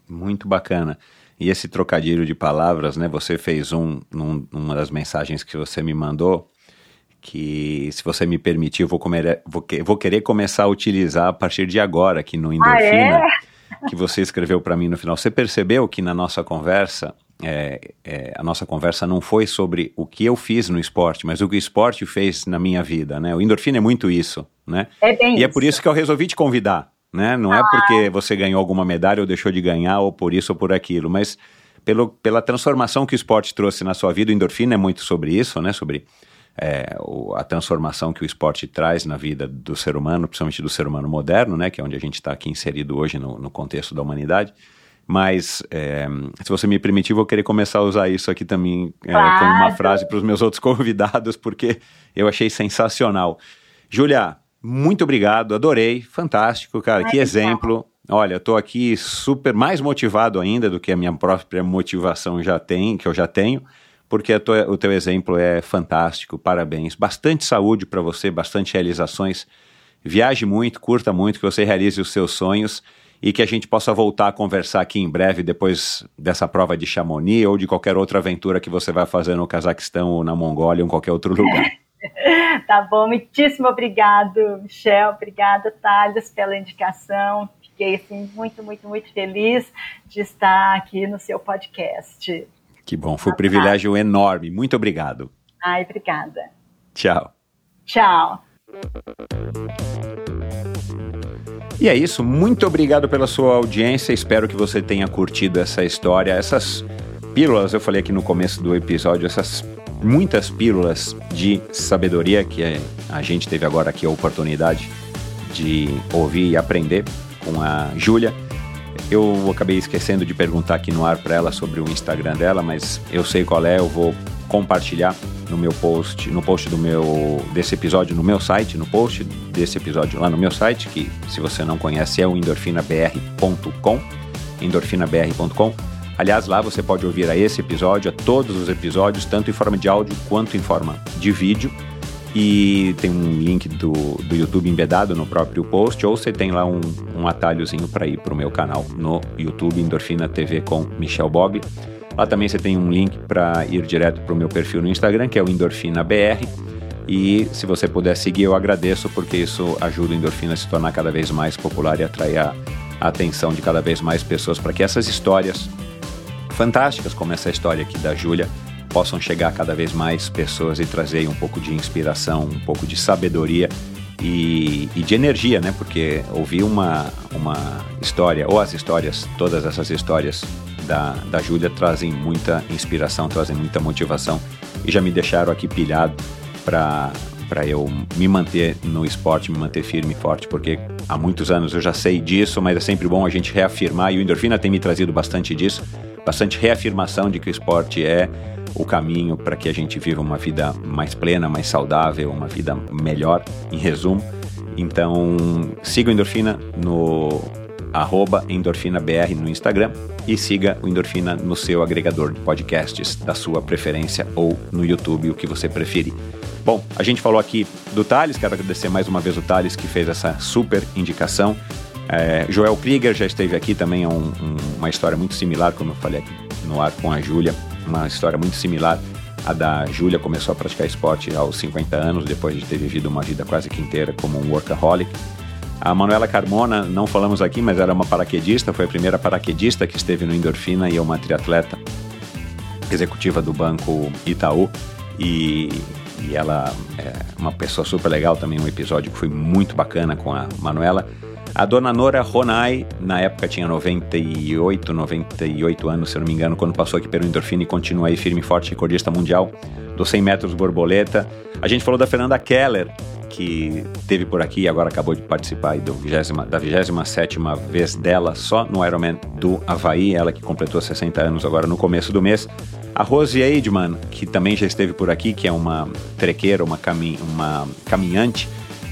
Muito bacana. E esse trocadilho de palavras, né? Você fez um num, numa das mensagens que você me mandou, que se você me permitir, eu vou, comer, vou, vou querer começar a utilizar a partir de agora aqui no Endorfina, é? Que você escreveu para mim no final. Você percebeu que na nossa conversa, é, é, a nossa conversa não foi sobre o que eu fiz no esporte, mas o que o esporte fez na minha vida, né? O Endorfina é muito isso, né? É bem E é por isso que eu resolvi te convidar, né? Não é porque você ganhou alguma medalha ou deixou de ganhar, ou por isso ou por aquilo, mas pelo, pela transformação que o esporte trouxe na sua vida. O endorfina é muito sobre isso, né? Sobre é, a transformação que o esporte traz na vida do ser humano, principalmente do ser humano moderno, né? Que é onde a gente está aqui inserido hoje no, no contexto da humanidade. Mas, é, se você me permitir, vou querer começar a usar isso aqui também é, Claro. como uma frase para os meus outros convidados, porque eu achei sensacional. Júlia, muito obrigado, adorei, fantástico, cara, que Ai, exemplo. Olha, eu tô aqui super mais motivado ainda do que a minha própria motivação já tem, que eu já tenho, porque a tua- o teu exemplo é fantástico, parabéns. Bastante saúde para você, bastante realizações. Viaje muito, curta muito, que você realize os seus sonhos e que a gente possa voltar a conversar aqui em breve, depois dessa prova de Chamonix ou de qualquer outra aventura que você vai fazer no Cazaquistão ou na Mongólia ou em qualquer outro lugar. Tá bom, muitíssimo obrigado, Michel. Obrigada, Thales, pela indicação. Fiquei assim, muito, muito, muito feliz de estar aqui no seu podcast. Que bom, foi um privilégio enorme. Muito obrigado. Ai, obrigada. Tchau. Tchau. E é isso, muito obrigado pela sua audiência. Espero que você tenha curtido essa história, essas pílulas, eu falei aqui no começo do episódio, essas muitas pílulas de sabedoria que é, a gente teve agora aqui a oportunidade de ouvir e aprender com a Júlia. Eu acabei esquecendo de perguntar aqui no ar para ela sobre o Instagram dela, mas eu sei qual é, eu vou compartilhar no meu post, no post do meu desse episódio no meu site, no post desse episódio lá no meu site, que se você não conhece é o endorfinabr.com, endorfinabr.com. Aliás, lá você pode ouvir a esse episódio, a todos os episódios, tanto em forma de áudio quanto em forma de vídeo. E tem um link do, do YouTube embedado no próprio post, ou você tem lá um, um atalhozinho para ir para o meu canal no YouTube, Endorfina TV com Michel Bob. Lá também você tem um link para ir direto para o meu perfil no Instagram, que é o Endorfina BR. E se você puder seguir, eu agradeço, porque isso ajuda o Endorfina a se tornar cada vez mais popular e atrair a, atenção de cada vez mais pessoas para que essas histórias fantásticas, como essa história aqui da Júlia, possam chegar cada vez mais pessoas e trazer um pouco de inspiração, um pouco de sabedoria e, e de energia, né? Porque ouvir uma, uma história, ou as histórias, todas essas histórias da, da Júlia trazem muita inspiração, trazem muita motivação e já me deixaram aqui pilhado para para eu me manter no esporte, me manter firme e forte, porque há muitos anos eu já sei disso, mas é sempre bom a gente reafirmar, e o Endorfina tem me trazido bastante disso, bastante reafirmação de que o esporte é o caminho para que a gente viva uma vida mais plena, mais saudável, uma vida melhor, em resumo. Então, siga o Endorfina no arroba EndorfinaBR no Instagram e siga o Endorfina no seu agregador de podcasts da sua preferência ou no YouTube, o que você preferir. Bom, a gente falou aqui do Thales, quero agradecer mais uma vez o Thales que fez essa super indicação. É, Joel Krieger já esteve aqui também, é um, um, uma história muito similar, como eu falei aqui no ar com a Júlia, uma história muito similar. A da Júlia começou a praticar esporte aos 50 anos, depois de ter vivido uma vida quase que inteira como um workaholic. A Manuela Carmona, não falamos aqui, mas era uma paraquedista, foi a primeira paraquedista que esteve no Endorfina e é uma triatleta executiva do Banco Itaú. E, e ela é uma pessoa super legal também, um episódio que foi muito bacana com a Manuela. A dona Nora Ronai, na época tinha 98, 98 anos, se eu não me engano, quando passou aqui pelo Endorfina e continua aí firme e forte, recordista mundial dos 100 metros borboleta. A gente falou da Fernanda Keller, que teve por aqui e agora acabou de participar do 20, da 27ª vez dela só no Ironman do Havaí, ela que completou 60 anos agora no começo do mês. A Rose Eidman, que também já esteve por aqui, que é uma trequeira, uma, cami uma caminhante,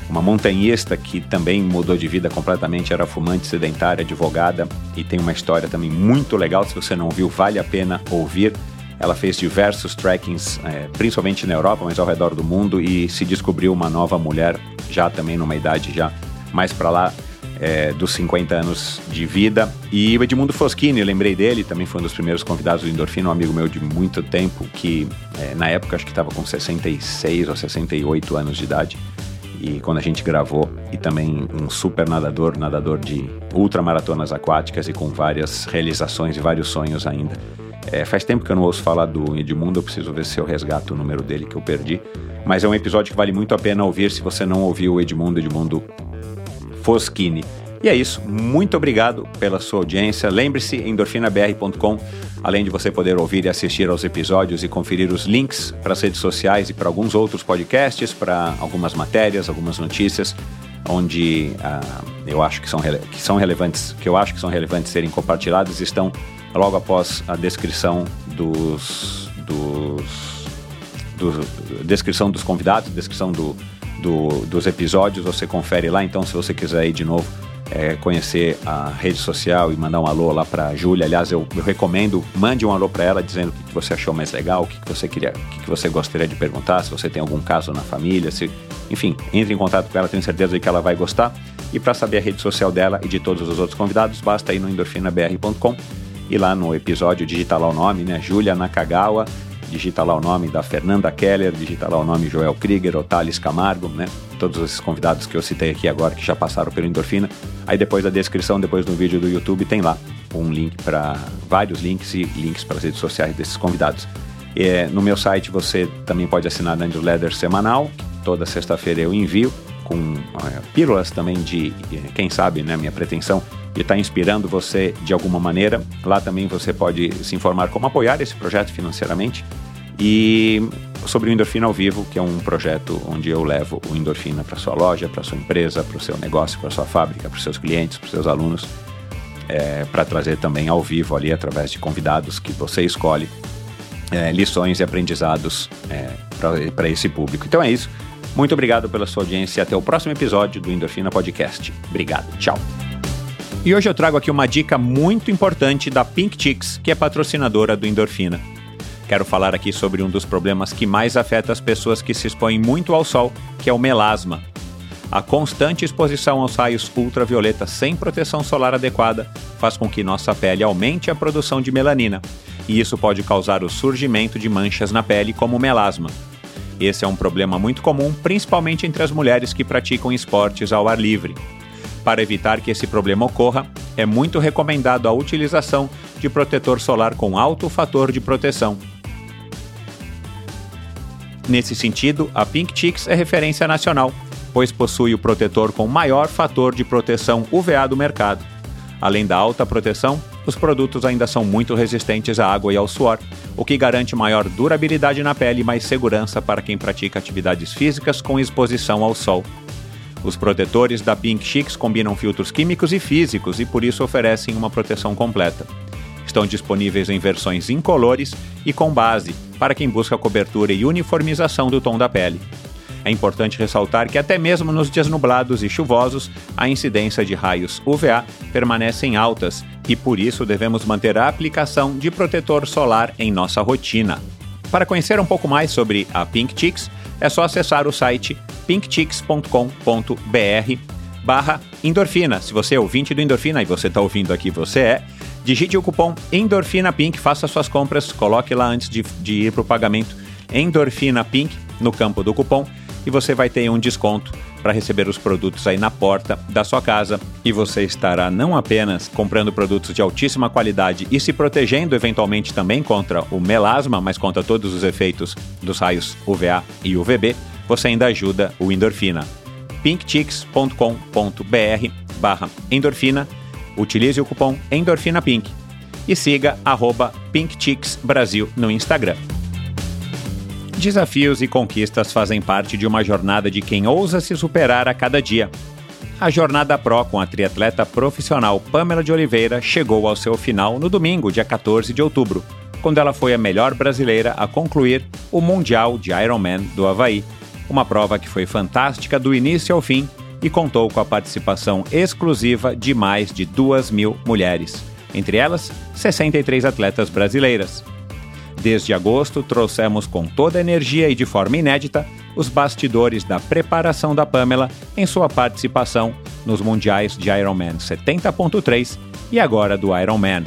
uma montanhista que também mudou de vida completamente, era fumante, sedentária, advogada e tem uma história também muito legal. Se você não viu, vale a pena ouvir. Ela fez diversos trekkings, é, principalmente na Europa, mas ao redor do mundo, e se descobriu uma nova mulher, já também numa idade já mais para lá é, dos 50 anos de vida. E o Edmundo Foschini, lembrei dele, também foi um dos primeiros convidados do Endorfina, um amigo meu de muito tempo, que é, na época acho que estava com 66 ou 68 anos de idade. E quando a gente gravou, e também um super nadador, nadador de ultramaratonas aquáticas e com várias realizações e vários sonhos ainda. É, faz tempo que eu não ouço falar do Edmundo, eu preciso ver se eu resgato o número dele que eu perdi. Mas é um episódio que vale muito a pena ouvir se você não ouviu o Edmundo, Edmundo Foschini. E é isso, muito obrigado pela sua audiência. Lembre-se, endorfinabr.com, além de você poder ouvir e assistir aos episódios e conferir os links para as redes sociais e para alguns outros podcasts, para algumas matérias, algumas notícias, onde uh, eu acho que são, que são relevantes, que eu acho que são relevantes serem compartilhados, estão logo após a descrição dos, dos, do, descrição dos convidados, descrição do, do, dos episódios, você confere lá. Então, se você quiser ir de novo é, conhecer a rede social e mandar um alô lá para Júlia. Aliás, eu, eu, recomendo, mande um alô para ela dizendo o que, você achou mais legal, o que, você queria, o que, você gostaria de perguntar, se você tem algum caso na família, se, enfim, entre em contato com ela, tenho certeza de que ela vai gostar. E para saber a rede social dela e de todos os outros convidados, basta ir no endorfinabr.com e lá no episódio digita lá o nome, né? Júlia Nakagawa digita lá o nome da Fernanda Keller, digita lá o nome Joel Krieger, Otales Camargo, né? Todos esses convidados que eu citei aqui agora que já passaram pelo Endorfina. Aí depois da descrição, depois no vídeo do YouTube, tem lá um link para vários links e links para as redes sociais desses convidados. É, no meu site você também pode assinar a newsletter semanal, toda sexta-feira eu envio com é, pílulas também de, quem sabe, né, minha pretensão de estar tá inspirando você de alguma maneira. Lá também você pode se informar como apoiar esse projeto financeiramente. E sobre o Endorfina ao Vivo, que é um projeto onde eu levo o Endorfina para sua loja, para sua empresa, para o seu negócio, para sua fábrica, para os seus clientes, para os seus alunos, é, para trazer também ao vivo ali através de convidados que você escolhe é, lições e aprendizados é, para esse público. Então é isso. Muito obrigado pela sua audiência e até o próximo episódio do Endorfina Podcast. Obrigado. Tchau. E hoje eu trago aqui uma dica muito importante da Pink Chicks, que é patrocinadora do Endorfina. Quero falar aqui sobre um dos problemas que mais afeta as pessoas que se expõem muito ao sol, que é o melasma. A constante exposição aos raios ultravioleta sem proteção solar adequada faz com que nossa pele aumente a produção de melanina, e isso pode causar o surgimento de manchas na pele, como melasma. Esse é um problema muito comum, principalmente entre as mulheres que praticam esportes ao ar livre. Para evitar que esse problema ocorra, é muito recomendado a utilização de protetor solar com alto fator de proteção. Nesse sentido, a Pink Chicks é referência nacional, pois possui o protetor com maior fator de proteção UVA do mercado. Além da alta proteção, os produtos ainda são muito resistentes à água e ao suor, o que garante maior durabilidade na pele e mais segurança para quem pratica atividades físicas com exposição ao sol. Os protetores da Pink Chicks combinam filtros químicos e físicos e por isso oferecem uma proteção completa. Estão disponíveis em versões incolores e com base, para quem busca cobertura e uniformização do tom da pele. É importante ressaltar que até mesmo nos dias nublados e chuvosos, a incidência de raios UVA permanecem altas e por isso devemos manter a aplicação de protetor solar em nossa rotina. Para conhecer um pouco mais sobre a Pink Chicks, é só acessar o site pinkchicks.com.br barra endorfina. Se você é ouvinte do Endorfina e você está ouvindo aqui, você é, digite o cupom Endorfina Pink, faça suas compras, coloque lá antes de, de ir para o pagamento Endorfina Pink no campo do cupom e você vai ter um desconto para receber os produtos aí na porta da sua casa e você estará não apenas comprando produtos de altíssima qualidade e se protegendo eventualmente também contra o melasma, mas contra todos os efeitos dos raios UVA e UVB, você ainda ajuda o endorfina. pinkchicks.com.br barra endorfina, utilize o cupom endorfinapink e siga arroba pinkchicksbrasil no Instagram. Desafios e conquistas fazem parte de uma jornada de quem ousa se superar a cada dia. A jornada Pro com a triatleta profissional Pamela de Oliveira chegou ao seu final no domingo, dia 14 de outubro, quando ela foi a melhor brasileira a concluir o Mundial de Ironman do Havaí, uma prova que foi fantástica do início ao fim e contou com a participação exclusiva de mais de duas mil mulheres, entre elas 63 atletas brasileiras. Desde agosto, trouxemos com toda a energia e de forma inédita os bastidores da preparação da Pamela em sua participação nos mundiais de Ironman 70.3 e agora do Ironman.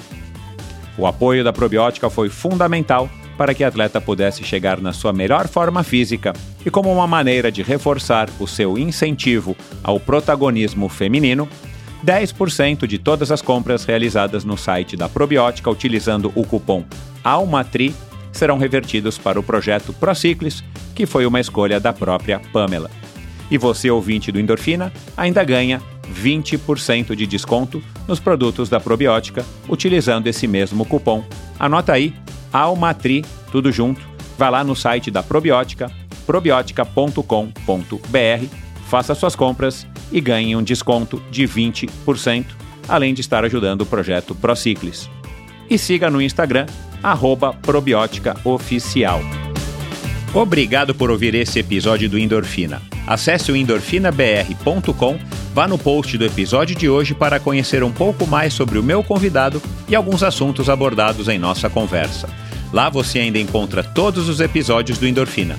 O apoio da probiótica foi fundamental para que a atleta pudesse chegar na sua melhor forma física e como uma maneira de reforçar o seu incentivo ao protagonismo feminino, 10% de todas as compras realizadas no site da Probiótica utilizando o cupom ALMATRI serão revertidos para o projeto Prociclis, que foi uma escolha da própria Pamela. E você, ouvinte do Endorfina, ainda ganha 20% de desconto nos produtos da probiótica utilizando esse mesmo cupom. Anota aí, Almatri, tudo junto. Vá lá no site da Probiótica, probiotica.com.br, faça suas compras e ganhe um desconto de 20%, além de estar ajudando o projeto Prociclis. E siga no Instagram, probióticaoficial. Obrigado por ouvir esse episódio do Endorfina. Acesse o endorfinabr.com, vá no post do episódio de hoje para conhecer um pouco mais sobre o meu convidado e alguns assuntos abordados em nossa conversa. Lá você ainda encontra todos os episódios do Endorfina.